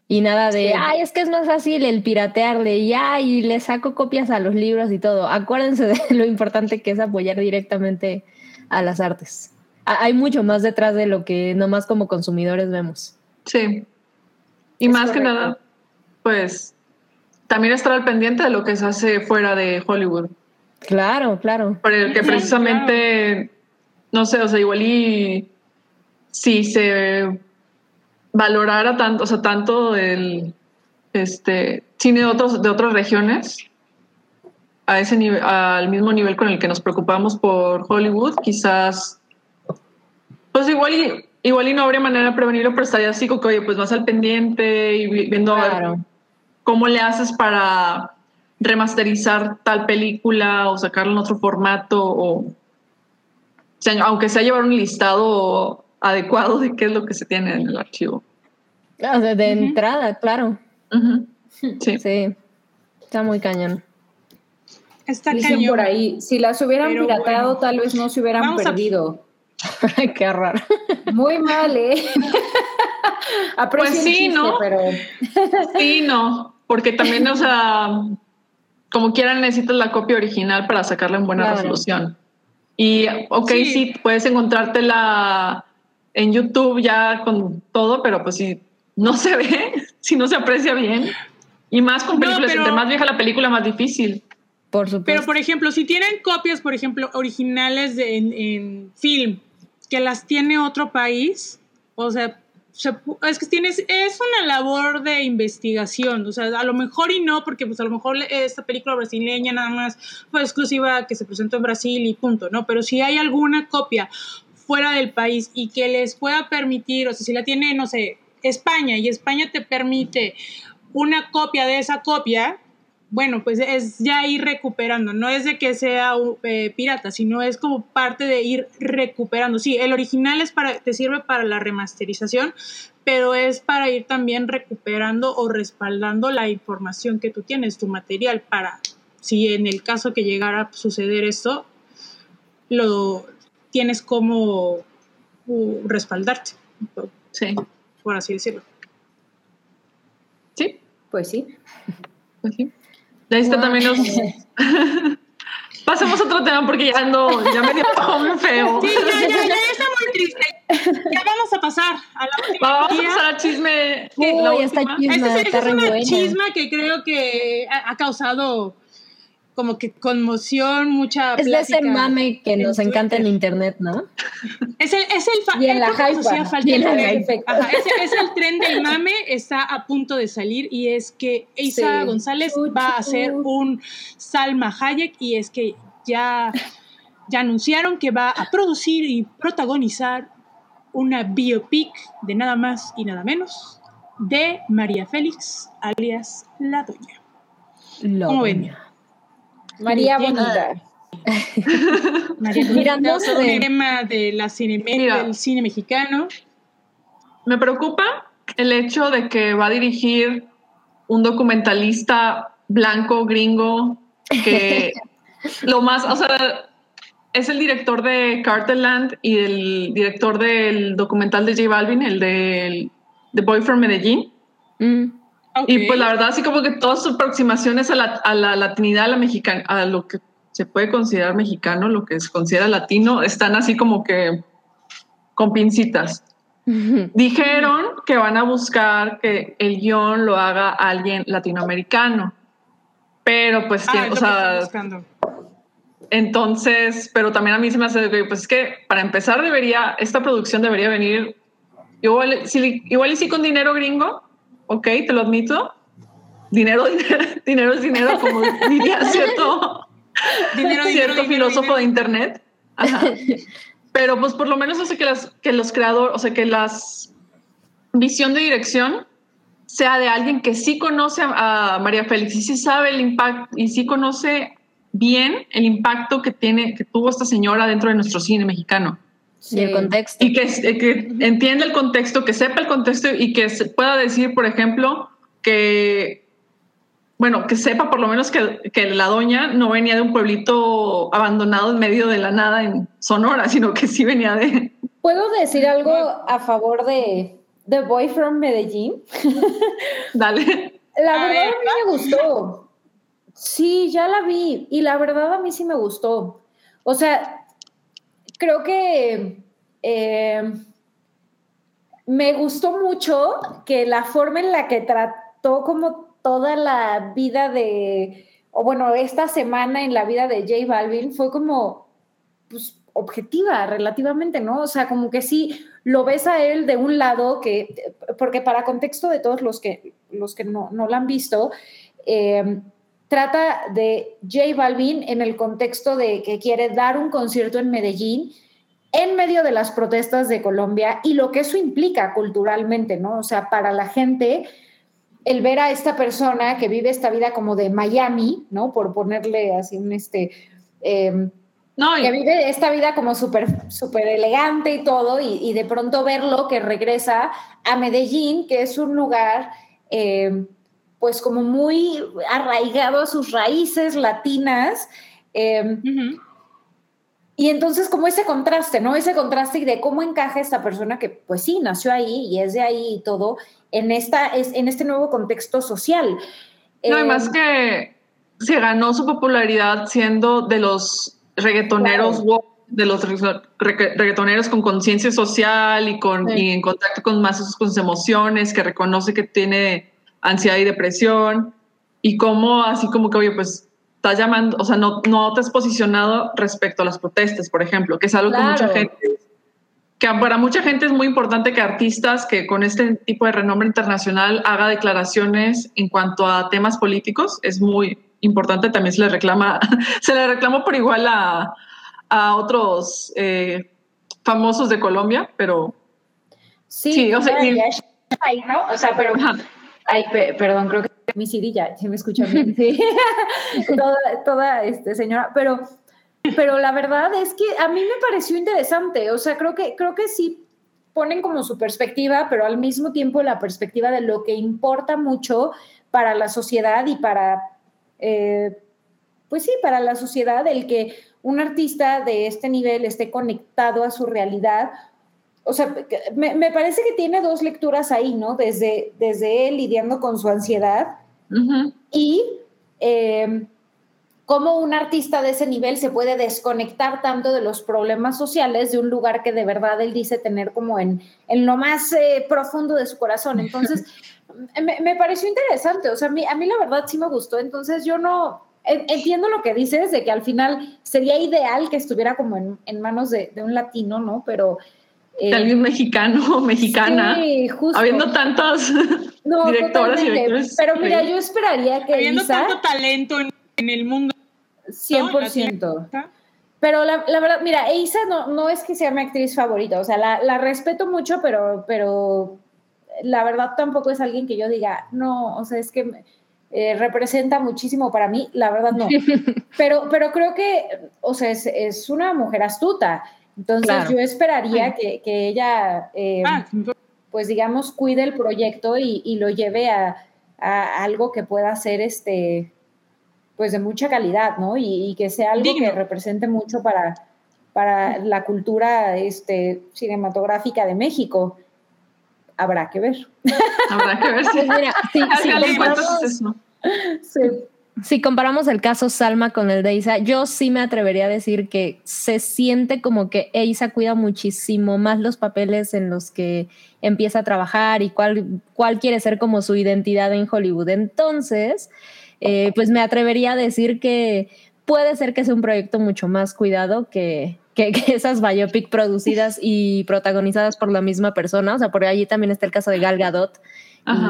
D: Y nada de,
C: Sí.
D: ay, es que es más fácil el piratearle y ay, le saco copias a los libros y todo. Acuérdense de lo importante que es apoyar directamente a las artes. Ha- Hay mucho más detrás de lo que nomás como consumidores vemos.
E: Sí. Y
C: Es
E: más que nada, pues también estar al pendiente de lo que se hace fuera de Hollywood.
D: Claro, claro.
E: Porque
B: Ujú,
E: precisamente, no sé, o sea, igual y si se valorara tanto, o sea, tanto el este cine de otros, de otras regiones a ese nivel, al mismo nivel con el que nos preocupamos por Hollywood, quizás pues igual y igual y no habría manera de prevenirlo, pero estaría así como que, oye, pues vas al pendiente y vi- viendo a ver
D: Claro.
E: cómo le haces para remasterizar tal película o sacarla en otro formato o, o sea, aunque sea llevar un listado adecuado de qué es lo que se tiene en el archivo.
D: Ah, De, entrada, claro.
E: Sí.
D: Sí. Está muy cañón.
B: Está
C: Dicen
B: cañón.
C: por ahí, si las hubieran
B: Pero
C: pirateado,
B: bueno.
C: tal vez no se hubieran
B: Vamos a-
C: perdido. [laughs]
D: Qué raro.
C: Muy mal, ¿eh? [laughs]
E: Pues sí,
C: chiste,
E: ¿no?
C: pero
E: Sí, no, porque también, o sea, como quieran necesitas la copia original para sacarla en buena
D: Claro.
E: resolución. Y, ok,
B: Sí.
E: sí. puedes encontrártela en YouTube ya con todo, pero pues si no se ve, [laughs] si no se aprecia bien, y más con
B: No,
E: películas,
B: pero-
E: entre más vieja la película, más difícil.
D: Por supuesto.
B: Pero, por ejemplo, si tienen copias, por ejemplo, originales de- en, en film, que las tiene otro país, o sea, se es que tienes, es una labor de investigación, o sea, a lo mejor y no, porque pues a lo mejor esta película brasileña nada más fue exclusiva que se presentó en Brasil y punto, ¿no? Pero si hay alguna copia fuera del país y que les pueda permitir, o sea, si la tiene, no sé, España y España te permite una copia de esa copia, bueno, pues es ya ir recuperando, no es de que sea eh, pirata, sino es como parte de ir recuperando. Sí, el original es para, te sirve para la remasterización, pero es para ir también recuperando o respaldando la información que tú tienes, tu material, para si en el caso que llegara a suceder esto, lo tienes como uh, respaldarte, por-
E: Sí,
B: por así decirlo.
E: sí,
C: pues sí.
E: pues sí. Está también los... [laughs] Pasemos a otro tema porque ya ando, ya me dio muy feo.
B: Sí, ya, ya, ya está muy triste. Ya vamos a pasar a la última [laughs]
E: Vamos a
B: guía.
E: pasar al chisme.
D: Uy,
E: la
D: está
E: última.
D: chisme.
B: Esta es,
D: está
B: esta es una
D: buena.
B: chisma que creo que ha, ha causado como que conmoción, mucha
D: Es de ese mame que nos encanta en internet, ¿no?
B: Es el, es el fa-
C: Y en la
B: hacía falta
D: Y en
B: el
D: la
B: tren.
C: hype.
B: Ajá, es, es el tren del mame, está a punto de salir y es que Isa
C: Sí.
B: González va a hacer un Salma Hayek y es que ya, ya anunciaron que va a producir y protagonizar una biopic de nada más y nada menos de María Félix, alias La Doña. ¿Cómo ven? [laughs]
C: María. Bonita.
B: María
D: Mira,
B: Félix,
D: no
B: todo
D: sé.
B: un tema de la cine,
E: Mira.
B: del cine mexicano.
E: Me preocupa el hecho de que va a dirigir un documentalista blanco, gringo, que [laughs] lo más, o sea, es el director de Carterland y el director del documental de J Balvin, el de The Boy from Medellín.
D: Mm.
E: Y pues la verdad, así como que todas sus aproximaciones a la, a la latinidad, a la mexicana, a lo que se puede considerar mexicano, lo que se considera latino, están así como que con pincitas. Dijeron que van a buscar que el guion lo haga alguien latinoamericano, pero pues,
B: Ah,
E: tiene- o sea, entonces, pero también a mí se me hace pues es que para empezar debería, esta producción debería venir, igual, si, igual y sí con dinero gringo, ok, te lo admito, dinero, dinero, [laughs] dinero es dinero, como diría [laughs] cierto,
B: Dinero, dinero,
E: cierto
B: dinero,
E: filósofo de internet. Ajá. Pero pues por lo menos hace que, las, que los creadores, o sea, que las visión de dirección sea de alguien que sí conoce a, a María Félix y sí sabe el impacto y sí conoce bien el impacto que tiene, que tuvo esta señora dentro de nuestro cine mexicano.
D: Y el contexto.
E: Y que, que entienda el contexto, que sepa el contexto y que se pueda decir, por ejemplo, que, bueno, que sepa por lo menos que, que la doña no venía de un pueblito abandonado en medio de la nada en Sonora, sino que sí venía de...
C: ¿Puedo decir algo a favor de The Boy from Medellín? [laughs]
E: Dale.
C: La
B: A
C: verdad
B: ver,
C: a mí me gustó. Sí, ya la vi y la verdad a mí sí me gustó. O sea, creo que eh, me gustó mucho que la forma en la que trató como toda la vida de, o bueno, esta semana en la vida de J Balvin fue como, pues, objetiva relativamente, ¿no? O sea, como que sí lo ves a él de un lado que, porque para contexto de todos los que, los que no, no lo han visto, eh, trata de J Balvin en el contexto de que quiere dar un concierto en Medellín en medio de las protestas de Colombia y lo que eso implica culturalmente, ¿no? O sea, para la gente, el ver a esta persona que vive esta vida como de Miami, ¿no? Por ponerle así un este... Em, no, que vive esta vida como súper súper elegante y todo, y, de pronto verlo que regresa a Medellín, que es un lugar em, pues como muy arraigado a sus raíces latinas. Em, y entonces como ese contraste, ¿no? Ese contraste de cómo encaja esta persona que pues sí, nació ahí y es de ahí y todo, en, esta, es, en este nuevo contexto social.
E: No, y más em, que se ganó su popularidad siendo de los reggaetoneros de los reggaetoneros con conciencia social y, con, y en contacto con más con sus emociones, que reconoce que tiene ansiedad y depresión, y cómo así como que, oye, pues estás llamando, o sea, no, no te has posicionado respecto a las protestas, por ejemplo, que es algo que mucha gente, que para mucha gente es muy importante que artistas que con este tipo de renombre internacional haga declaraciones en cuanto a temas políticos, es muy importante, también se le reclama, [laughs] se le reclama por igual a, a otros eh, famosos de Colombia, pero...
C: Sí, o sea, ¿no? O sea, pero... Ay, perdón, creo que mi CD ya, se me escucha bien. Sí. [laughs] toda, toda este, señora, pero, pero la verdad es que a mí me pareció interesante. O sea, creo que, creo que sí ponen como su perspectiva, pero al mismo tiempo la perspectiva de lo que importa mucho para la sociedad y para, eh, pues sí, para la sociedad, el que un artista de este nivel esté conectado a su realidad o sea, me, parece que tiene dos lecturas ahí, ¿no? Desde, desde él lidiando con su ansiedad y em, cómo un artista de ese nivel se puede desconectar tanto de los problemas sociales de un lugar que de verdad él dice tener como en, en lo más eh, profundo de su corazón. Entonces, [laughs] me, pareció interesante, o sea, a mí, a mí la verdad sí me gustó, entonces yo no, entiendo lo que dices de que al final sería ideal que estuviera como en, en manos de, de, un latino, ¿no? Pero
E: de eh, alguien mexicano o mexicana. Sí, justo. Habiendo tantas [laughs] directoras y directores.
C: Pero mira, yo esperaría que.
B: Habiendo tanto talento en, el mundo.
C: 100%. Pero la, la, verdad, mira, Isa no, no es que sea mi actriz favorita, o sea, la, la, respeto mucho, pero, pero la verdad tampoco es alguien que yo diga, no, o sea, es que eh, representa muchísimo para mí, la verdad no. [laughs] pero, pero creo que, o sea, es, es una mujer astuta entonces yo esperaría que, ella, eh, ah, pues digamos, cuide el proyecto y, lo lleve a, algo que pueda ser este, pues de mucha calidad, ¿no? Y, que sea algo que represente mucho para, para la cultura este, cinematográfica de México. Habrá que ver.
E: Habrá que ver. si mira, sí,
D: sí, si comparamos el caso Salma con el de Isa, yo sí me atrevería a decir que se siente como que Isa cuida muchísimo más los papeles en los que empieza a trabajar y cuál, cuál quiere ser como su identidad en Hollywood. Entonces, eh, pues me atrevería a decir que puede ser que sea un proyecto mucho más cuidado que, que, [laughs] esas biopic producidas y protagonizadas por la misma persona. O sea, por allí también está el caso de Gal Gadot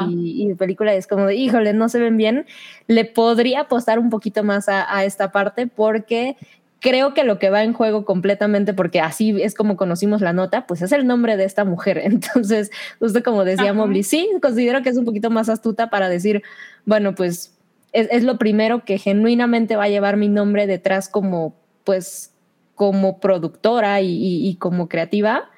D: y, y, película es como de, híjole, no se ven bien, le podría apostar un poquito más a, esta parte porque creo que lo que va en juego completamente, porque así es como conocimos la nota, pues es el nombre de esta mujer. [laughs] Entonces, usted como decía Mobley, sí, considero que es un poquito más astuta para decir, bueno, pues es, es, lo primero que genuinamente va a llevar mi nombre detrás como, pues, como productora y, y como creativa.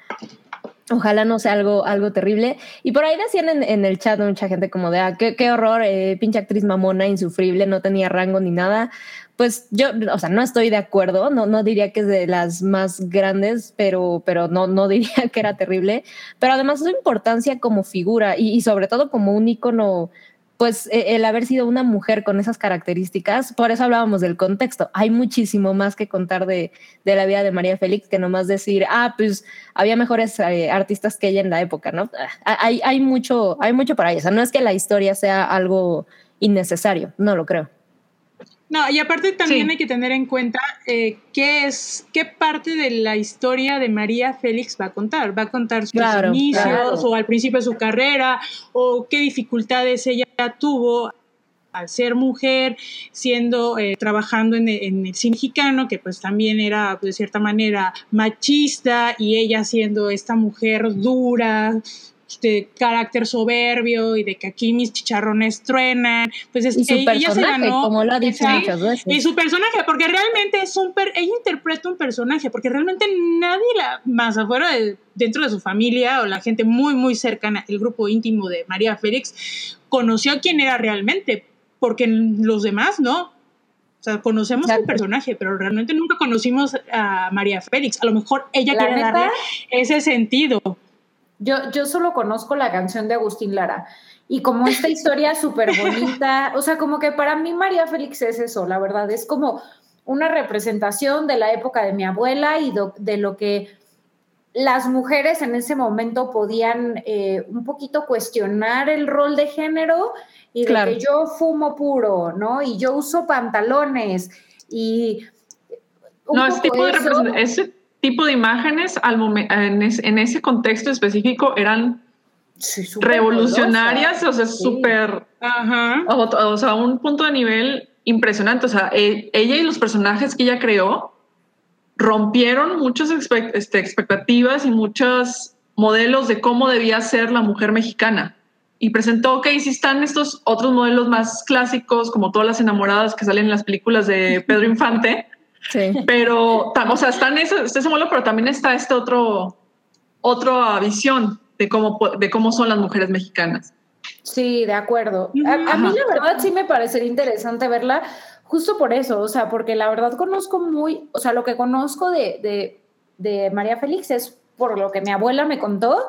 D: Ojalá no sea algo, algo terrible. Y por ahí decían en, el chat mucha gente como de, ah, qué, horror, eh, pinche actriz mamona, insufrible, no tenía rango ni nada. Pues yo, o sea, no estoy de acuerdo, no, no diría que es de las más grandes, pero, pero no, no [laughs] diría que era terrible. Pero además su importancia como figura y, sobre todo como un ícono pues e, el haber sido una mujer con esas características, por eso hablábamos del contexto. Hay muchísimo más que contar de, de la vida de María Félix que nomás decir, ah, pues había mejores eh, artistas que ella en la época, ¿no? Ah, hay, hay, mucho, hay mucho para ella. O sea, no es que la historia sea algo innecesario, no lo creo.
B: No, y aparte también hay que tener en cuenta eh, qué es, qué parte de la historia de María Félix va a contar. Va a contar sus inicios o al principio de su carrera o qué dificultades ella tuvo al ser mujer, siendo, eh, trabajando en, en, el cine mexicano, que pues también era de cierta manera machista, y ella siendo esta mujer dura, de carácter soberbio y de que aquí mis chicharrones truenan. Pues es,
D: y su ella se ganó, como lo ha dicho muchas veces.
B: Y su personaje, porque realmente es un ella interpreta un personaje, porque realmente nadie la más afuera de, dentro de su familia o la gente muy muy cercana, el grupo íntimo de María Félix, conoció quién era realmente, porque los demás no. O sea, conocemos el personaje, pero realmente nunca conocimos a María Félix. A lo mejor ella quiere darle ese sentido.
C: Yo, yo solo conozco la canción de Agustín Lara. Y como esta [laughs] historia súper bonita, o sea, como que para mí María Félix es eso, la verdad, es como una representación de la época de mi abuela y de, lo que las mujeres en ese momento podían eh, un poquito cuestionar el rol de género y de que yo fumo puro, ¿no? Y yo uso pantalones y...
E: no, es tipo de representación tipo de imágenes al en, en, ese contexto específico eran revolucionarias, o sea, súper, o, sea, un punto de nivel impresionante. O sea, e, ella y los personajes que ella creó rompieron muchas este, expectativas y muchos modelos de cómo debía ser la mujer mexicana. Y presentó que sí están estos otros modelos más clásicos, como todas las enamoradas que salen en las películas de Pedro [laughs] Infante, Sí. Pero, o sea, está en ese, ese modelo, pero también está este otro, otra visión de cómo, de cómo son las mujeres mexicanas.
C: Sí, de acuerdo. A, mí la verdad sí me parecería interesante verla justo por eso, o sea, porque la verdad conozco muy, o sea, lo que conozco de, de, de María Félix es por lo que mi abuela me contó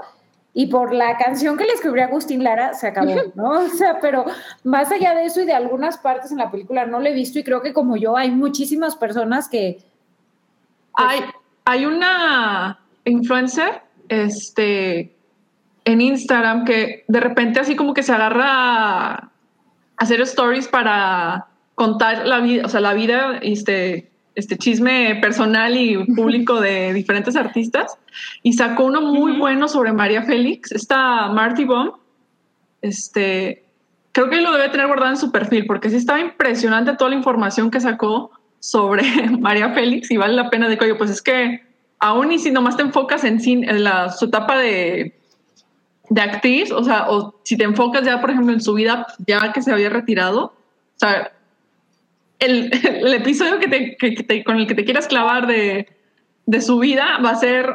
C: y por la canción que le escribió Agustín Lara se acabó, ¿no? O sea, pero más allá de eso y de algunas partes en la película no lo he visto y creo que como yo hay muchísimas personas que...
E: Pues, hay, hay una influencer este, en Instagram que de repente así como que se agarra a hacer stories para contar la vida, o sea, la vida este, este chisme personal y público de diferentes artistas y sacó uno muy bueno sobre María Félix, esta Marty Baum. Este, creo que lo debe tener guardado en su perfil porque sí estaba impresionante toda la información que sacó sobre [laughs] María Félix y vale la pena de que, oye, pues es que aún y si nomás te enfocas en, en la, su etapa de, de actriz, o sea, o si te enfocas ya, por ejemplo, en su vida ya que se había retirado, o sea, el, [laughs] el episodio que te, que te, con el que te quieras clavar de, de, su vida va a ser,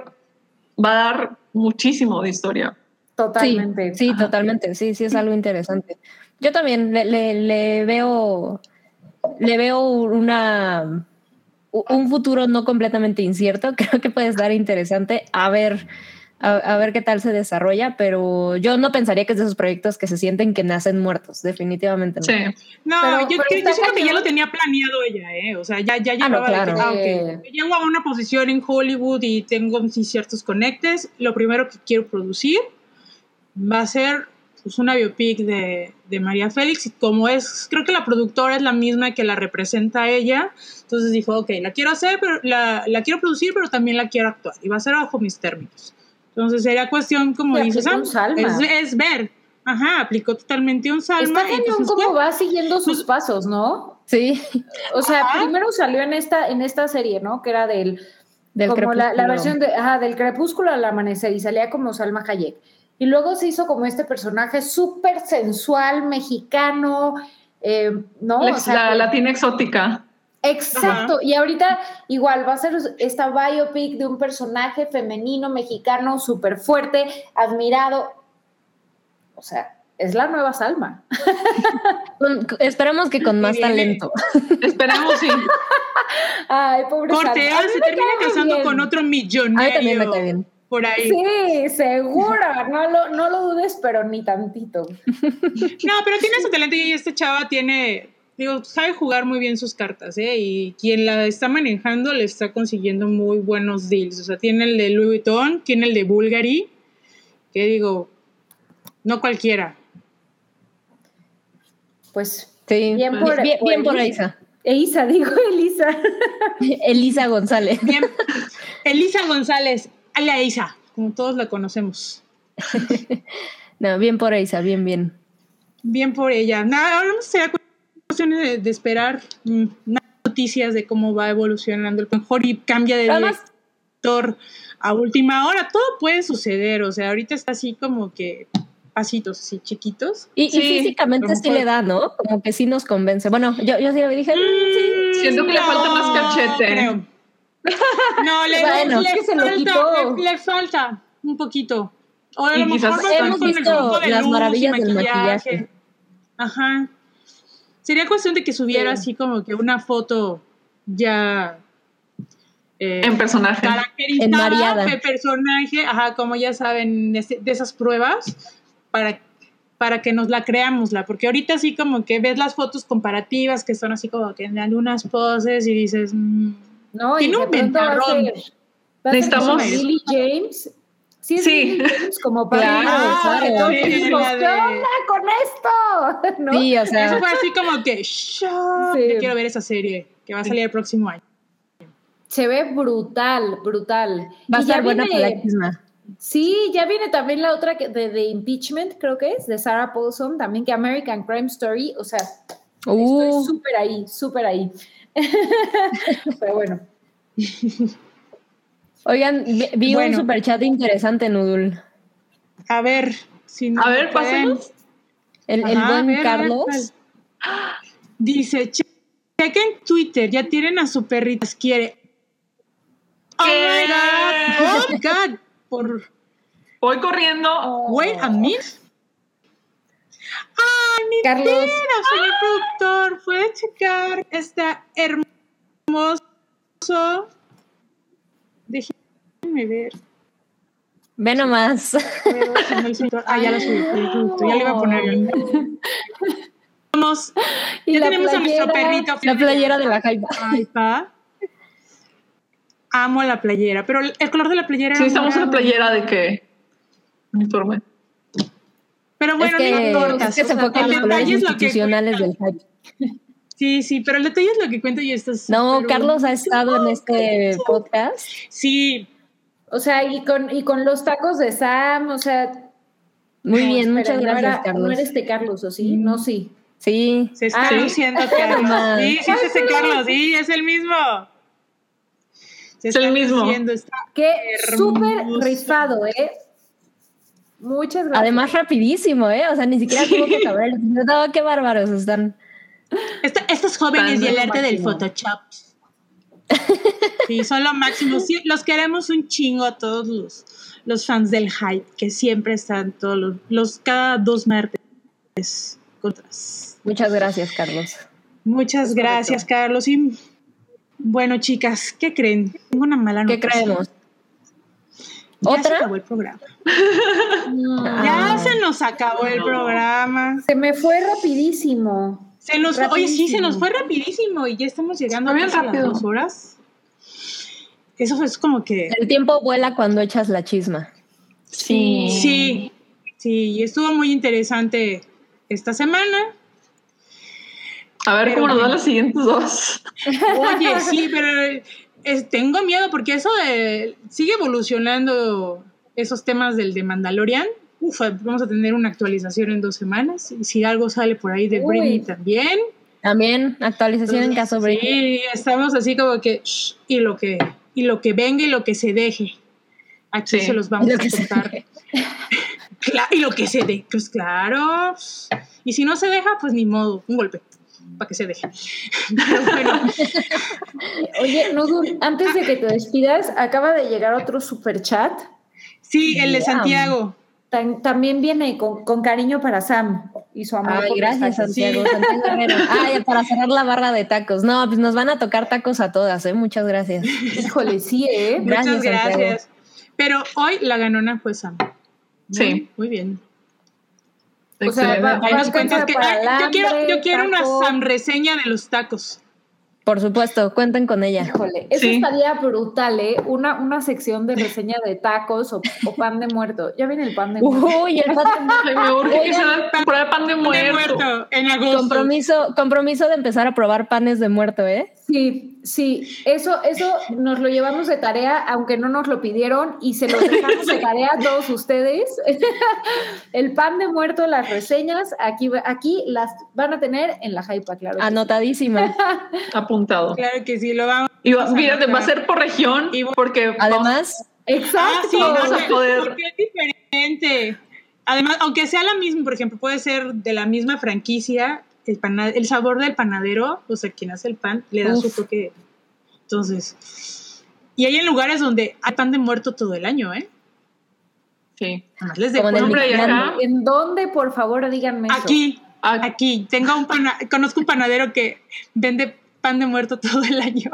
E: va a dar muchísimo de historia.
C: Totalmente.
D: Sí, totalmente. Sí, sí, es algo interesante. Yo también le, le, le veo, le veo una, un futuro no completamente incierto. [laughs] Creo que puede estar interesante. A ver a, ver qué tal se desarrolla, pero yo no pensaría que es de esos proyectos que se sienten que nacen muertos, definitivamente no.
B: Sí. No, yo, creo que ya lo tenía planeado ella, ¿eh? O sea, ya, ya ah, llevaba
D: claro.
B: ah, Llego a una posición en Hollywood y tengo ciertos conectes. Lo primero que quiero producir va a ser pues, una biopic de, de, María Félix y como es, creo que la productora es la misma que la representa a ella, entonces dijo, ok, la quiero hacer, pero la, la quiero producir, pero también la quiero actuar y va a ser bajo mis términos. Entonces sería cuestión, como dices, es, ver. Ajá, aplicó totalmente un salma.
C: Está genial cómo va siguiendo sus pues, pasos, ¿no?
D: Sí.
C: O sea, primero salió en esta, en esta serie, ¿no? Que era del, del como la, la, versión de, ajá, del crepúsculo al amanecer y salía como Salma Hayek. Y luego se hizo como este personaje súper sensual, mexicano, eh, ¿no?
E: La, o sea, la latina exótica.
C: Exacto, y ahorita igual va a ser esta biopic de un personaje femenino mexicano súper fuerte, admirado. O sea, es la nueva Salma. [laughs]
D: esperamos que con más talento. [laughs]
E: esperamos, sí.
C: Ay, pobre
B: Cortea se termina casando con otro millonario.
D: A mí también me cae bien.
B: por ahí.
C: Sí, seguro, no lo, no lo dudes, pero ni tantito. [laughs]
B: No, pero tiene su talento y esta chava tiene, digo, sabe jugar muy bien sus cartas, ¿eh? Y quien la está manejando le está consiguiendo muy buenos deals. O sea, tiene el de Louis Vuitton, tiene el de Bulgari, que digo, no cualquiera.
C: Pues
D: Sí,
C: Bien por-
D: bien,
C: por
D: bien por
C: Elisa.
D: Elisa.
C: Elisa, digo Elisa. [laughs]
D: Elisa González.
B: Bien, Elisa González, a Isa, como todos la conocemos. [laughs]
D: No, bien por Elisa, bien, bien.
B: Bien por ella. Nada, ahora será cuestión de, de esperar mm, más noticias de cómo va evolucionando el mejor y cambia de
D: Además-
B: director a última hora. Todo puede suceder, o sea, ahorita está así como que pasitos así chiquitos.
D: Y, y
E: Sí,
D: físicamente
B: a lo
D: sí le da, ¿no? Como que sí nos convence. Bueno, yo, yo sí le dije, mm, sí.
E: Siento que le falta más cachete.
B: creo. [laughs] No, le,
D: Bueno,
B: le
C: es que se lo
B: falta, le, le falta un poquito. O a
E: Y
B: lo mejor
D: hemos visto las
B: luz y
D: maravillas del maquillaje.
B: Ajá. Sería cuestión de que subiera
C: Sí.
B: así como que una foto ya eh,
E: En personaje.
B: caracterizada de personaje, ajá, como ya saben, de esas pruebas, para, para que nos la creamos, la, porque ahorita así como que ves las fotos comparativas que son así como que en algunas poses y dices, mm,
C: No, y
B: un
C: pronto va a
B: ventarrón.
C: ser- va a ser
E: Necesitamos-
C: Lily James. Sí, es
E: Sí.
C: Como [laughs] para
D: Claro,
B: Ah,
C: ¿qué onda con esto? [laughs] ¿No?
D: Sí, o
B: eso
D: sea,
B: fue así como que, shock,
C: Sí.
B: yo quiero ver esa serie que va a salir el próximo año.
C: Se ve brutal, brutal.
D: va a estar buena
C: viene-
D: para la chisma.
C: Sí, ya viene también la otra que- de, de Impeachment, creo que es, de Sarah Paulson, también que American Crime Story. O sea,
D: Uh,
C: estoy súper ahí, súper ahí. [laughs] Pero bueno.
D: Oigan, vi,
B: Bueno.
D: un superchat interesante, Nudul.
B: A ver, si no
E: A ver, pásanos.
D: El, el
B: Ajá,
D: buen
B: ver,
D: Carlos.
B: Dice, "Che- chequen Twitter, ya tienen a su perritas, quiere. Oh my god, oh my god, por
E: Voy corriendo.
B: wait a minute. Ah, ni
C: Carlos.
B: pena, señor productor, puede checar está hermoso. Déjenme ver.
D: Ve nomás.
B: Ah, ya lo subí, ya le iba a poner el Vamos,
C: Y
B: ya
C: la
B: tenemos a nuestro perrito.
D: La playera de la Jaiba.
B: Ay, pa. Amo la playera, pero el color de la playera
E: Sí, estamos en la playera de que. Uniforme.
B: Pero bueno,
D: es que,
B: no importa.
D: es que se los colores
B: detalle es lo que
D: institucionales del hype.
B: Sí, sí, pero el detalle es lo que cuento y esto es
D: No, Carlos ha estado en este podcast.
B: Sí,
C: O sea, y con, y con los tacos de Sam, o sea.
D: Muy
C: no,
D: bien,
C: espera,
D: muchas
C: no
D: gracias,
C: era-
D: Carlos.
C: No eres este Carlos, ¿o sí? No, sí.
D: Sí,
B: se está
C: Ah,
B: luciendo [laughs]
D: sí.
B: Carlos. Sí, sí, es ese Carlos, sí, es el mismo. Se
E: Es el mismo.
B: luciendo, está-
C: Qué súper rifado, ¿eh? Muchas gracias.
D: además rapidísimo, ¿eh? O sea, ni siquiera tuvo que saber. No, qué bárbaros están.
B: Esta- estos jóvenes y el arte del. Photoshop. Sí, son lo máximo. Sí, los queremos un chingo a todos los, los fans del hype, que siempre están todos los, los cada dos martes. Otras.
D: Muchas gracias, Carlos.
B: Muchas
C: Es
B: gracias, Carlos. Y bueno, chicas, ¿qué creen? Tengo una mala
D: ¿Qué
B: noticia.
D: creemos?
B: Ya se
D: ¿Otra?
B: acabó el programa.
C: No. [laughs]
B: Ya
D: Ah.
B: se nos acabó el programa.
C: Se me fue rapidísimo.
B: Se nos, oye, sí, se nos fue rapidísimo y ya estamos llegando
E: Fue
B: a las
E: rápido.
B: dos horas. Eso es como que
D: El tiempo vuela cuando echas la chisma.
E: Sí.
B: Sí, sí, y estuvo muy interesante esta semana.
E: A ver
B: Pero
E: cómo nos dan
B: bueno.
E: las siguientes dos.
B: Oye, [laughs] sí, pero es- tengo miedo porque eso de, sigue evolucionando esos temas del de Mandalorian. Uf, vamos a tener una actualización en dos semanas. Y si algo sale por ahí de
C: Uy.
B: Britney también.
D: También actualización en caso Britney.
B: Sí, estamos así como que shh, y lo que y lo que venga y lo que se deje. Aquí
E: Sí.
B: se los vamos
D: lo
B: a contar. [laughs] Y lo que se deje, pues claro. Y si no se deja, pues ni modo, un golpe para que se deje. [laughs] Pero bueno, [laughs]
C: Oye, Nudul, antes de que te despidas, acaba de llegar otro super chat.
B: sí, el de
D: Yeah.
B: Santiago.
C: también viene con, con cariño para Sam y su amor.
D: Ay,
C: por
D: gracias,
C: tacos.
D: Santiago. Santiago Herrera. [laughs] Ay, para cerrar la barra de tacos. No, pues nos van a tocar tacos a todas, ¿eh? Muchas gracias.
C: Híjole, sí, ¿eh?
D: Gracias,
B: Muchas gracias. Pero hoy la ganona fue Sam. Muy-
E: Sí.
B: Muy bien.
C: O sea, va-
B: nos cuentas que. ay, yo quiero, yo quiero una. Sam reseña de los tacos.
D: Por supuesto, cuenten con ella.
C: Híjole, eso
E: Sí.
C: estaría brutal, ¿eh? Una, una sección de reseña de tacos o, o pan de muerto. Ya viene el pan de muerto.
D: Uy, el pan de [laughs]
E: Ay, me urge que sea pan de
B: De
E: muerto.
B: muerto en agosto.
D: compromiso, compromiso de empezar a probar panes de muerto, ¿eh?
C: Sí, sí, eso, eso nos lo llevamos de tarea, aunque no nos lo pidieron, y se lo dejamos de [laughs] tarea a todos ustedes. [laughs] el pan de muerto, las reseñas, aquí, aquí las van a tener en la hypa, claro. que sí.
D: Anotadísima. [laughs]
E: Apuntado.
B: Claro que sí, lo vamos.
E: Y va,
B: Vamos a
E: fíjate, va a ser por región,
B: Y-
E: porque vamos-
D: Además,
C: Exacto.
B: Ah, sí,
E: Vamos
B: no,
E: a poder-
B: porque es diferente. Además, aunque sea la misma, por ejemplo, puede ser de la misma franquicia, el, pana- el sabor del panadero, o sea, quien hace el pan, le da su toque. Entonces, y hay en lugares donde hay pan de muerto todo el año, ¿eh?
E: sí.
B: Además, les
D: en
B: dejo
E: acá,
C: ¿En dónde, por favor, díganme
B: aquí,
E: ah,
B: aquí, tengo un pana- conozco un panadero que vende pan de muerto todo el año.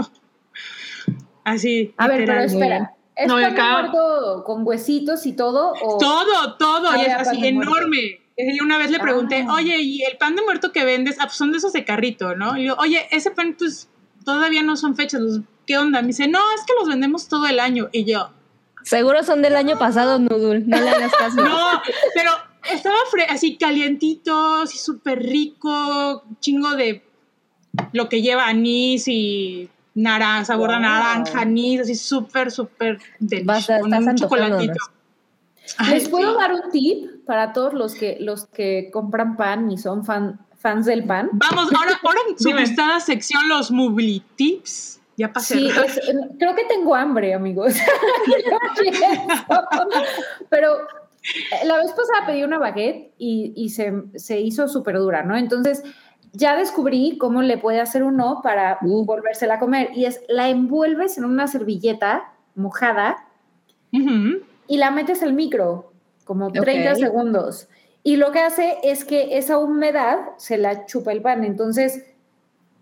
B: Así.
C: A ver, pero espera. ¿Es
E: No,
C: pan de muerto con huesitos y todo? O...
B: Todo, todo, y es así enorme. Y una vez le pregunté,
C: Ah.
B: oye, ¿y el pan de muerto que vendes? Ah, pues son de esos de carrito, ¿no? Y digo, oye, ese pan, pues todavía no son fechas, los- ¿qué onda? Me dice, no, es que los vendemos todo el año. Y yo,
D: seguro son del año pasado, Nudul. No le hagas caso. [laughs]
B: no, pero estaba así calientito, así súper rico, chingo de lo que lleva anís y naranja, sabor a
C: Wow.
B: naranja, anís, así súper, súper de
D: Basta,
B: con
D: estás
B: un chocolatito. Ay,
C: ¿Les puedo
B: sí.
C: dar un tip para todos los que, los que compran pan y son fan, fans del pan?
B: Vamos, ahora, ahora en [laughs] su gustada sección, los Movie Tips. Ya pasé.
C: Sí, es- creo que tengo hambre, amigos. [laughs] Pero eh, la vez pasada pedí una baguette y, y se, se hizo súper dura, ¿no? Entonces ya descubrí cómo le puede hacer uno para
D: Uh.
C: volvérsela a comer. Y es, la envuelves en una servilleta mojada y la metes al micro, como
D: Ok.
C: 30 segundos. Y lo que hace es que esa humedad se la chupa el pan. Entonces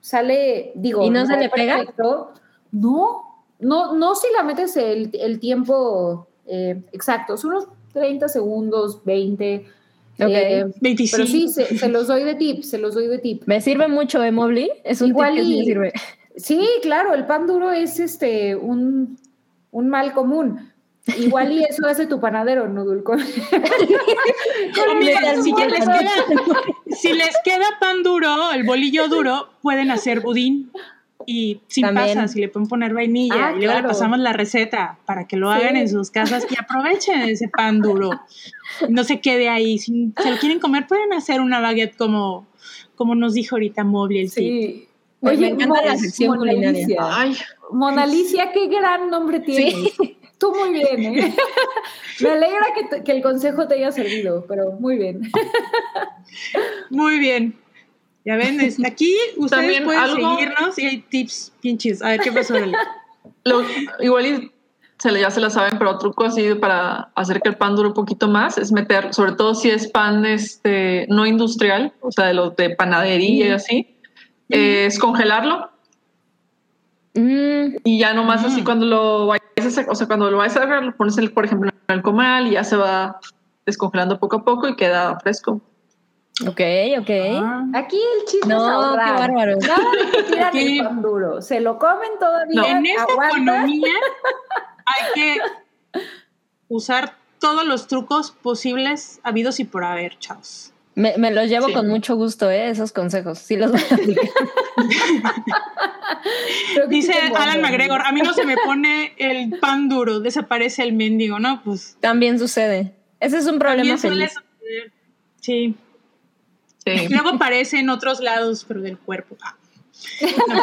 C: sale, digo,
D: ¿Y no se le pega?
C: perfecto. No, no, no si la metes el, el tiempo eh, exacto, son unos 30 segundos, 20.
D: Ok.
C: eh,
B: 25.
C: pero sí, se, se los doy de tip, se los doy de tip.
D: Me sirve mucho, ¿eh, Mobley? Es un
C: Igual
D: tip que sí
C: y-
D: me sirve.
C: Sí, claro, el pan duro es este un, un mal común. Igual y eso hace tu panadero, no
D: Vete al [laughs]
B: si, ya les queda, [laughs] si les queda pan duro, el bolillo duro, pueden hacer budín. Y sin
D: También.
B: pasas, y le pueden poner vainilla.
C: Ah,
B: y luego
C: claro.
B: le pasamos la receta para que lo
C: Sí.
B: hagan en sus casas y aprovechen ese pan duro. No se quede ahí. Si se lo quieren comer, pueden hacer una baguette como, como nos dijo ahorita Mobley el tip.
C: Sí.
D: Me- encanta la
C: Mona-
D: sección
C: Mona
D: culinaria.
C: Alicia.
E: ay,
C: Mona Alicia, qué gran nombre tienes. [laughs] Tú muy bien, ¿eh? [laughs] Me alegra que, te- que el consejo te haya servido, pero muy bien.
B: Muy bien. Ya ven, es- aquí [laughs] ustedes
E: También
B: pueden
E: algo-
B: seguirnos y hay tips bien chidos. A ver qué pasó. [laughs]
E: Lo- igual y se le, ya se la saben, pero truco así para hacer que el pan dure un poquito más es meter, sobre todo si es pan este, no industrial, o sea, de los de panadería y así, es congelarlo
D: Mm,
E: y ya nomás así
B: Mm.
E: cuando lo vayas a sacar, o sea, cuando lo vayas a sacar, lo pones, el, por ejemplo, en el comal y ya se va descongelando poco a poco y queda fresco.
D: ok, ok.
B: Ah.
C: Aquí el chisme
D: No,
C: es
D: qué bárbaro.
C: Nada de que tiran
B: Sí.
C: el pan duro. Se lo comen todavía,
E: No.
B: En esta
C: aguantan.
B: economía [laughs] hay que usar todos los trucos posibles habidos y por haber, chavos.
D: Me, me los llevo
E: Sí.
D: con mucho gusto, ¿eh? Esos consejos. Sí los voy a aplicar.
B: Dice Alan. McGregor, a mí no se me pone el pan duro, desaparece el mendigo, ¿no? Pues
D: También sucede. Ese es un problema
B: también suele
D: feliz.
B: suceder. Sí.
E: Sí.
B: Luego aparece en otros lados, pero del cuerpo. Ah. No.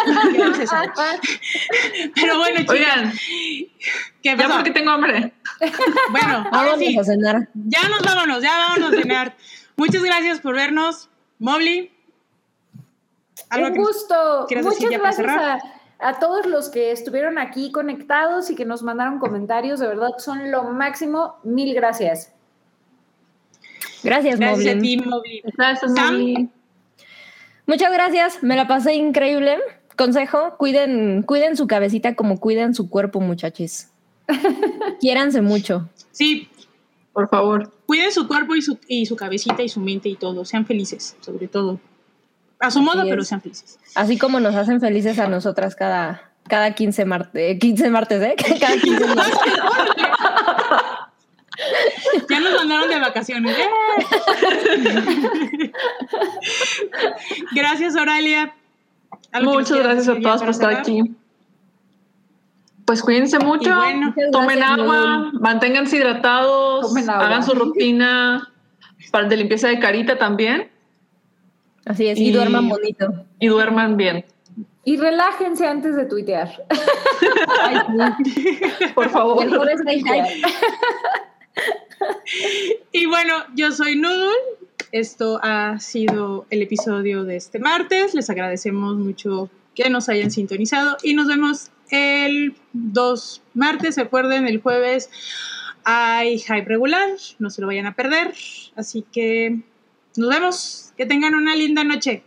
B: Pero bueno, chicas,
E: Oigan,
B: ¿qué
E: ya porque tengo hambre.
B: Bueno, ahora
D: Vámonos
B: sí,
D: a cenar.
B: ya nos vámonos, ya vámonos a cenar. Muchas gracias por vernos. Mobley. ¿algo
C: Un
B: que-
C: gusto. Muchas
B: decir ya para
C: gracias
B: cerrar?
C: a, a todos los que estuvieron aquí conectados y que nos mandaron comentarios. De verdad, son lo máximo. Mil gracias.
D: Gracias,
B: Gracias a
D: Mobley.
B: ti, Mobley.
E: Gracias.
D: Muchas gracias. Me la pasé increíble. Consejo, cuiden, cuiden su cabecita como cuiden su cuerpo, muchachos. [laughs] Quiéranse mucho.
B: Sí,
E: Por favor.
B: cuiden su cuerpo y su, y su cabecita y su mente y todo. Sean felices, sobre todo. A su modo, pero sean felices.
D: Así como nos hacen felices a nosotras cada, cada 15, marte- 15 martes, ¿eh? [laughs] Cada 15 martes. [laughs]
B: Ya nos mandaron de vacaciones. ¡Eh! [laughs] gracias, Oralia. ¿Algo que nos
E: Muchas gracias a
B: para
E: por estar aquí. Pues cuídense mucho,
B: bueno,
E: tomen
D: gracias,
E: agua, manténganse hidratados,
C: Tomen agua.
E: hagan su [laughs] rutina para de limpieza de carita también
D: Así es, y,
E: Y-
D: duerman bonito.
E: y duerman bien.
C: Y relájense antes de tuitear. [laughs]
D: Ay, sí.
E: Por favor.
D: Mejor es.
B: Y bueno, yo soy Noodle. Esto ha sido el episodio de este martes. Les agradecemos mucho que nos hayan sintonizado y nos vemos el dos martes. Recuerden, el jueves hay hype regular. No se lo vayan a perder. Así que nos vemos. Que tengan una linda noche.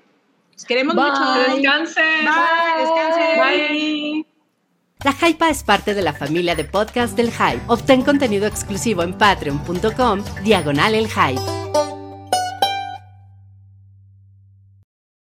B: Los queremos
D: Bye.
B: mucho.
E: Descansen.
B: Bye. Descansen.
E: Bye.
A: La Hypa es parte de la familia de podcast del Hype. Obtén contenido exclusivo en patreon.com, diagonal el Hype.